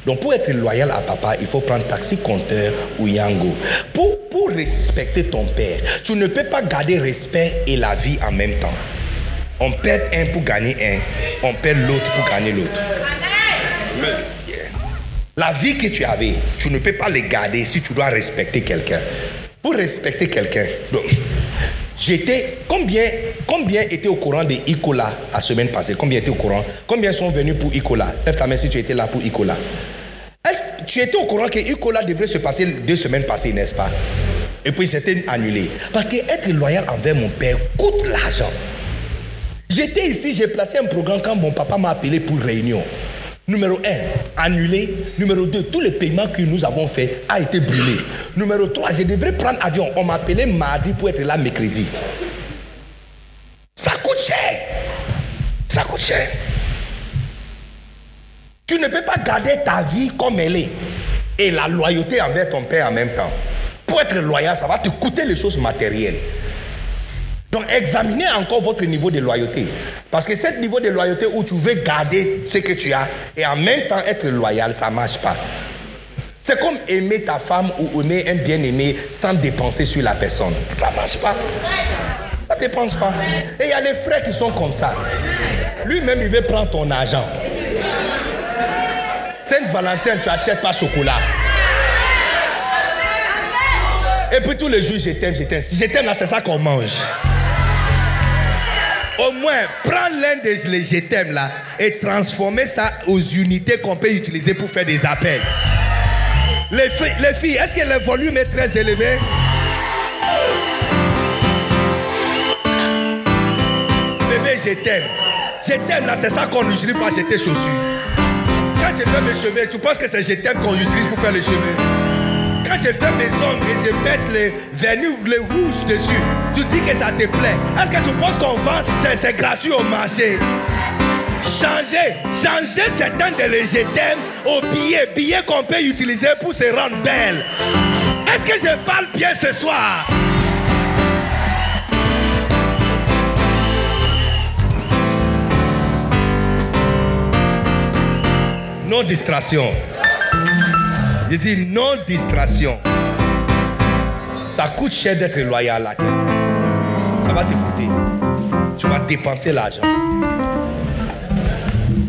Donc pour être loyal à papa, il faut prendre taxi compteur ou Yango. Pour, pour respecter ton père, tu ne peux pas garder respect et la vie en même temps. On perd un pour gagner un, on perd l'autre pour gagner l'autre. La vie que tu avais, tu ne peux pas les garder si tu dois respecter quelqu'un. Pour respecter quelqu'un, j'étais. Combien, combien étaient au courant de Icola la semaine passée? Combien étaient au courant? Combien sont venus pour Icola Lève ta main si tu étais là pour Icola. Est-ce que tu étais au courant que Icola devrait se passer deux semaines passées, n'est-ce pas? Et puis c'était annulé. Parce que être loyal envers mon père coûte l'argent. J'étais ici, j'ai placé un programme quand mon papa m'a appelé pour réunion. Numéro 1, annulé. Numéro 2, tous les paiements que nous avons faits a été brûlé. Numéro 3, je devrais prendre avion. On m'a appelé mardi pour être là mercredi. Ça coûte cher. Ça coûte cher. Tu ne peux pas garder ta vie comme elle est et la loyauté envers ton père en même temps. Pour être loyal, ça va te coûter les choses matérielles. Donc examinez encore votre niveau de loyauté. Parce que ce niveau de loyauté où tu veux garder ce que tu as et en même temps être loyal, ça ne marche pas. C'est comme aimer ta femme ou aimer un bien-aimé sans dépenser sur la personne. Ça ne marche pas. Ça ne dépense pas. Et il y a les frères qui sont comme ça. Lui-même, il veut prendre ton argent. Sainte-Valentin, tu n'achètes pas chocolat. Et puis tous les jours, je t'aime, je t'aime. Si je t'aime, là, c'est ça qu'on mange. Prends l'un des t'aime là et transformer ça aux unités qu'on peut utiliser pour faire des appels. Les filles, les filles est-ce que le volume est très élevé? Bébé. Je t'aime là, c'est ça qu'on utilise pour acheter chaussures. Quand je fais mes cheveux, tu penses que c'est je t'aime qu'on utilise pour faire les cheveux? Quand je fais mes ongles et je mets les vernis, les rouges dessus, tu dis que ça te plaît. Est-ce que tu penses qu'on vend, c'est, c'est gratuit au marché Changer, changer certains de les je t'aime au billet, billet qu'on peut utiliser pour se rendre belle. Est-ce que je parle bien ce soir? Non distraction. Je dis non distraction. Ça coûte cher d'être loyal à quelqu'un. Ça va te coûter. Tu vas dépenser l'argent.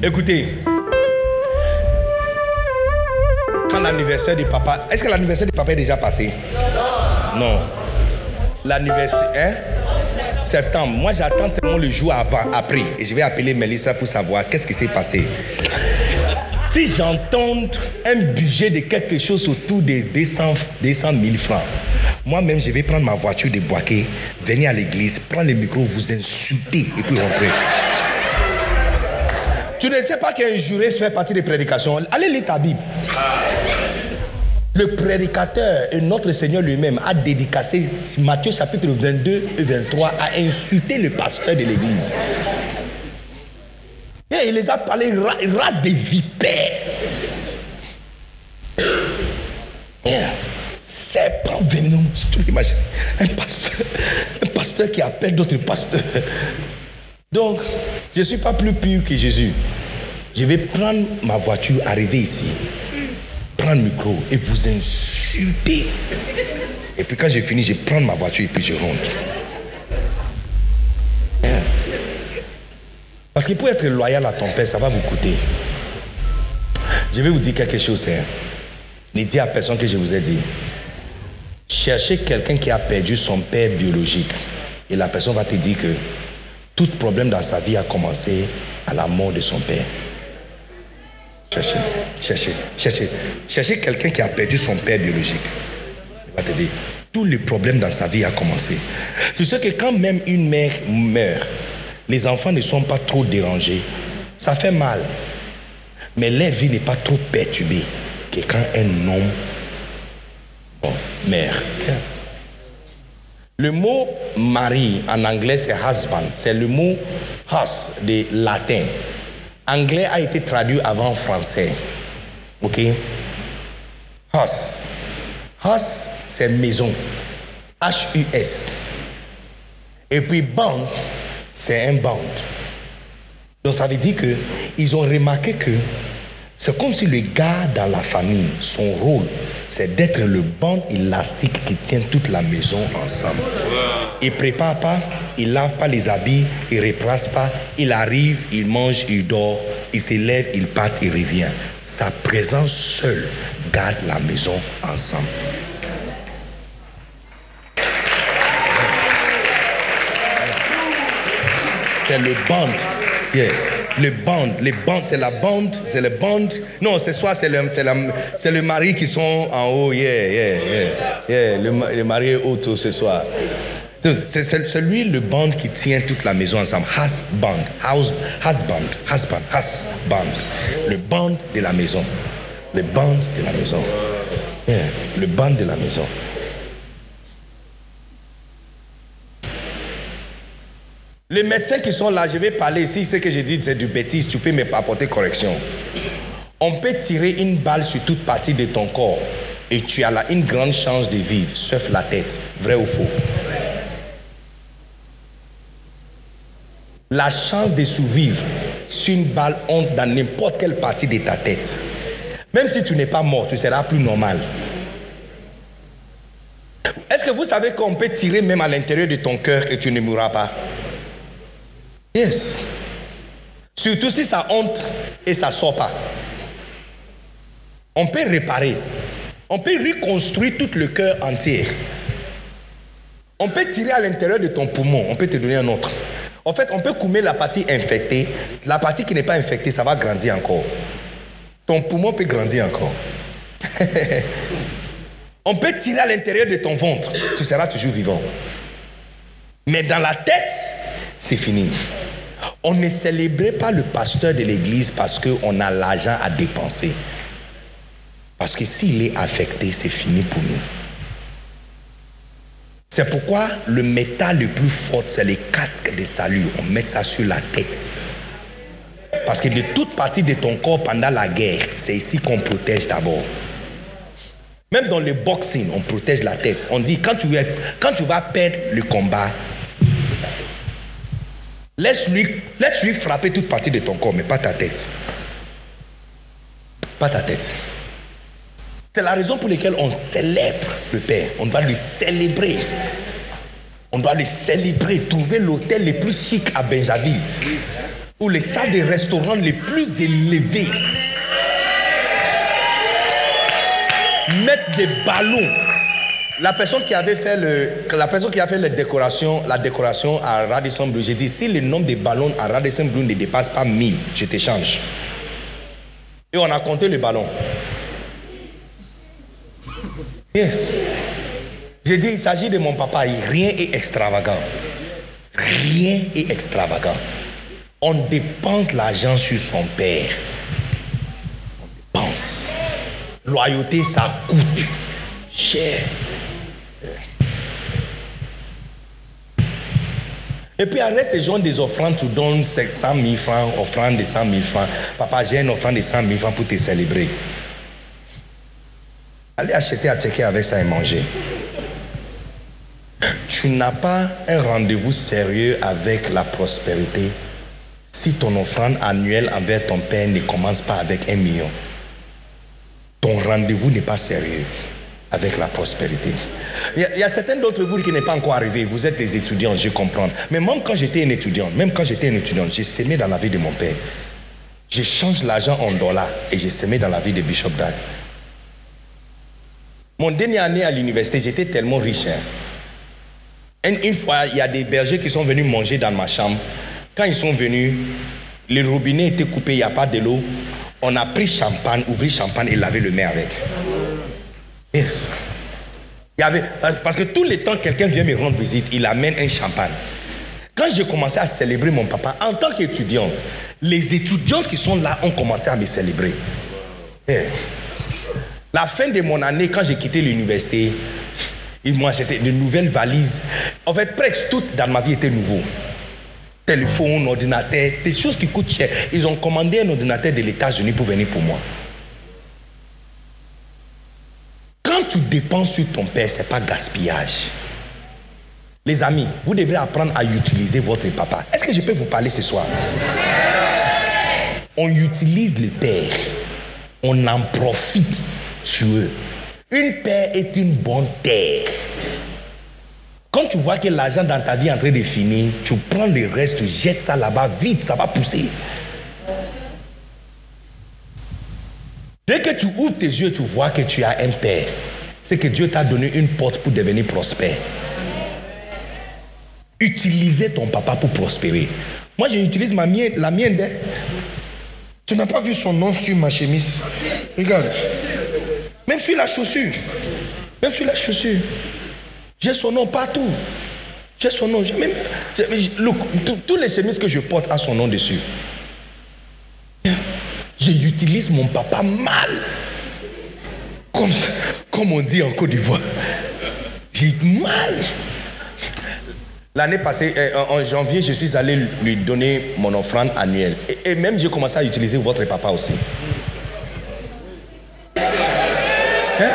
Écoutez, quand l'anniversaire du papa, est-ce que l'anniversaire du papa est déjà passé? Non. L'anniversaire, hein? Septembre. Moi, j'attends seulement le jour avant, après. Et je vais appeler Melissa pour savoir qu'est-ce qui s'est passé. Si j'entends un budget de quelque chose autour de 200, 200 000 francs, moi-même, je vais prendre ma voiture de Boaké, venir à l'église, prendre le micro, vous insulter et puis rentrer. Tu ne sais pas qu'un juriste fait partie des prédications. Allez lire ta Bible. Le prédicateur et notre Seigneur lui-même a dédicacé Matthieu chapitre 22 et 23 à insulter le pasteur de l'église. Et il les a parlé ra- race des vipères. Yeah. Serpent venimeux. Tu imagines un pasteur, un pasteur qui appelle d'autres pasteurs. Donc, je ne suis pas plus pur que Jésus. Je vais prendre ma voiture, arriver ici, prendre le micro et vous insulter. Et puis quand j'ai fini, je prends ma voiture et puis je rentre. Parce que pour être loyal à ton père, ça va vous coûter. Je vais vous dire quelque chose. Hein. Ne dis à personne que je vous ai dit. Cherchez quelqu'un qui a perdu son père biologique. Et la personne va te dire que tout problème dans sa vie a commencé à la mort de son père. Cherchez, cherchez, cherchez. Cherchez quelqu'un qui a perdu son père biologique. Il va te dire, tous les problèmes dans sa vie a commencé. Tu sais que quand même une mère meurt, les enfants ne sont pas trop dérangés. Ça fait mal. Mais leur vie n'est pas trop perturbée que quand un homme bon, meurt. Le mot mari en anglais c'est husband. C'est le mot hus de latin. Anglais a été traduit avant français. Ok? Hus. Hus, c'est maison. H-U-S. Et puis band, c'est un band. Donc ça veut dire que ils ont remarqué que c'est comme si le gars dans la famille, son rôle, c'est d'être le banc élastique qui tient toute la maison ensemble. Il prépare pas, il lave pas les habits, il replace pas, il arrive, il mange, il dort, il s'élève, il part, il revient. Sa présence seule garde la maison ensemble. C'est le band. Yeah. Le band, les bandes, c'est la bande, c'est le band. Non, c'est soit c'est le, c'est, le mari qui sont en haut, yeah, yeah, yeah, yeah. Le, mari est haut ce soir. C'est, celui, le band qui tient toute la maison ensemble. Husband, house, husband, husband, husband. Le band de la maison. Le band de la maison. Le band de la maison. Les médecins qui sont là, je vais parler ici, ce que je dis, c'est du bêtise, tu peux me apporter correction. On peut tirer une balle sur toute partie de ton corps et tu as là une grande chance de vivre, sauf la tête. Vrai ou faux La chance de survivre sur une balle honte dans n'importe quelle partie de ta tête. Même si tu n'es pas mort, tu seras plus normal. Est-ce que vous savez qu'on peut tirer même à l'intérieur de ton cœur et tu ne mourras pas? Yes. Surtout si ça entre et ça sort pas. On peut réparer. On peut reconstruire tout le cœur entier. On peut tirer à l'intérieur de ton poumon. On peut te donner un autre. En fait, on peut coumer la partie infectée. La partie qui n'est pas infectée, ça va grandir encore. Ton poumon peut grandir encore. on peut tirer à l'intérieur de ton ventre. Tu seras toujours vivant. Mais dans la tête, c'est fini. On ne célébrait pas le pasteur de l'église parce qu'on a l'argent à dépenser. Parce que s'il est affecté, c'est fini pour nous. C'est pourquoi le métal le plus fort, c'est les casques de salut. On met ça sur la tête. Parce que de toute partie de ton corps pendant la guerre, c'est ici qu'on protège d'abord. Même dans le boxing, on protège la tête. On dit quand tu, vas perdre le combat, Laisse-lui laisse -lui frapper toute partie de ton corps, mais pas ta tête. Pas ta tête. C'est la raison pour laquelle on célèbre le Père. On doit le célébrer. On doit le célébrer. Trouver l'hôtel le plus chic à Benjaville. Ou les salles de restaurant les plus élevées. Mettre des ballons la personne qui avait fait le, la personne qui a fait la décoration, la décoration à Radisson Blue, j'ai dit si le nombre de ballons à Radisson Blue ne dépasse pas 1000, je t'échange. Et on a compté les ballons. Yes. J'ai dit il s'agit de mon papa, rien est extravagant. Rien est extravagant. On dépense l'argent sur son père. On dépense. Loyauté, ça coûte cher. Et puis arrête ces gens des offrandes, tu donnes 100 000 francs, offrande de 100 000 francs. Papa, j'ai une offrande de 100 000 francs pour te célébrer. Allez acheter à checker avec ça et manger. Tu n'as pas un rendez-vous sérieux avec la prospérité si ton offrande annuelle envers ton père ne commence pas avec un million. Ton rendez-vous n'est pas sérieux avec la prospérité. Il y, a, il y a certains d'entre vous qui n'est pas encore arrivé. Vous êtes des étudiants, je comprends. Mais même quand j'étais un étudiant, même quand j'étais un étudiant, j'ai semé dans la vie de mon père. J'échange l'argent en dollars et j'ai semé dans la vie de Bishop Dag. Mon dernier année à l'université, j'étais tellement riche. hein. Une, une fois, il y a des bergers qui sont venus manger dans ma chambre. Quand ils sont venus, le robinet était coupé, il n'y a pas de l'eau. On a pris champagne, ouvert champagne et lavé le nez avec. Yes. Il y avait, parce que tous les temps, quelqu'un vient me rendre visite, il amène un champagne. Quand j'ai commencé à célébrer mon papa, en tant qu'étudiant, les étudiantes qui sont là ont commencé à me célébrer. Eh. La fin de mon année, quand j'ai quitté l'université, et moi, c'était de nouvelles valises. En fait, presque tout dans ma vie était nouveau. Téléphone, ordinateur, des choses qui coûtent cher. Ils ont commandé un ordinateur de l'États-Unis pour venir pour moi. Quand tu dépenses sur ton père, ce n'est pas gaspillage. Les amis, vous devrez apprendre à utiliser votre papa. Est-ce que je peux vous parler ce soir? On utilise le père. On en profite sur eux. Une paire est une bonne terre. Quand tu vois que l'argent dans ta vie est en train de finir, tu prends le reste, tu jettes ça là-bas, vite, ça va pousser. Dès que tu ouvres tes yeux, tu vois que tu as un père. C'est que Dieu t'a donné une porte pour devenir prospère. Utilisez ton papa pour prospérer. Moi, j'utilise ma mienne, la mienne. hein. Tu n'as pas vu son nom sur ma chemise? Regarde. Même sur la chaussure. Même sur la chaussure. J'ai son nom partout. J'ai son nom. Look, tous- les chemises que je porte a son nom dessus. J'utilise mon papa mal. Comme, on dit en Côte d'Ivoire. J'ai mal. L'année passée, euh, en janvier, je suis allé lui donner mon offrande annuelle. Et, même j'ai commencé à utiliser votre papa aussi. Hein?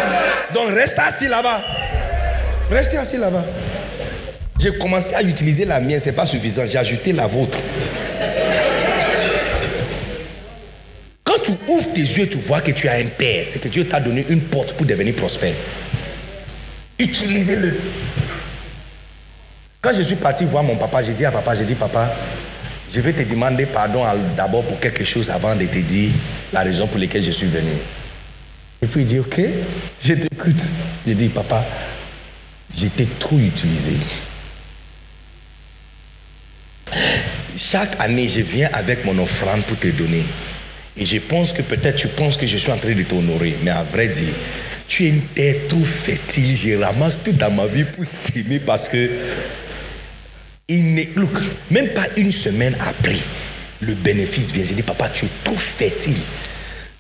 Donc restez assis là-bas. Restez assis là-bas. J'ai commencé à utiliser la mienne, c'est pas suffisant. J'ai ajouté la vôtre. Quand tu ouvres tes yeux, tu vois que tu as un père. C'est que Dieu t'a donné une porte pour devenir prospère. Utilisez-le. Quand je suis parti voir mon papa, j'ai dit à papa, j'ai dit, papa, je vais te demander pardon d'abord pour quelque chose avant de te dire la raison pour laquelle je suis venu. Et puis il dit, ok, je t'écoute. J'ai dit, papa, j'étais trop utilisé. Chaque année, je viens avec mon offrande pour te donner. Et je pense que peut-être tu penses que je suis en train de t'honorer. Mais à vrai dire, tu es une terre trop fertile. Je ramasse tout dans ma vie pour s'aimer parce que. Il look, même pas une semaine après, le bénéfice vient. Je dis, papa, tu es trop fertile.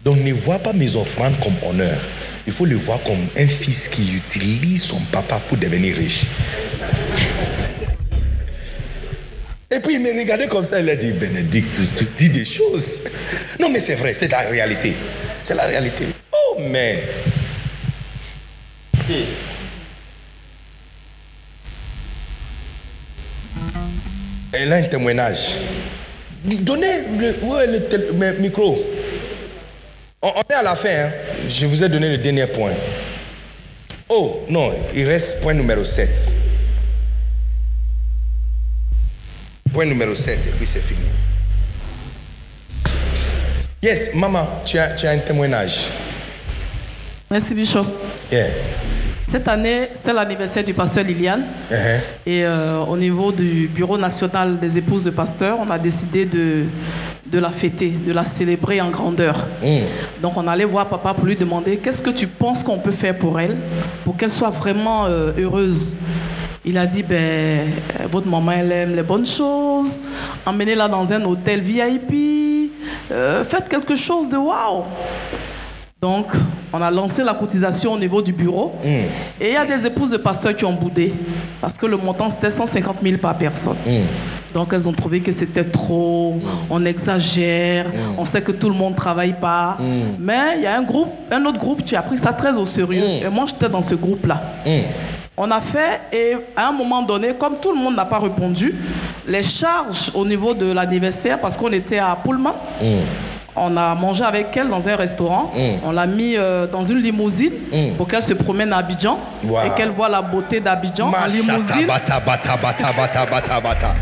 Donc ne vois pas mes offrandes comme honneur. Il faut le voir comme un fils qui utilise son papa pour devenir riche. Et puis il me regardait comme ça, il a dit, Bénédicte, tu dis des choses. Non mais c'est vrai, c'est la réalité. C'est la réalité. Oh man. Elle a un témoignage. Donnez le, le mais micro. On, on est à la fin. hein. Je vous ai donné le dernier point. Oh, non, il reste point numéro 7. Point numéro 7, et puis c'est fini. Yes, maman, tu as, tu as un témoignage. Merci, Bishop. Yeah. Cette année, c'est l'anniversaire du pasteur Liliane. Uh-huh. Et euh, au niveau du Bureau national des épouses de pasteurs, on a décidé de, de la fêter, de la célébrer en grandeur. Donc on allait voir papa pour lui demander qu'est-ce que tu penses qu'on peut faire pour elle, pour qu'elle soit vraiment euh, heureuse? Il a dit, ben, euh, votre maman, elle aime les bonnes choses, emmenez-la dans un hôtel VIP, euh, faites quelque chose de waouh. Donc, on a lancé la cotisation au niveau du bureau. Et il y a des épouses de pasteurs qui ont boudé. Parce que le montant, c'était 150 000 par personne. Donc, elles ont trouvé que c'était trop, on exagère, on sait que tout le monde ne travaille pas. Mais il y a un groupe, un autre groupe qui a pris ça très au sérieux. Et moi, j'étais dans ce groupe-là. On a fait, et à un moment donné, comme tout le monde n'a pas répondu, les charges au niveau de l'anniversaire, parce qu'on était à Pullman, on a mangé avec elle dans un restaurant. On l'a mis euh, dans une limousine pour qu'elle se promène à Abidjan Wow. et qu'elle voit la beauté d'Abidjan en limousine. bata, bata, bata, bata, bata, bata.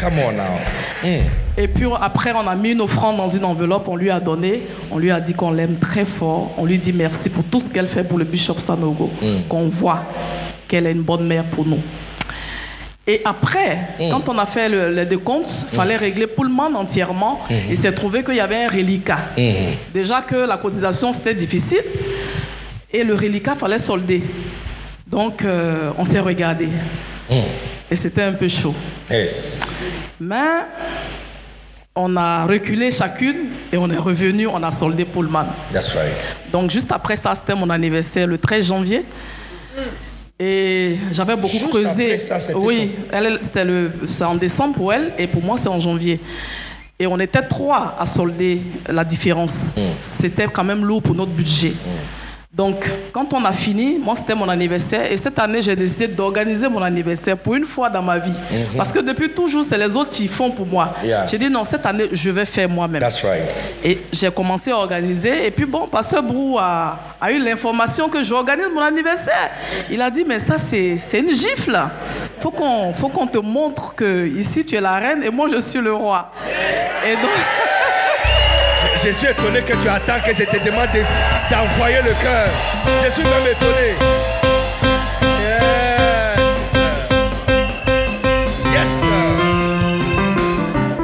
Come on now. Et puis après, on a mis une offrande dans une enveloppe, on lui a donné, on lui a dit qu'on l'aime très fort, on lui dit merci pour tout ce qu'elle fait pour le Bishop Sanogo, qu'on voit qu'elle est une bonne mère pour nous. Et après, quand on a fait le, le décompte, il fallait régler Pullman entièrement. Il s'est trouvé qu'il y avait un reliquat. Déjà que la cotisation, c'était difficile. Et le reliquat, fallait solder. Donc, euh, on s'est regardé. Et c'était un peu chaud. Yes. Mais on a reculé chacune et on est revenu, on a soldé Pullman. That's right. Donc juste après ça, c'était mon anniversaire le 13 janvier. Et j'avais beaucoup Juste creusé. après ça, c'était oui, elle, c'était le, c'est en décembre pour elle et pour moi c'est en janvier. Et on était trois à solder la différence. C'était quand même lourd pour notre budget. Donc, quand on a fini, moi c'était mon anniversaire et cette année j'ai décidé d'organiser mon anniversaire pour une fois dans ma vie. Parce que depuis toujours, c'est les autres qui font pour moi. Yeah. J'ai dit non, cette année je vais faire moi-même. That's right. Et j'ai commencé à organiser. Et puis bon, Pasteur Brou a, a eu l'information que j'organise mon anniversaire. Il a dit, mais ça, c'est une gifle. Il faut qu'on faut qu'on te montre que ici, tu es la reine et moi, je suis le roi. Et donc, Je suis étonné que tu attends que je te demande de- d'envoyer le cœur. Je suis même étonné. Yes. Yes.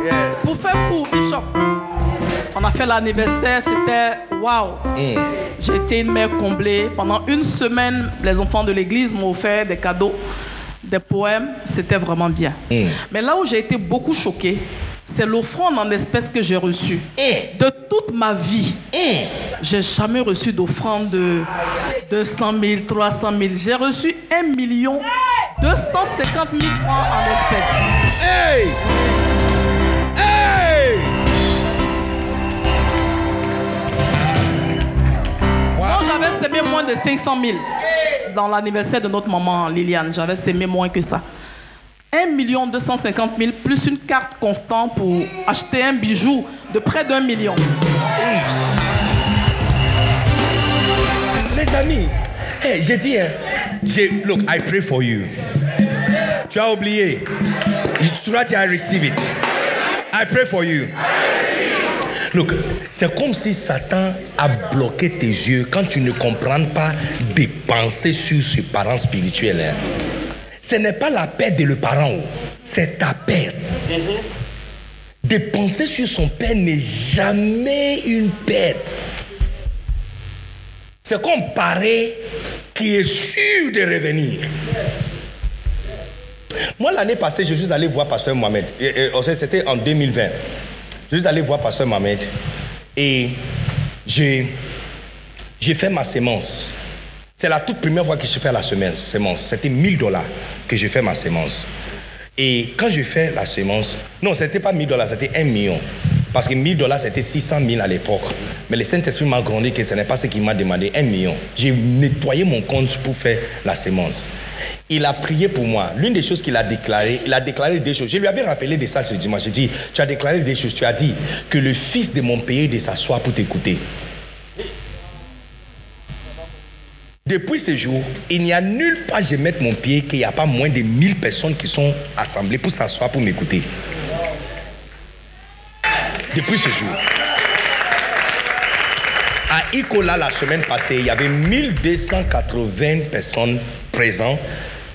Yes. pour faire court, Bishop, on a fait l'anniversaire. C'était waouh. J'ai été une mère comblée. Pendant une semaine, les enfants de l'église m'ont offert des cadeaux, des poèmes. C'était vraiment bien. Mais là où j'ai été beaucoup choquée, c'est l'offrande en espèces que j'ai reçue. De toute ma vie, j'ai jamais reçu d'offrande de 200 000, 300 000. J'ai reçu 1 million 250 000 francs en espèces. Hey! Hey! Moi, j'avais sémé moins de 500 000 dans l'anniversaire de notre maman Liliane. J'avais sémé moins que ça. 1 million 250 000 plus une carte constante pour acheter un bijou de près d'un million. Les amis, hey, j'ai dit, hein, look, I pray for you. Tu as oublié. Tu as receive it. I pray for you. Look, c'est comme si Satan a bloqué tes yeux quand tu ne comprends pas des pensées sur ce parent spirituel. hein. Ce n'est pas la perte de le parent, oh. c'est ta perte. De penser sur son père n'est jamais une perte. C'est comme pareil qui est sûr de revenir. Moi, l'année passée, je suis allé voir Pasteur Mohamed. Fait, C'était en 2020. Je suis allé voir Pasteur Mohamed et j'ai j'ai fait ma sémence. C'est la toute première fois que je fais la semence. C'était 1000 dollars que je fais ma sémence. Et quand je fais la sémence, non, c'était pas 1000 dollars, c'était 1 million. Parce que 1000 dollars, c'était 600 000 à l'époque. Mais le Saint-Esprit m'a grandi que ce n'est pas ce qu'il m'a demandé, 1 million. J'ai nettoyé mon compte pour faire la sémence. Il a prié pour moi. L'une des choses qu'il a déclaré, il a déclaré des choses. Je lui avais rappelé de ça ce dimanche. J'ai dit, tu as déclaré des choses. Tu as dit que le fils de mon pays de s'asseoir pour t'écouter. Depuis ce jour, il n'y a nulle part je mette mon pied qu'il n'y a pas moins de 1000 personnes qui sont assemblées pour s'asseoir pour m'écouter. Depuis ce jour. À Icola, la semaine passée, il y avait 1280 personnes présentes,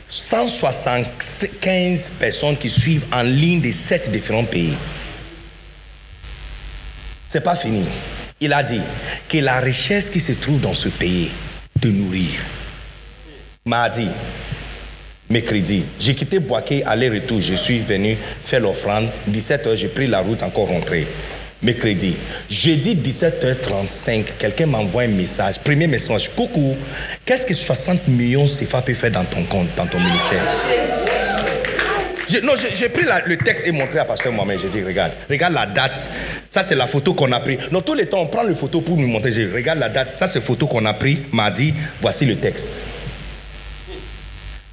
175 personnes qui suivent en ligne de sept différents pays. C'est pas fini. Il a dit que la richesse qui se trouve dans ce pays, de nourrir. Mardi, mercredi, j'ai quitté Boaké, aller-retour. Je suis venu faire l'offrande. 17h, j'ai pris la route, encore rentré. Mercredi, jeudi 17h35, quelqu'un m'envoie un message. Premier message, coucou, qu'est-ce que 60 millions CFA peut faire dans ton compte, dans ton ministère? Non, j'ai- pris le texte et montré à Pasteur Mohamed. J'ai dit, regarde, regarde la date. Ça, c'est la photo qu'on a prise. Non, tous les temps, on prend les photos pour nous montrer. Dit, regarde la date. Ça, c'est la photo qu'on a prise mardi. Voici le texte.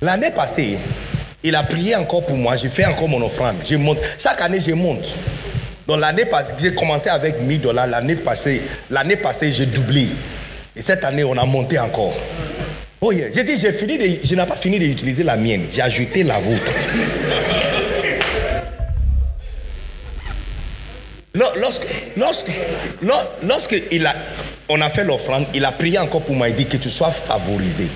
L'année passée, il a prié encore pour moi. J'ai fait encore mon offrande. Je monte. Chaque année, je monte. Donc l'année passée, j'ai commencé avec 1000 dollars. L'année passée, l'année passée, j'ai doublé. Et cette année, on a monté encore. Oh yeah. J'ai dit, j'ai fini de, je n'ai pas fini d'utiliser la mienne. J'ai ajouté la vôtre. Lorsque, lorsque, lorsque il a, on a fait l'offrande, il a prié encore pour moi. Il dit que tu sois favorisé.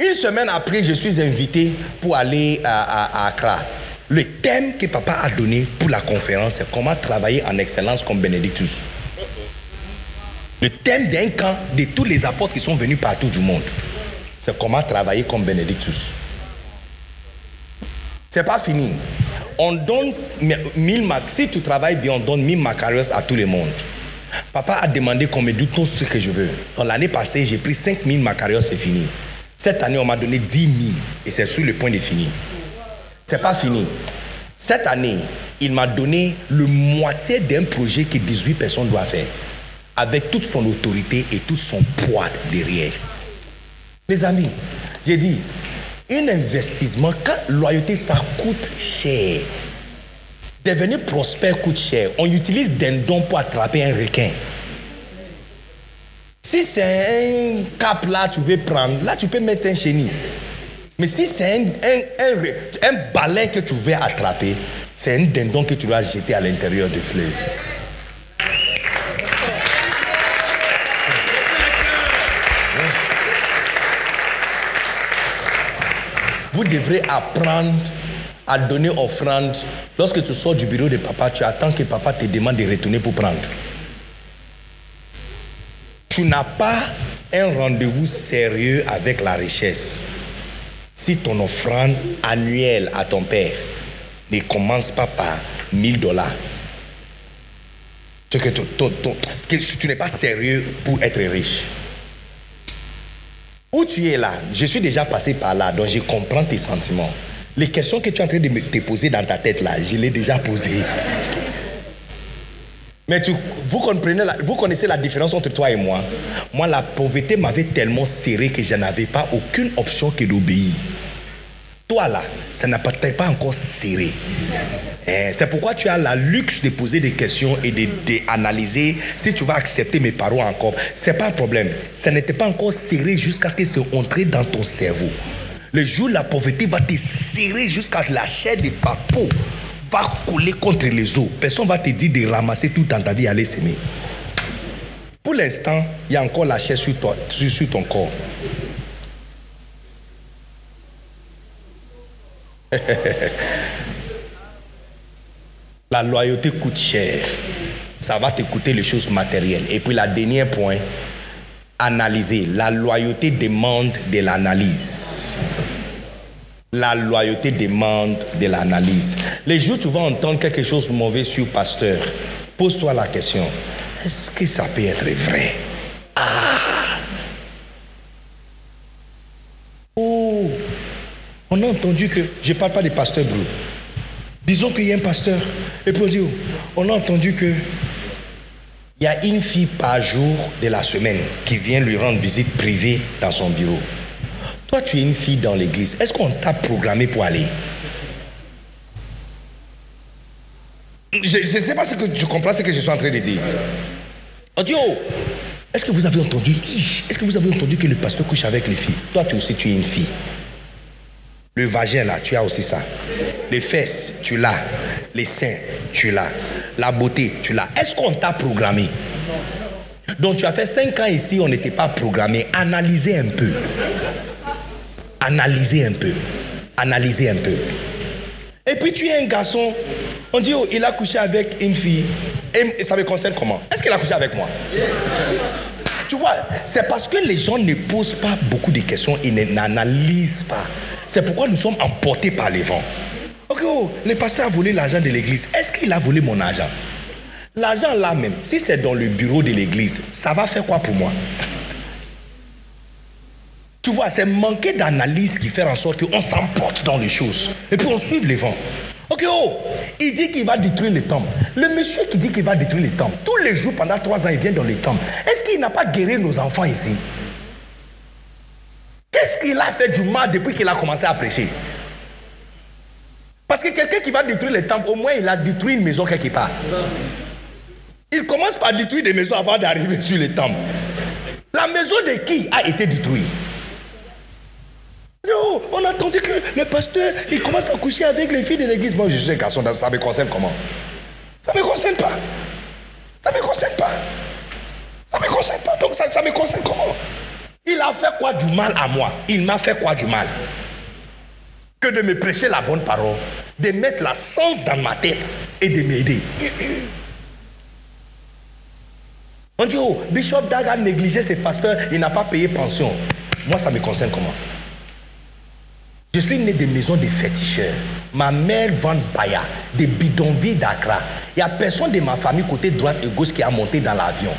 Une semaine après, je suis invité pour aller à, Accra. Le thème que papa a donné pour la conférence, c'est comment travailler en excellence comme Benedictus. Le thème d'un camp de tous les apôtres qui sont venus partout du monde, c'est comment travailler comme Benedictus. C'est pas fini. On donne 1000 Si tu travailles bien, on donne 1000 macarios à tout le monde. Papa a demandé qu'on me donne tout ce que je veux. L'année passée, j'ai pris 5000 macarios, c'est fini. Cette année, on m'a donné 10 000 et c'est sur le point de finir. C'est pas fini. Cette année, il m'a donné le moitié d'un projet que 18 personnes doivent faire, avec toute son autorité et tout son poids derrière. Les amis, j'ai dit, un investissement, quand loyauté, ça coûte cher. Devenir prospère coûte cher. On utilise des dons pour attraper un requin. Si c'est un cap là, tu veux prendre, là, tu peux mettre un chenille. Mais si c'est un, un, un, balai que tu veux attraper, c'est un dindon que tu dois jeter à l'intérieur du fleuve. Vous devrez apprendre à donner offrande. Lorsque tu sors du bureau de papa, tu attends que papa te demande de retourner pour prendre tu n'as pas un rendez-vous sérieux avec la richesse si ton offrande annuelle à ton père ne commence pas par 1000 dollars. tu n'es pas sérieux pour être riche. Où tu es là, je suis déjà passé par là, donc je comprends tes sentiments. Les questions que tu es en train de te poser dans ta tête là, je l'ai déjà posées. Mais vous, vous connaissez la différence entre toi et moi. Moi, la pauvreté m'avait tellement serré que je n'avais pas aucune option que d'obéir. Toi là, ça n'a peut-être pas encore serré. Eh, c'est pourquoi tu as la luxe de poser des questions et d'analyser si tu vas accepter mes paroles encore. Ce n'est pas un problème. Ça n'était pas encore serré jusqu'à ce que c'est entré dans ton cerveau. Le jour la pauvreté va te serrer jusqu'à la chair de ta peau, va coller contre les eaux. Personne va te dire de ramasser tout dans ta vie et aller s'aimer. Pour l'instant, il y a encore la chair sur, ton corps. la loyauté coûte cher. Ça va te coûter les choses matérielles. Et puis, la dernier point, analyser. La loyauté demande de l'analyse. La loyauté demande de l'analyse. Les jours, tu vas entendre quelque chose de mauvais sur pasteur. Pose-toi la question. Est-ce que ça peut être vrai? Ah! Oh! On a entendu que, je ne parle pas des pasteurs bleus. Disons qu'il y a un pasteur. Et puis on dit, on a entendu que il y a une fille par jour de la semaine qui vient lui rendre visite privée dans son bureau. Toi, tu es une fille dans l'église. Est-ce qu'on t'a programmé pour aller? Je ne sais pas ce que tu comprends ce que je suis en train de dire. Dit, oh, est-ce que vous avez entendu? Est-ce que vous avez entendu que le pasteur couche avec les filles? Toi, tu aussi, tu es une fille. Le vagin, là, tu as aussi ça. Les fesses, tu l'as. Les seins, tu l'as. La beauté, tu l'as. Est-ce qu'on t'a programmé? Donc, tu as fait 5 ans ici, on n'était pas programmé. Analysez un peu. Analysez un peu. Analysez un peu. Et puis tu es un garçon, on dit, oh, il a couché avec une fille. Et, ça me concerne comment? Est-ce qu'il a couché avec moi? Tu vois, c'est parce que les gens ne posent pas beaucoup de questions et n'analysent pas. C'est pourquoi nous sommes emportés par les vents. Ok, oh, le pasteur a volé l'argent de l'église. Est-ce qu'il a volé mon argent? L'argent là même, si c'est dans le bureau de l'église, ça va faire quoi pour moi? Tu vois, c'est manquer d'analyse qui fait en sorte qu'on s'emporte dans les choses. Et puis on suit les vents. Ok, oh, il dit qu'il va détruire les temples. Le monsieur qui dit qu'il va détruire les temples, tous les jours pendant trois ans, il vient dans les temples. Est-ce qu'il n'a pas guéri nos enfants ici? Qu'est-ce qu'il a fait du mal depuis qu'il a commencé à prêcher? Parce que quelqu'un qui va détruire les temples, au moins il a détruit une maison quelque part. Il commence par détruire des maisons avant d'arriver sur les temples. La maison de qui a été détruite? Non, on attendait que le pasteur il commence à coucher avec les filles de l'église. Moi, je suis un garçon, ça me concerne comment? Ça ne me concerne pas. Ça ne me concerne pas. Ça ne me concerne pas. Donc ça, ça me concerne comment? Il a fait quoi du mal à moi? Il m'a fait quoi du mal? Que de me prêcher la bonne parole, de mettre la sens dans ma tête et de m'aider. On dit, oh, Bishop Dag a négligé ses pasteurs, il n'a pas payé pension. Moi, ça me concerne comment? Je suis né de maisons de féticheurs. Ma mère vend Baya, des bidonvilles d'Accra. Il n'y a personne de ma famille côté droite et gauche qui a monté dans l'avion.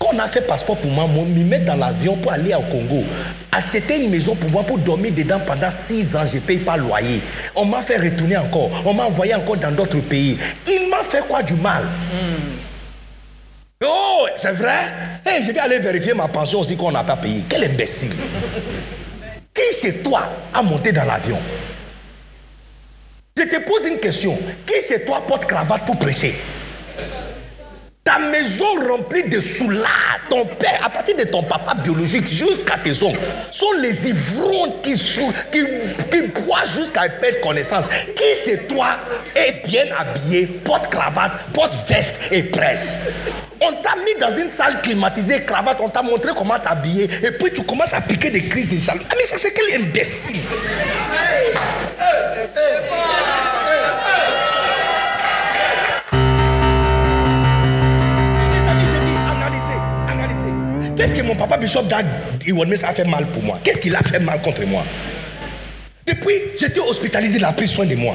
Quand on a fait passeport pour moi, me mettre dans l'avion pour aller au Congo, acheter une maison pour moi pour dormir dedans pendant six ans, je ne paye pas loyer. On m'a fait retourner encore, on m'a envoyé encore dans d'autres pays. Il m'a fait quoi du mal? Oh, c'est vrai? Hey, Je vais aller vérifier ma pension aussi qu'on n'a pas payé. Quel imbécile Qui chez toi a monté dans l'avion? Je te pose une question. Qui chez toi porte cravate pour prêcher? Ta maison remplie de soulats, ton père, à partir de ton papa biologique jusqu'à tes oncles, sont les ivrons qui, qui, qui jusqu'à perdre connaissance. Qui chez toi est bien habillé, porte cravate, porte veste et presse On t'a mis dans une salle climatisée, cravate, on t'a montré comment t'habiller, et puis tu commences à piquer des crises de. Ah mais ça c'est quel imbécile Qu'est-ce que mon papa Bishop Dag a fait mal pour moi? Qu'est-ce qu'il a fait mal contre moi? Depuis, j'étais hospitalisé, il a pris soin de moi.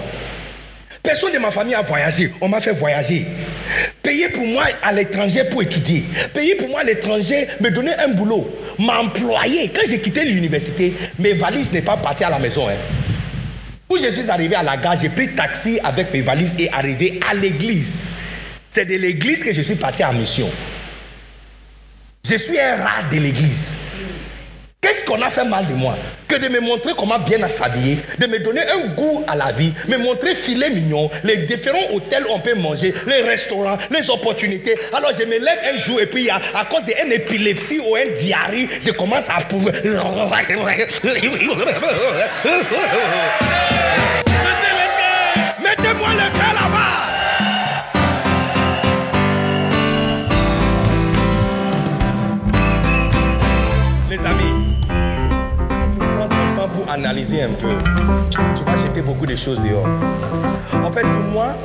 Personne de ma famille a voyagé. On m'a fait voyager. Payer pour moi à l'étranger pour étudier. Payer pour moi à l'étranger, me donner un boulot. M'employer. Quand j'ai quitté l'université, mes valises n'est pas parties à la maison. Hein. Où je suis arrivé à la gare, j'ai pris taxi avec mes valises et arrivé à l'église. C'est de l'église que je suis parti en mission. Je suis un rat de l'église. Qu'est-ce qu'on a fait mal de moi? Que de me montrer comment bien s'habiller, de me donner un goût à la vie, me montrer filet mignon, les différents hôtels où on peut manger, les restaurants, les opportunités. Alors je me lève un jour et puis à, à cause d'une épilepsie ou un diarrhée, je commence à... Mettez-moi le cœur là-bas analyser un peu, tu vas jeter beaucoup de choses dehors. En fait, pour moi,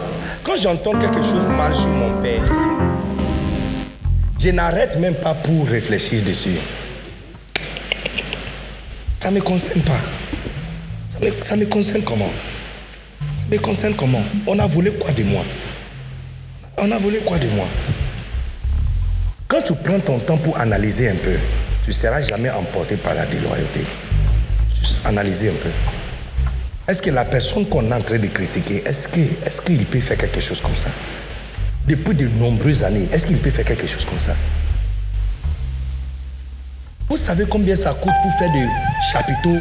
quand j'entends quelque chose mal sur mon père, je n'arrête même pas pour réfléchir dessus. Ça ne me concerne pas. Ça me, ça me concerne comment? Ça me concerne comment? On a volé quoi de moi? On a volé quoi de moi? Quand tu prends ton temps pour analyser un peu, tu ne seras jamais emporté par la déloyauté. Analyser un peu. Est-ce que la personne qu'on est en train de critiquer, est-ce qu'il est peut faire quelque chose comme ça? Depuis de nombreuses années, est-ce qu'il peut faire quelque chose comme ça? Vous savez combien ça coûte pour faire des chapiteaux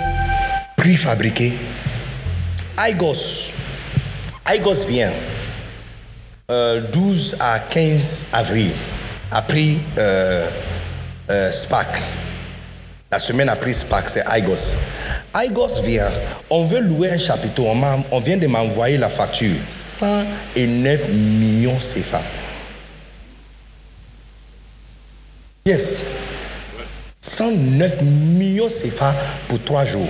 préfabriqués? Aigos. Aigos vient 12 euh, à 15 avril, a pris euh, euh, SPAC. La semaine après SPAC, c'est Aigos. Aigos vient, on veut louer un chapiteau, on, vient de m'envoyer la facture, 109 millions CFA. Yes. 109 millions CFA pour trois jours.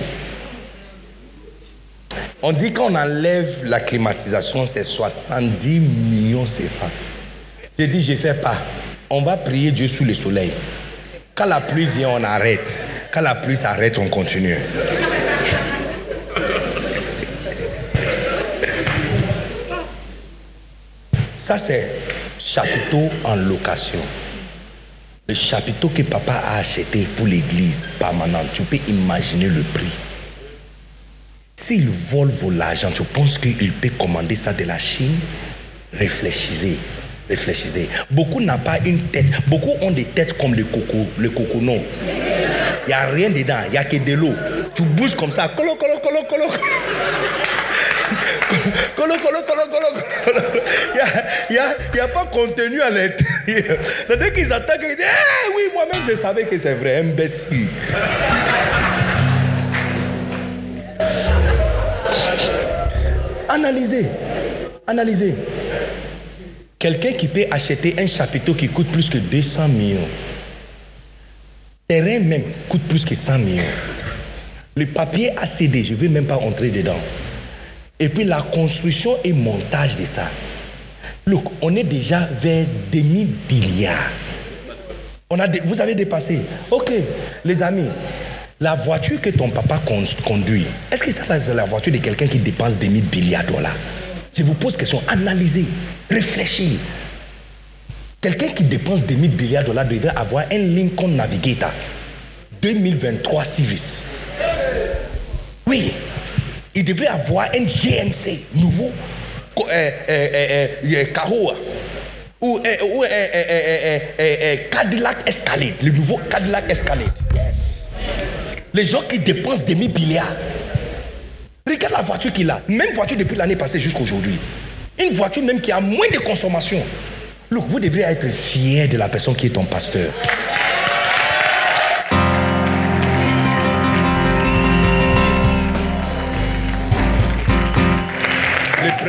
On dit qu'on enlève la climatisation, c'est 70 millions CFA. J'ai dit, je ne fais pas. On va prier Dieu sous le soleil. Quand la pluie vient, on arrête. Quand la pluie s'arrête, on continue. Ça, c'est chapiteau en location. Le chapiteau que papa a acheté pour l'église permanente, tu peux imaginer le prix. S'il vole l'argent, tu penses qu'il peut commander ça de la Chine? Réfléchissez. Réfléchissez. Beaucoup n'ont pas une tête. Beaucoup ont des têtes comme le coco, le coconon. Il n'y a rien dedans, il n'y a que de l'eau. Tu bouges comme ça. Colo, colo, colo, colo. Colo, colo, colo, colo. Il n'y a, y a, pas contenu à l'intérieur. Dès qu'ils attaquent, ils disent Ah oui, moi-même je savais que c'est vrai, imbécile. Analysez. Analysez. Quelqu'un qui peut acheter un chapiteau qui coûte plus que 200 millions. Terrain même coûte plus que 100 millions. Le papier a cédé, je ne vais même pas entrer dedans. Et puis la construction et montage de ça. Look, on est déjà vers demi milliards. On vous avez dépassé. Ok, les amis, la voiture que ton papa conduit, est-ce que c'est la voiture de quelqu'un qui dépense des milliards de dollars Je vous pose question, analysez, réfléchissez. Quelqu'un qui dépense des milliards de dollars devrait avoir un Lincoln Navigator 2023 Series. Oui, il devrait avoir un GMC nouveau, euh, euh, euh, ou, Cadillac Escalade, le nouveau Cadillac Escalade. Yes. Les gens qui dépensent des milliards. Regarde la voiture qu'il a. Même voiture depuis l'année passée jusqu'à aujourd'hui. Une voiture même qui a moins de consommation. Look, vous devriez être fier de la personne qui est ton pasteur. Le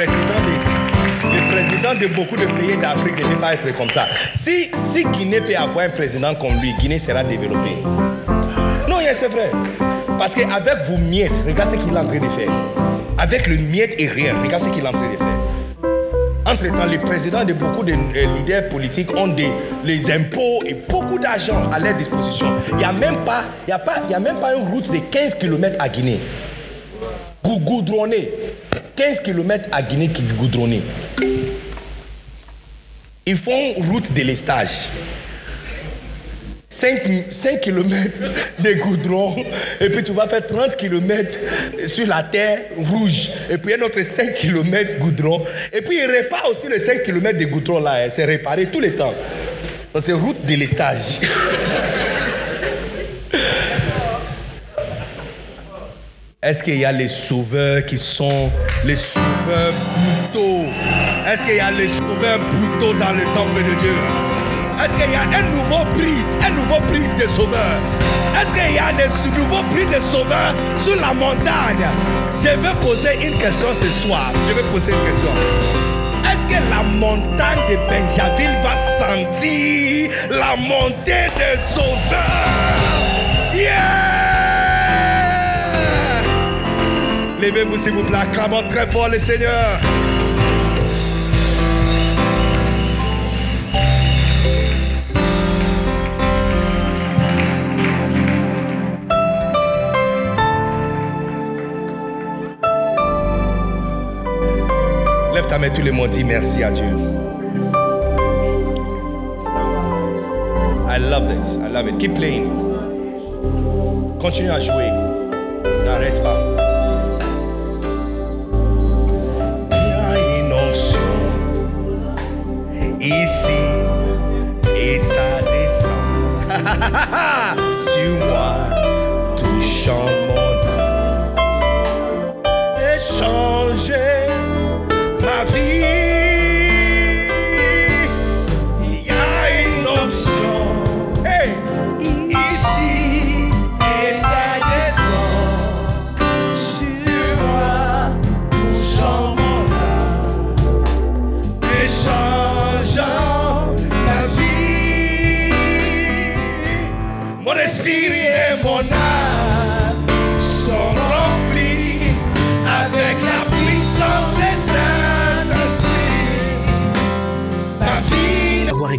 président de, beaucoup de pays d'Afrique ne peut pas être comme ça. Si, si Guinée peut avoir un président comme lui, Guinée sera développée c'est vrai. Parce qu'avec vos miettes, regarde ce qu'il est en train de faire. Avec le miette et rien, regarde ce qu'il est en train de faire. Entre-temps, les présidents de beaucoup de euh, leaders politiques ont des, les impôts et beaucoup d'argent à leur disposition. Il n'y a, même pas, a, pas, a même pas une route de 15 km à Guinée. Goudronné. 15 km à Guinée qui goudronné. Ils font route de l'estage. 5, 5 km de goudron, et puis tu vas faire 30 km sur la terre rouge, et puis un autre 5 km goudron, et puis il répare aussi les 5 km de goudron là, hein. c'est réparé tous les temps. C'est route de l'estage. Est-ce qu'il y a les sauveurs qui sont les sauveurs brutaux? Est-ce qu'il y a les sauveurs brutaux dans le temple de Dieu? Est-ce qu'il y a un nouveau prix, un nouveau prix de sauveurs Est-ce qu'il y a un nouveau prix de sauveurs sur la montagne? Je vais poser une question ce soir. Je vais poser une question. Est-ce que la montagne de Benjaville va sentir la montée des sauveurs Yeah Levez-vous s'il vous plaît, acclamons très fort le Seigneur. Mais tous les mots dit merci à Dieu. I love it. I love it. Keep playing. Continue à jouer. N'arrête pas. Il y a une onction ici et ça descend sur moi, touchant